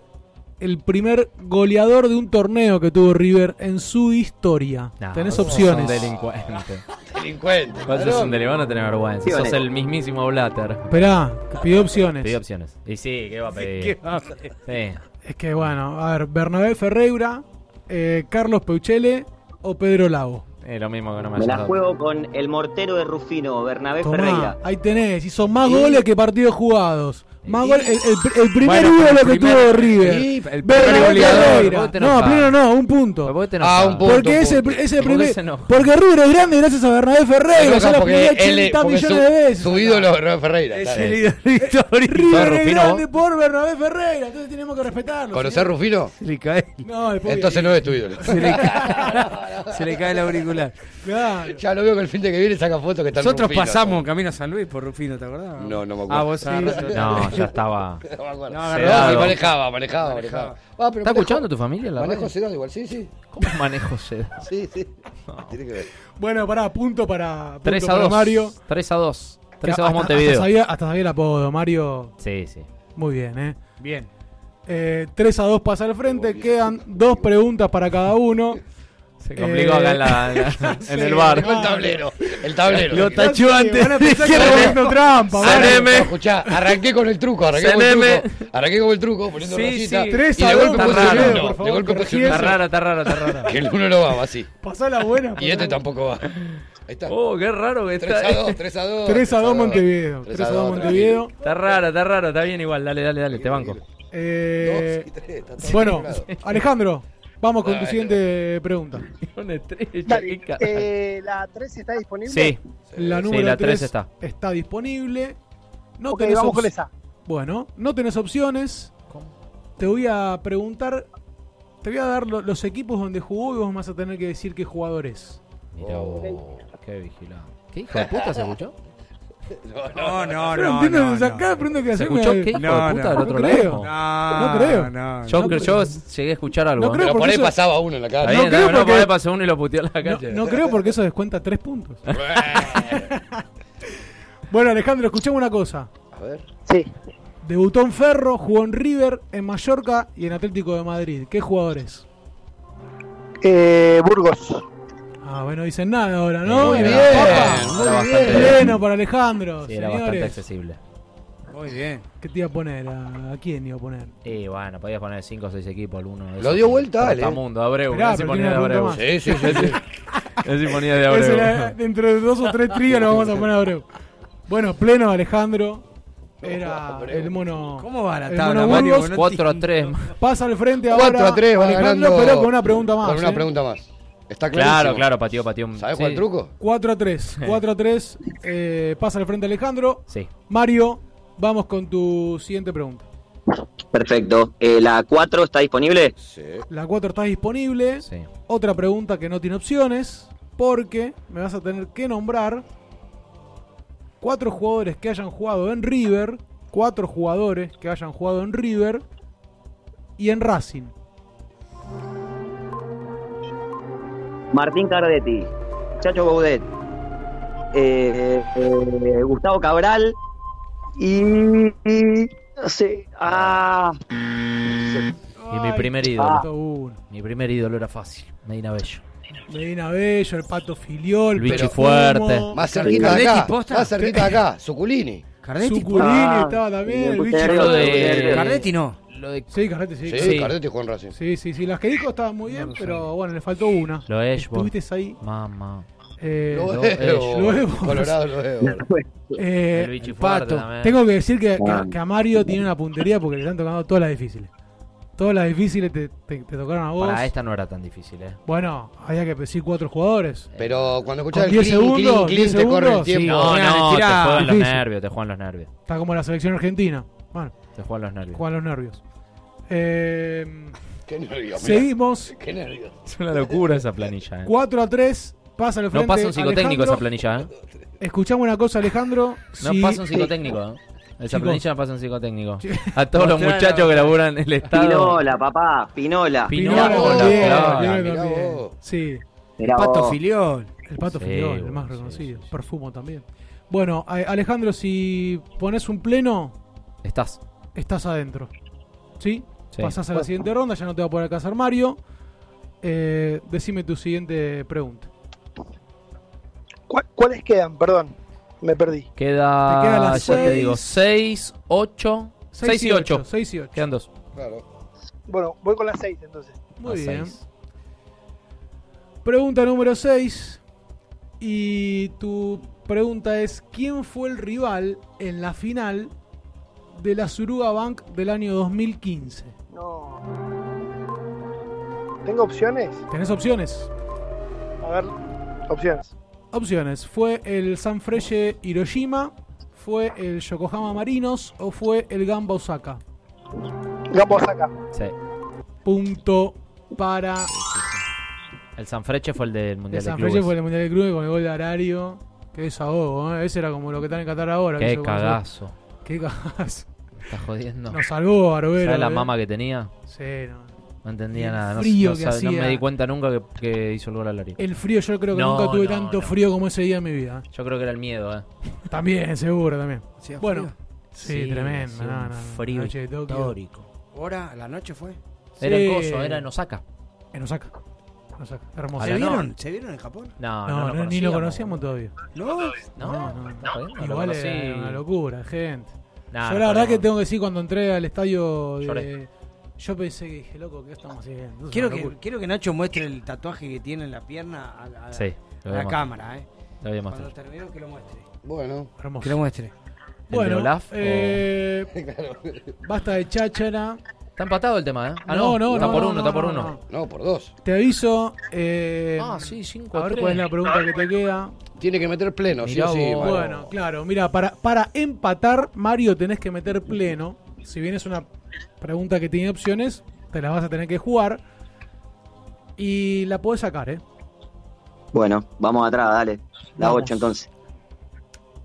el primer goleador de un torneo que tuvo River en su historia. No, Tenés opciones. sos un delincuente. (laughs) Delincuente. Vos sos un delincuente, no tenés vergüenza. Sí, sos el mismísimo Blatter. Esperá, pidió opciones. Pedí opciones. Y sí, ¿qué va a pedir? ¿Qué va a pedir? Sí. Es que bueno, a ver, Bernabé Ferreira, eh, Carlos Peuchele o Pedro Lago. Es lo mismo que no me Me la juego con el mortero de Rufino, Bernabé Tomá, Ferreira. ahí tenés, hizo más Y- goles que partidos jugados. Goles, el, el- el primer Bueno, ídolo el que primer- tuvo River. Sí, el primer No, pleno no, un punto. Ah, un punto. Porque es el, punto. es el ¿Por qué primer. Porque River es grande gracias a Bernabé Ferreira. Ya lo es- 80 porque millones su, de veces. su ídolo es Bernabé Ferreira. Es el ídolo (laughs) histórico. River es grande por Bernabé Ferreira. Entonces tenemos que respetarlo. ¿Conocés a señor. Rufino? Se le cae, No, Entonces no es tu ídolo. se le cae, (laughs) se le cae el auricular. Claro. Ya lo veo que el fin de que viene saca fotos que están Nosotros Rufino. pasamos camino a San Luis por Rufino, ¿te acordás? No, no me acuerdo. Ah, vos No, ya (laughs) estaba. No. No, No, agarrado. sí, manejaba, manejaba, manejaba. Ah, pero ¿Está manejo- escuchando tu familia la Manejo sedado igual, sí, sí. ¿Cómo manejo seda? (laughs) Sí, sí. Tiene que ver. Bueno, pará, punto para, punto 3 a para 2. Mario. 3 a 2. 3 a Hasta- 2 Montevideo. Hasta sabía, hasta sabía el apodo, Mario. Sí, sí. Muy bien, ¿eh? Bien. Eh, 3 a 2 pasa al frente. Quedan dos preguntas para cada uno. (laughs) Se complicó Eh, acá en, la, en, la- (laughs) en sí, el bar. El tablero. El tablero. Lo tachó antes. A (laughs) haciendo trampa, escuchá, arranqué con el truco, arranqué con el truco. Arranqué con el truco, poniendo Sí, rosita. sí. Tres Y a de dos, golpe está puse el uno. De golpe puse el Está uno. rara, está rara, está rara. Que el uno no va, va así. Pasá la buena. Y este tampoco va. Ahí está. Oh, qué raro que 3 está. a 2, 3 (laughs) a 2. 3 a 2 Montevideo. 3 a 2 Montevideo. Está raro, está raro, está bien igual. Dale, dale, dale, te banco. Eh, Dos y tres, está todo bueno. Alejandro, vamos con tu siguiente pregunta. (laughs) Una estrella, Dale, qué cara. eh, ¿La 3 está disponible? Sí, La Sí, número la 3 tres está. está disponible. No Ok, tenés vamos op- con esa. Bueno, no tenés opciones. Te voy a preguntar. Te voy a dar lo- los equipos donde jugó y vos vas a tener que decir qué jugador es. Mirá vos, qué vigilado. ¿Qué hijo de puta se escuchó? No, no, Pero no. entiendo, no, o sea, no. cada pregunta que ¿Se hacemos. escuchó qué hijo No, de puta no, del no otro creo. lado? No, No creo. No, Yo, No creo- creo. yo llegué a escuchar algo. No creo Pero por ahí eso- pasaba uno en la calle. No creo no, no, porque- por ahí pasó uno y lo puteó en la No, calle. no creo porque eso descuenta 3 puntos. (laughs) bueno, Alejandro, escuchemos una cosa. A ver. Sí. Debutó en Ferro, jugó en River, en Mallorca y en Atlético de Madrid. ¿Qué jugadores? Eh, Burgos. Ah, bueno, dicen nada ahora, ¿no? Muy Era bien, muy Era bien. bastante- Pleno para Alejandro. Sí, era bastante Señores, accesible. Muy bien. ¿qué te iba a poner? ¿A, a quién iba a poner? Y bueno, podías poner 5 o 6 equipos alguno. de Lo esos. dio vuelta, Ale. Mundo, Abreu. Esperá, pero ponía de una Abreu. Sí, sí, sí. sí. (laughs) Ese ponía de Ese Abreu. era- dentro de dos o tres tríos lo vamos a poner a Abreu. Bueno, pleno Alejandro. Era Abreu. el mono. ¿Cómo va la el tabla, mono Mario? Burgos. No 4 a 3. Pasa al frente ahora. 4 a 3 va Alejandro, ganando. pero con una pregunta más. Con una ¿eh? pregunta más. Está Claro, claro, pateó, pateó. ¿Sabes sí. cuál truco? 4 a 3. 4 a 3. eh, pasa al frente Alejandro. Sí. Mario, vamos con tu siguiente pregunta. Perfecto. Eh, ¿La 4 está disponible? Sí. La 4 está disponible. Sí. Otra pregunta que no tiene opciones. Porque me vas a tener que nombrar cuatro jugadores que hayan jugado en River. Cuatro jugadores que hayan jugado en River y en Racing. Martín Cardetti, Chacho Baudet, eh, eh, Gustavo Cabral y, y- no sé, ah, Y mi primer ídolo. uno. Mi primer ídolo era fácil. Medina Bello. Medina Bello, el Pato Filiol, Luigi Perfumo, Fuerte. Más cerquita de acá. Más cerquita de acá. Suculini. Cardetti. Suculini Ah, estaba también, el Cardetti no. Lo de Sí, Cardetti, sí. Sí, Sí. Cardetti jugó en Racing. Sí, sí, sí. Las que dijo estaban muy bien, pero bueno, le faltó una. Lo es, vos. Estuviste ahí. Mamá. Eh, Lo Lo veo. lo veo. Colorado lo veo. eh, El Fuerte Pato, también. tengo que decir que, que- Ah. que a Mario tiene una puntería porque le están tocando todas las difíciles. Todas las difíciles te, te- te tocaron a vos. Para esta no era tan difícil, eh. Bueno, había que decir cuatro jugadores. Pero cuando escuchás Con el 10 clean, clean, segundos, clean, 10 te corre el segundos, tiempo. No, no, te juegan los difícil. nervios, te juegan los nervios. Está como la selección argentina. Bueno, Te juegan los nervios. juegan los nervios. Eh, Qué nervios. mirá. seguimos. Qué nervios. Es una locura esa planilla, eh. 4 a 3. Pasa al No frente. pasa un psicotécnico esa Alejandro. planilla, eh. Escuchamos una cosa, Alejandro. No Si- pasa un psicotécnico, eh. Esa Chicos. planilla no pasa un psicotécnico. A todos los Mostrala, muchachos que laburan en el Estado. Pinola, papá, Pinola. Pinola, Pinola también, claro. Pinola Mirá también. vos. Sí, Mirá Pato vos. Filiol. el Pato Sí, Filiol, el bueno, más sí, reconocido. sí, sí. Perfumo también. Bueno, a- Alejandro, si pones un pleno, Estás. estás adentro. ¿Sí? Sí. Pasás a la siguiente ronda, ya no te va a poder alcanzar Mario. Eh, decime tu siguiente pregunta. ¿Cuál- ¿Cuáles quedan? Perdón, me perdí. Queda, Te queda las ya te seis. digo, 6, 8, 6 y 8. 6 y 8. Quedan dos. Claro. Bueno, voy con las seis entonces. Muy bien. seis. Pregunta número 6. Y tu pregunta es: ¿Quién fue el rival en la final de la Suruga Bank del año 2015? No. ¿Tengo opciones? ¿Tenés opciones? A ver, opciones. Opciones. ¿Fue el Sanfrecce Hiroshima? ¿Fue el Yokohama Marinos? ¿O fue el Gamba Osaka? Gamba Osaka. Sí. Punto para. El Sanfrecce fue el del El Mundial de Sanfrecce Clubes. fue el Mundial de Clubes con el gol de Arario. Qué desahogo, ¿eh? Ese era como lo que están en Qatar ahora. que Qué con cagazo. Qué cagazo. Estás jodiendo. Nos salvó Barbero. ¿Sabes la ¿eh? mama que tenía? Sí, no. No entendía El nada. No, frío no que sabe- no hacía. me di cuenta nunca que, que hizo el gol al área. El frío, yo creo que No, nunca tuve no, tanto no. frío como ese día en mi vida. Yo creo que era el miedo, eh. También, seguro, también. ¿Hacía Bueno, frío? sí, Sí, tremendo. no, no, frío noche de Tokio. histórico. ¿Hora? ¿La noche fue? Era en. Coso, era en Osaka. En Osaka. En Osaka. Hermoso. A ¿Se vieron? no. ¿Se vieron en Japón? No, No, no, no, ni lo conocíamos todavía. ¿No? No, No, no, ¿estás jodiendo? Lo Igual conocí. era una locura, gente. Nah, yo no la verdad que tengo que decir cuando entré al estadio de... Yo pensé que dije, loco, ¿qué estamos haciendo? Quiero que, quiero que Nacho muestre el tatuaje que tiene en la pierna a, la- Sí, a cámara, ¿eh? Lo voy a Cuando termine que lo muestre. Bueno. Hermoso. Que lo muestre. ¿El de Bueno, Olaf o- eh, (laughs) basta de cháchara. Está empatado el tema, ¿eh? Ah, No, no, no, está no, por no, uno, no, está por no, uno. no. Por dos. Te aviso. eh, Ah, sí, 5 a ver cuál es la pregunta que te queda. Tiene que meter pleno, sí Mirá o sí. vos. Mario. Bueno, claro, mira, para, para empatar, Mario, tenés que meter pleno. Si bien es una pregunta que tiene opciones, te la vas a tener que jugar. Y la podés sacar, ¿eh? Bueno, vamos atrás, dale. La Vamos. 8 entonces.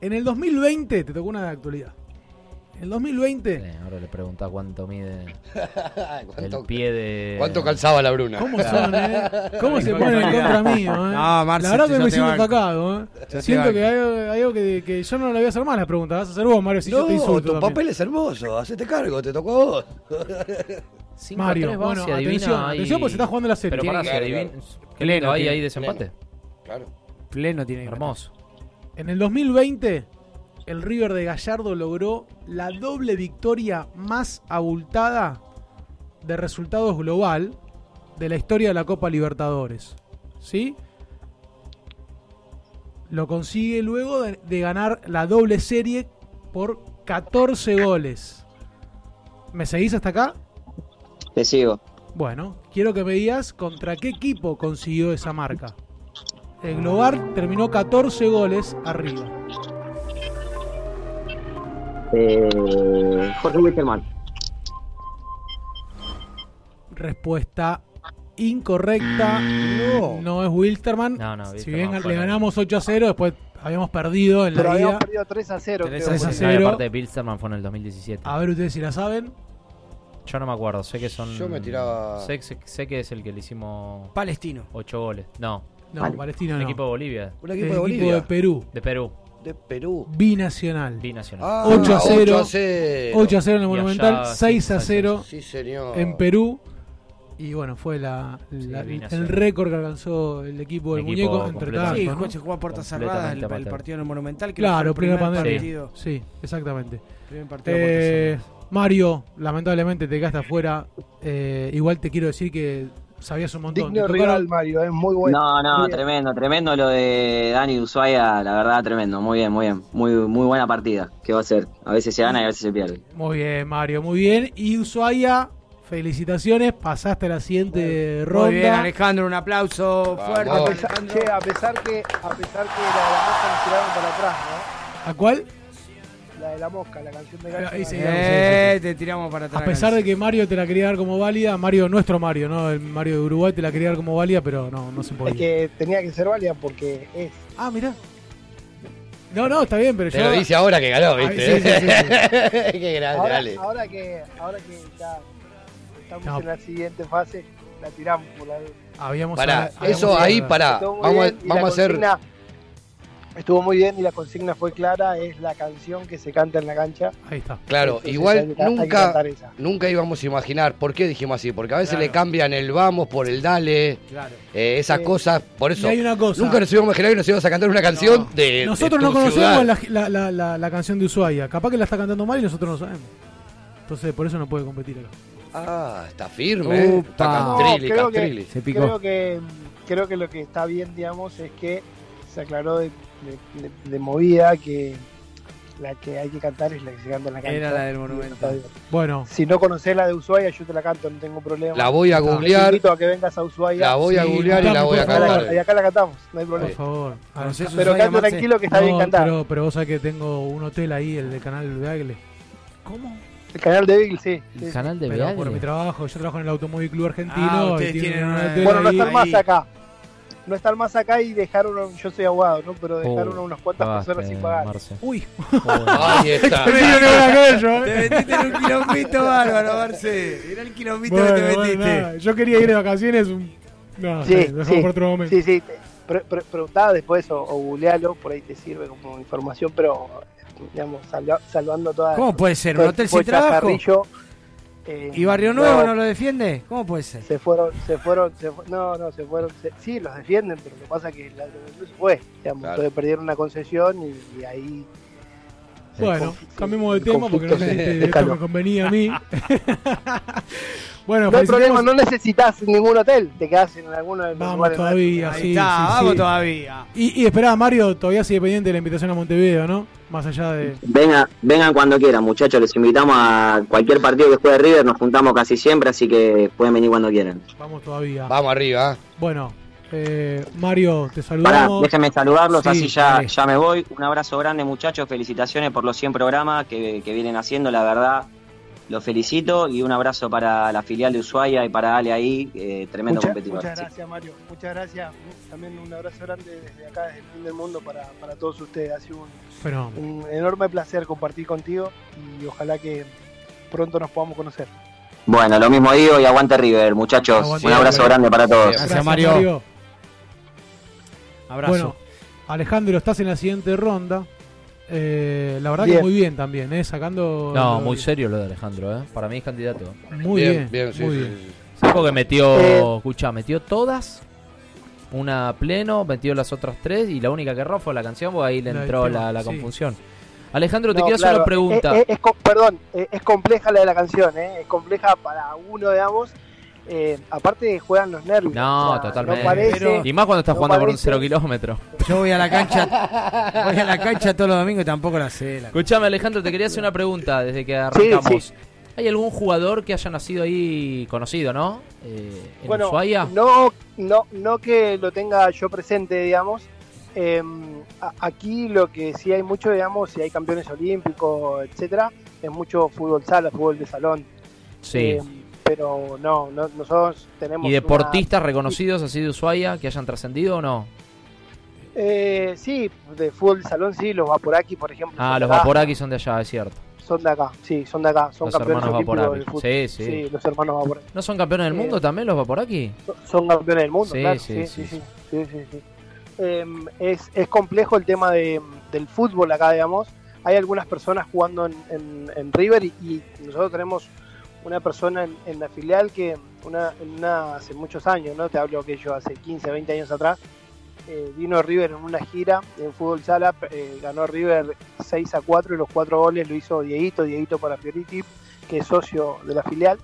En el 2020, te tocó una de actualidad. En el 2020, Sí, ahora le pregunta cuánto mide (laughs) ¿Cuánto, el pie de. cuánto calzaba la Bruna? ¿cómo son, eh? (laughs) ¿Cómo se ponen en contra mío, eh? No, Marce, la verdad que me siento banco. atacado, eh. Siento que hay, hay algo que, que yo no le voy a hacer más las preguntas. Vas a hacer vos, Mario, si yo te insulto. tu también. papel es hermoso. Hacete cargo, te tocó a vos. (laughs) Cinco Mario, tres bueno, adivina, atención, hay- atención, porque se está jugando la serie. Pero adivina. claro. Lindo, Pleno ahí, ahí desempate. Claro. Pleno tiene Hermoso. En el 2020, el River de Gallardo logró la doble victoria más abultada de resultados global de la historia de la Copa Libertadores. ¿Sí? Lo consigue luego de, de ganar la doble serie por 14 goles. ¿Me seguís hasta acá? Te sigo. Bueno, quiero que me digas contra qué equipo consiguió esa marca. El Globar terminó 14 goles arriba. Eh, Jorge Wilterman. Respuesta incorrecta. No, es Wilterman. No, no, si bien le ganamos 8 a 0, después habíamos perdido en Pero la habíamos ida. perdido 3 a 0. 3 creo. a 0. 0. aparte de Bilsterman fue en el 2017. A ver, ustedes si la saben. Yo no me acuerdo, sé que son. Yo me tiraba- Sé, sé- sé que es el que le hicimos. Palestino. 8 goles. No. No, Palestino Un no. equipo de Bolivia. Un equipo de equipo Bolivia. de Perú. De Perú. De Perú. Binacional. Binacional. Ah, 8 a 0. 8 a 0. 8 a 0 en el Monumental, sí, 6 a sí, 0 Sí, señor. en Perú. Y bueno, fue la, la- el binacional. récord que alcanzó el equipo del equipo muñeco entre tantos. Sí, ¿no? se jugó a puertas cerradas el, el partido en el Monumental. que Claro, el primer pandemia. partido. Sí, exactamente. Primer partido Eh. Mario, lamentablemente te quedaste afuera. Eh, igual te quiero decir que sabías un montón. Digno rival, Mario, es muy bueno. No, no, Muy bien. tremendo, tremendo lo de Dani Ushuaia, la verdad, tremendo. Muy bien, muy bien. Muy, muy buena partida. ¿Qué va a ser? A veces se gana y a veces se pierde. Muy bien, Mario, muy bien. Y Ushuaia, felicitaciones. Pasaste a la siguiente ronda. Muy bien, Alejandro, un aplauso fuerte. A pesar, che, a pesar que, a pesar que la de la mosca nos tiraron para atrás, ¿A cuál? De la mosca, la canción de Gacho. Ahí sí, Eh, te tiramos para atrás. A pesar de que Mario te la quería dar como válida, Mario, nuestro Mario, ¿no? El Mario de Uruguay te la quería dar como válida, pero no, no se Es podía. que tenía que ser válida porque es. Ah, mirá. No, no, está bien, pero Te yo. lo dice ahora que ganó, Ay, ¿viste? sí, sí, sí, sí. (laughs) Qué grande, Ahora, dale. ahora que, ahora que ya estamos No. en la siguiente fase, la tiramos por la Habíamos Pará, habíamos eso ahí, pará. Muy Vamos, bien vamos a hacer. consigna Estuvo muy bien y la consigna fue clara, es la canción que se canta en la cancha. Ahí está. Claro, Entonces hay igual hay que nunca, cantar esa. nunca íbamos a imaginar. ¿Por qué dijimos así? Porque a veces Claro. le cambian el vamos por el dale, Claro. eh, esas cosas. Por eso, Y hay una cosa. nunca nos íbamos a imaginar que nos íbamos a cantar una canción de. de Nosotros tu no conocemos la, la, la, la, la canción de Ushuaia. Capaz que la está cantando mal y nosotros no sabemos. Entonces, por eso no puede competir acá. Ah, está firme. eh. Está. Castrilli, creo que- Castrilli. Se picó. Creo que, creo que lo que está bien, digamos, es que se aclaró de, de- de- de movida que la que hay que cantar es la que se canta en la cancha. Era la del Y bien. Bueno, Si no conocés la de Ushuaia, yo te la canto, no tengo problema. La voy a Te googlear. invito a que vengas a Ushuaia. La voy a Sí, googlear y la voy a por Acá favor. cantar. la- y acá la cantamos, no hay por problema. favor. ¿Conocés Pero Ushuaia, canta Marce? tranquilo que está bien No, cantada. pero, pero vos sabés que tengo un hotel ahí, el de Canal Beagle. ¿Cómo? El canal de Beagle, sí. El sí. canal de Pero por Beagle. mi trabajo, yo trabajo en el Automóvil Club Argentino. Ah, y ustedes tienen tienen un una- hotel Bueno, no ahí. están más acá. No están más acá y dejaron, yo soy abogado, ¿no? Pero dejaron Oh, a unas cuantas cagaste, personas sin pagar. Marce. Uy, (laughs) Ahí está. Te aquello, Te ¿eh? metiste en un quilombito bárbaro, Marce. Era el quilombito Bueno, que te bueno, metiste. nada, Yo quería ir de vacaciones. Un... No, Sí, sí, por otro momento. sí, sí. te- pre- pre- preguntá después o, o googlealo, por ahí te sirve como información, pero digamos, salva- salvando toda. ¿Cómo puede ser? ¿Un el hotel sin trabajo? Eh, ¿Y Barrio Nuevo no, no lo defiende? ¿Cómo puede ser? Se fueron, se fueron, se fu- no, no, se fueron, se- sí, los defienden, pero lo que pasa es que la no se fue, digamos, Claro. entonces perdieron una concesión y, y ahí Bueno, cambiemos de tema porque no sé si esto me convenía a mí. (laughs) bueno, no hay problema, no necesitas ningún hotel, te quedas en alguno de los Vamos lugares todavía, sí, está, sí, vamos sí. todavía. Y, y esperá, Mario, todavía sigue pendiente de la invitación a Montevideo, ¿no? Más allá de. Venga, vengan cuando quieran, muchachos. Les invitamos a cualquier partido que juegue River. Nos juntamos casi siempre, así que pueden venir cuando quieran. Vamos todavía. Vamos arriba. Bueno, eh, Mario, te Pará, saludamos. déjenme saludarlos, Sí, así ya, ya me voy. Un abrazo grande, muchachos. Felicitaciones por los 100 programas que, que vienen haciendo, la verdad. Los felicito y un abrazo para la filial de Ushuaia y para Ale ahí, eh, tremendo Mucha- competidor. Muchas Sí. gracias, Mario. Muchas gracias. También un abrazo grande desde acá, desde el fin del mundo, para, para todos ustedes. Ha sido un, enorme placer compartir contigo y ojalá que pronto nos podamos conocer. Bueno, lo mismo digo y aguante River, muchachos. Aguante un abrazo River. grande para todos. Gracias, Mario. Abrazo. Bueno, Alejandro, estás en la siguiente ronda. Eh, la verdad Bien. que muy bien también, ¿eh? Sacando. No, lo- muy serio lo de Alejandro, ¿eh? Para mí es candidato. Muy bien, sí, muy sí, bien. sí. Sí, porque metió, Eh. escuchá, metió todas, una a pleno, metió las otras tres y la única que erró fue la canción, porque ahí le La entró la, la sí. confusión. Alejandro, te No, quiero hacer una pregunta. Es, es- es co- perdón, es compleja la de la canción, ¿eh? es compleja para uno, digamos. Eh, aparte juegan los nervios. no, o sea, totalmente. No parece, Pero- y más cuando estás no jugando por un cero kilómetro. Yo voy a la cancha, (laughs) voy a la cancha todos los domingos y tampoco la sé. la- Escuchame, Alejandro, te quería hacer una pregunta desde que arrancamos. sí. ¿Hay algún jugador que haya nacido ahí conocido, no? Eh, en bueno, Ushuaia. no, no, no que lo tenga yo presente, digamos. Eh, aquí lo que sí hay mucho, digamos, si hay campeones olímpicos, etcétera, es mucho fútbol sala, fútbol de salón. Sí. Pero no, no, nosotros tenemos. ¿Y una- deportistas reconocidos así de Ushuaia que hayan trascendido o no? Eh, sí, de fútbol de salón, sí, los Vaporaki, por ejemplo. Ah, los. Vaporaki son de allá, es cierto. Son de acá, sí, son de acá. Son Los campeones hermanos Vaporaki. del fútbol. Sí, sí. los hermanos Vaporaki. ¿No son campeones del Eh, mundo también los Vaporaki? Son campeones del mundo, Sí, claro. sí, Sí, sí, sí, sí. sí, sí, sí. Eh, es, es complejo el tema de, del fútbol acá, digamos. Hay algunas personas jugando en, en- en River y, y nosotros tenemos una persona en, la filial que una, una- hace muchos años, ¿no? Te hablo que yo hace 15, 20 años atrás, eh, vino River en una gira en fútbol sala, eh, ganó River 6 a 4 y los cuatro goles lo hizo Dieguito, Dieguito para Fioriti, que es socio de la filial.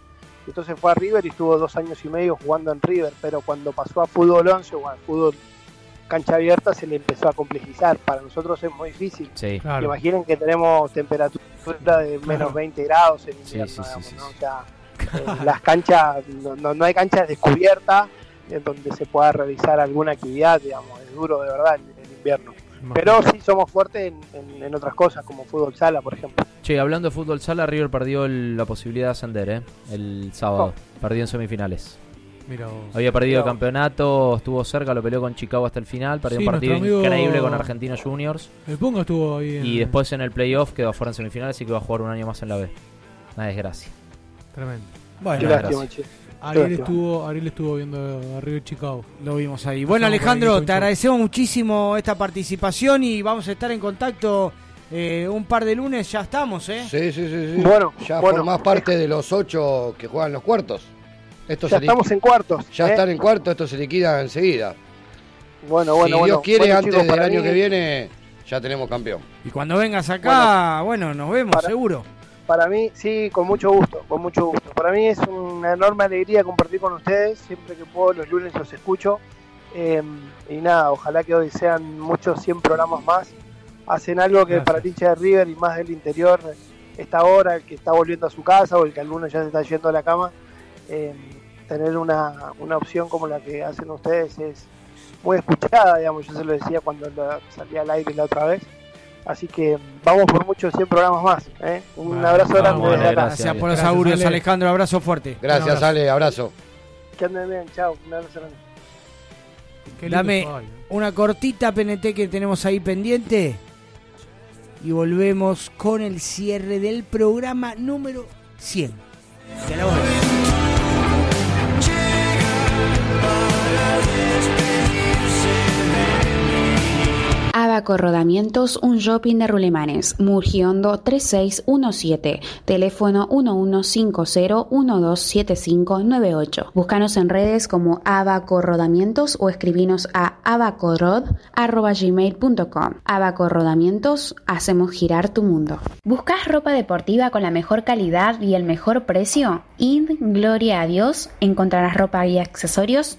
Entonces fue a River y estuvo dos años y medio jugando en River, pero cuando pasó a fútbol 11 o a fútbol cancha abierta se le empezó a complejizar. Para nosotros es muy difícil. Sí. Claro. Imaginen que tenemos temperatura de menos 20 grados en invierno. Sí, sí, sí, digamos, sí, ¿no? O sea, eh, las canchas, no, no- no hay canchas descubiertas en donde se pueda realizar alguna actividad, digamos, es duro de verdad el, el invierno. Pero sí somos fuertes en, en- en otras cosas, como fútbol sala, por ejemplo. Che, hablando de fútbol sala, River perdió el- la posibilidad de ascender, ¿eh? El sábado. Perdió en semifinales. Había perdido el campeonato, estuvo cerca, lo peleó con Chicago hasta el final, perdió Sí, un partido increíble con Argentinos Juniors. El Pongo estuvo ahí. En... Y después en el playoff quedó afuera en semifinales y que va a jugar un año más en la B. Una desgracia. Tremendo. Bueno, desgracia. Ariel estuvo, Ariel estuvo viendo a River Chicago. Lo vimos ahí. Bueno, Alejandro, te agradecemos muchísimo esta participación y vamos a estar en contacto eh, un par de lunes. Ya estamos, ¿eh? Sí, sí, sí. sí. Bueno, ya bueno. formás parte de los ocho que juegan los cuartos. Esto Ya se estamos en cuartos. Ya ¿eh? están en cuartos, esto se liquida enseguida. Bueno, si bueno, Dios bueno. quiere, Bueno, antes chicos, del año mí- que viene, ya tenemos campeón. Y cuando vengas acá, bueno, nos vemos, Para- seguro. Para mí, sí, con mucho gusto, con mucho gusto. Para mí es una enorme alegría compartir con ustedes. Siempre que puedo, los lunes los escucho. Eh, y nada, ojalá que hoy sean muchos 100 programas más. Hacen algo que Gracias. para el hincha de River y más del interior, esta hora, el que está volviendo a su casa o el que alguno ya se está yendo a la cama, eh, tener una, una opción como la que hacen ustedes es muy escuchada, digamos. Yo se lo decía cuando la- salía al aire la otra vez. Así que vamos por muchos 100 programas más. ¿eh? Un Bueno, abrazo grande desde Ale, acá. Gracias por los Gracias, augurios, Ale. Alejandro. Abrazo fuerte. Gracias, abrazo. Ale, abrazo. Que anden bien, chao. Un abrazo grande. Dame una cortita PNT que tenemos ahí pendiente. Y volvemos con el cierre del programa número 100. Ya la Rodamientos, un shopping de Rulemanes, Murgiondo 3617, teléfono 1150127598. Búscanos en redes como Abaco Rodamientos o escribinos a abacorod.gmail.com. Abaco Rodamientos, hacemos girar tu mundo. ¿Buscas ropa deportiva con la mejor calidad y el mejor precio? Id, gloria a Dios, encontrarás ropa y accesorios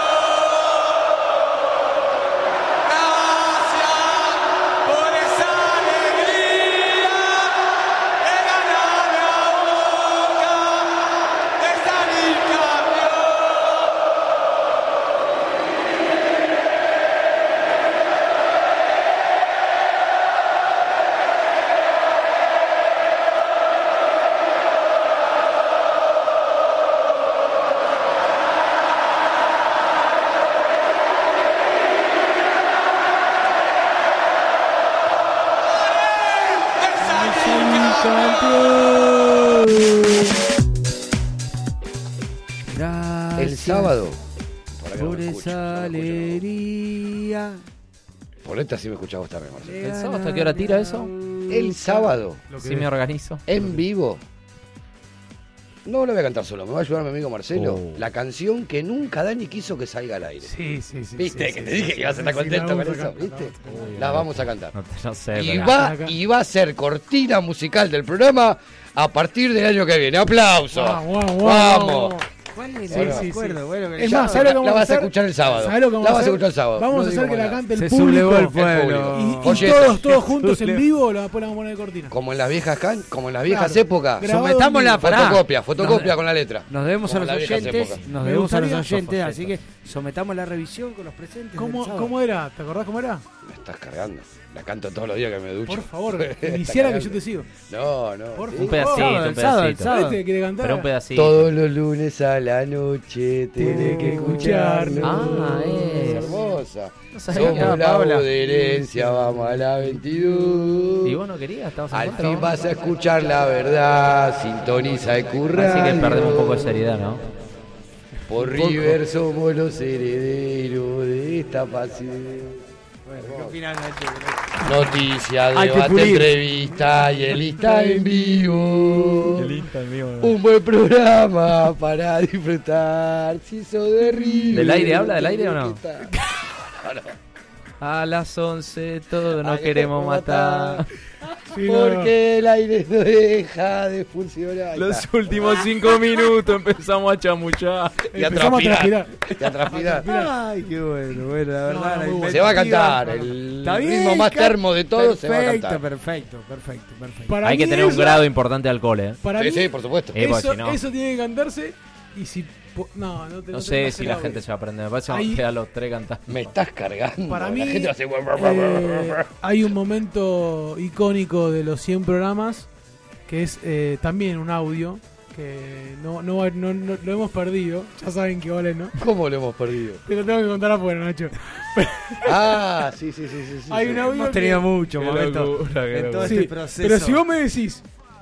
Sí me escuchaba esta vez, Marcelo. ¿El sábado hasta qué hora tira eso? El sábado, Si me organizo. en vivo, No lo voy a cantar solo, me va a ayudar mi amigo Marcelo. Oh. La canción que nunca Dani quiso que salga al aire. Sí, sí, sí. ¿Viste? sí, que sí, te dije sí, que ibas a estar sí, contento la con vamos a eso, cantar, ¿viste? la vamos a La vamos a cantar. No, no sé, Y pero- va, y va a ser cortina musical del programa a partir del año que viene. ¡Aplausos! Guau, guau, guau, ¡Vamos! ¿Cuál es? Me sí, acuerdo, sí. bueno, que Es más, ¿sabes lo que la vamos a vas a hacer? escuchar el sábado. ¿Sabes lo que vamos La a vas a hacer? escuchar el sábado. Vamos No a hacer que la cante el Se público. el El pueblo. Y, y Oye, todos, todos juntos en vivo la ponemos a poner de cortina. Como en las viejas can, como en las viejas Claro. épocas. Vivo. para. Fotocopia, fotocopia con la letra. Nos debemos a Como los las viejas oyentes, épocas. nos debemos a los oyentes, así que sometamos la revisión con los presentes. ¿Cómo. ¿Cómo era? ¿Te acordás cómo era? Me estás cargando. La canto todos los días que me ducho. Por favor, (laughs) iniciara que yo te sigo. No, no. Por sí. Un pedacito, un el sábado, el pedacito. sábado. ¿Este quiere cantar? Pero un pedacito. Todos los lunes a la noche tenés Tenés que escucharnos. Ah, es es. hermosa. Somos la herencia, vamos a la 22. ¿Y vos no querías? ¿Estabas en Al fin vas a escuchar la verdad, sintoniza el curral. Así que perdemos un poco de seriedad, ¿no? Por. River somos los herederos de esta pasión. ¿Qué opinás, Nacho? Noticia, debate, entrevista y el lista en vivo. Un buen programa para disfrutar. Si sos de River. ¿Del aire habla? ¿Del aire o no? (laughs) A las 11 todos nos Ay, queremos matar. Sí, no, Porque el aire no deja de funcionar. Los últimos 5 minutos empezamos a chamuchar. Y a Empezamos a transpirar. transpirar. Y a transpirar. Ay, qué bueno, bueno, la verdad. No, la muy bueno. Se va a cantar. El bien, ritmo más termo de todos se va a Perfecto, cantar. perfecto, perfecto, perfecto. Para Hay que tener un grado importante de alcohol, ¿eh? Para Sí, mí, sí, por supuesto. Eh, si no- eso tiene que cantarse. Y si. No, no, te, No te sé si la gente se va a aprender. Me parece que Ahí- vamos a quedar los tres cantando. Me estás cargando. Para La mí, gente hace... eh, hay un momento icónico de los 100 programas que es eh, también un audio que no, no, no, no- lo hemos perdido. Ya saben que vale, ¿no? ¿Cómo lo hemos perdido? Te lo tengo que contar afuera, Nacho. Ah, sí, sí, sí, sí. sí, Hay sí. un audio Hemos que- tenido muchos Qué momentos en todo. Sí, este proceso. Pero si vos me decís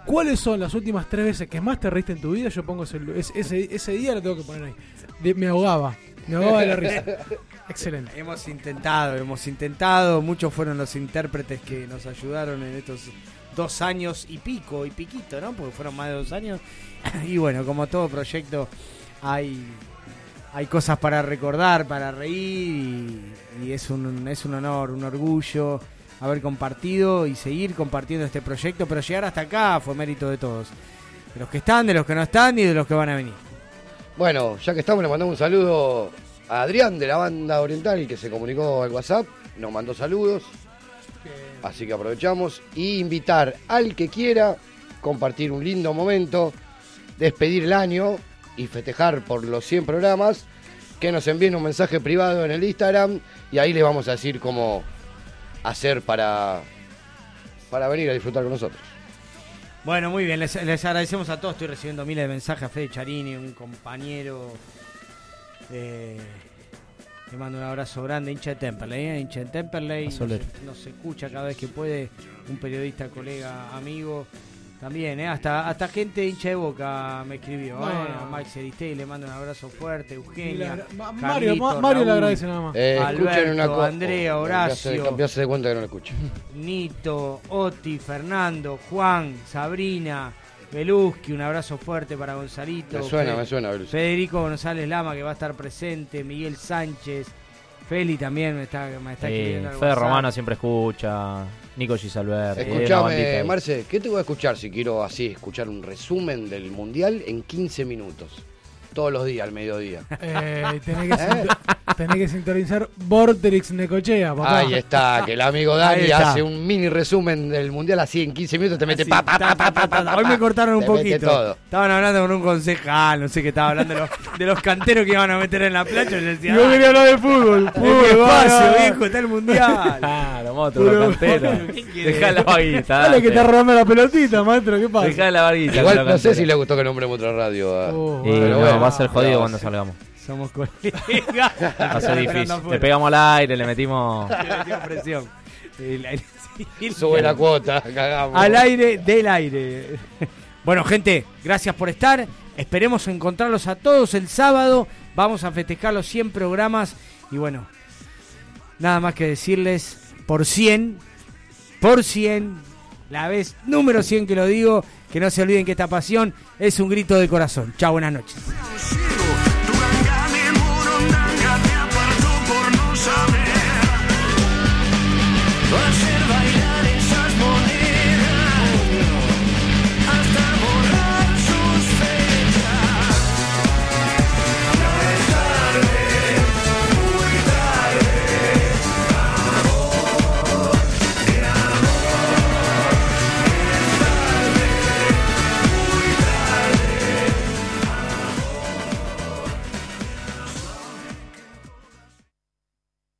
cuáles son las últimas tres veces que más te reíste en tu vida, yo pongo ese, ese, ese- día lo tengo que poner ahí. De- me ahogaba. Me ahogaba de la risa. (laughs) Excelente. Hemos intentado, hemos intentado. Muchos fueron los intérpretes que nos ayudaron en estos dos años y pico y piquito, ¿no? Porque fueron más de dos años. (laughs) Y bueno, como todo proyecto, hay, hay cosas para recordar, para reír. Y, y es, un, es un honor, un orgullo haber compartido y seguir compartiendo este proyecto. Pero llegar hasta acá fue mérito de todos. De los que están, de los que no están y de los que van a venir. Bueno, ya que estamos, le mandamos un saludo a Adrián de la banda oriental que se comunicó al WhatsApp, nos mandó saludos. Así que aprovechamos y invitar al que quiera compartir un lindo momento, despedir el año y festejar por los 100 programas, que nos envíen un mensaje privado en el Instagram y ahí les vamos a decir cómo hacer para, para venir a disfrutar con nosotros. Bueno, muy bien, les, les agradecemos a todos. Estoy recibiendo miles de mensajes a Fede Charini, un compañero. Eh, le mando un abrazo grande, hincha de Temperley, ¿eh? hincha de Temperley. Nos, Soler. nos escucha cada vez que puede, un periodista, colega, amigo. También, ¿eh? hasta, hasta gente hincha de boca me escribió. No, ¿eh? no. A Max Aristey le mando un abrazo fuerte, Eugenia. Carlito, Mario, Ma- Mario le agradece nada más. Eh, Alberto, una cosa. Andrea, Horacio. Ya se de cuenta que no lo escucho. Nito, Oti, Fernando, Juan, Sabrina, Beluski, un abrazo fuerte para Gonzalito. Me suena, Fe- me suena, Beluski. Federico González Lama que va a estar presente, Miguel Sánchez, Feli también me está, me está Sí, Fede WhatsApp. Romano siempre escucha. Nico Gisalberti. Escuchame, Marce, ¿qué te voy a escuchar si quiero así escuchar un resumen del mundial en 15 minutos? Todos los días, al mediodía. (laughs) Eh, tenés, que sinto- tenés que sintonizar Vorterix Necochea, papá. Ahí está, que el amigo Dani Ahí está. hace un mini resumen del mundial así en 15 minutos, te mete Así, pa, pa, ta, pa, pa, ta, Hoy pa. me cortaron un poquito. todo. Estaban hablando con un concejal, no sé qué estaba hablando de los, de los canteros que iban a meter en la playa. Yo decía, Y vos "Ah, querías hablar de fútbol. Fútbol, espacio, viejo, está el mundial. Claro, monstruo, cantero. ¿Qué querés? Dejá la vaguita. Dale que está robando la pelotita, maestro, ¿qué pasa? Dejá la vaguita. Igual no sé si le gustó que nombremos otra radio. ah. Oh, Y Pero no, bueno, va a ser jodido cuando salgamos. Somos colegas. (laughs) Va a ser difícil. Le pegamos al aire, le metimos. Le metimos presión. Sube la cuota, cagamos. Al aire, del aire. Bueno, gente, gracias por estar. Esperemos encontrarlos a todos el sábado. Vamos a festejar los 100 programas. Y bueno, nada más que decirles, por 100, por 100, la vez número 100 que lo digo, que no se olviden que esta pasión es un grito de corazón. Chao, buenas noches.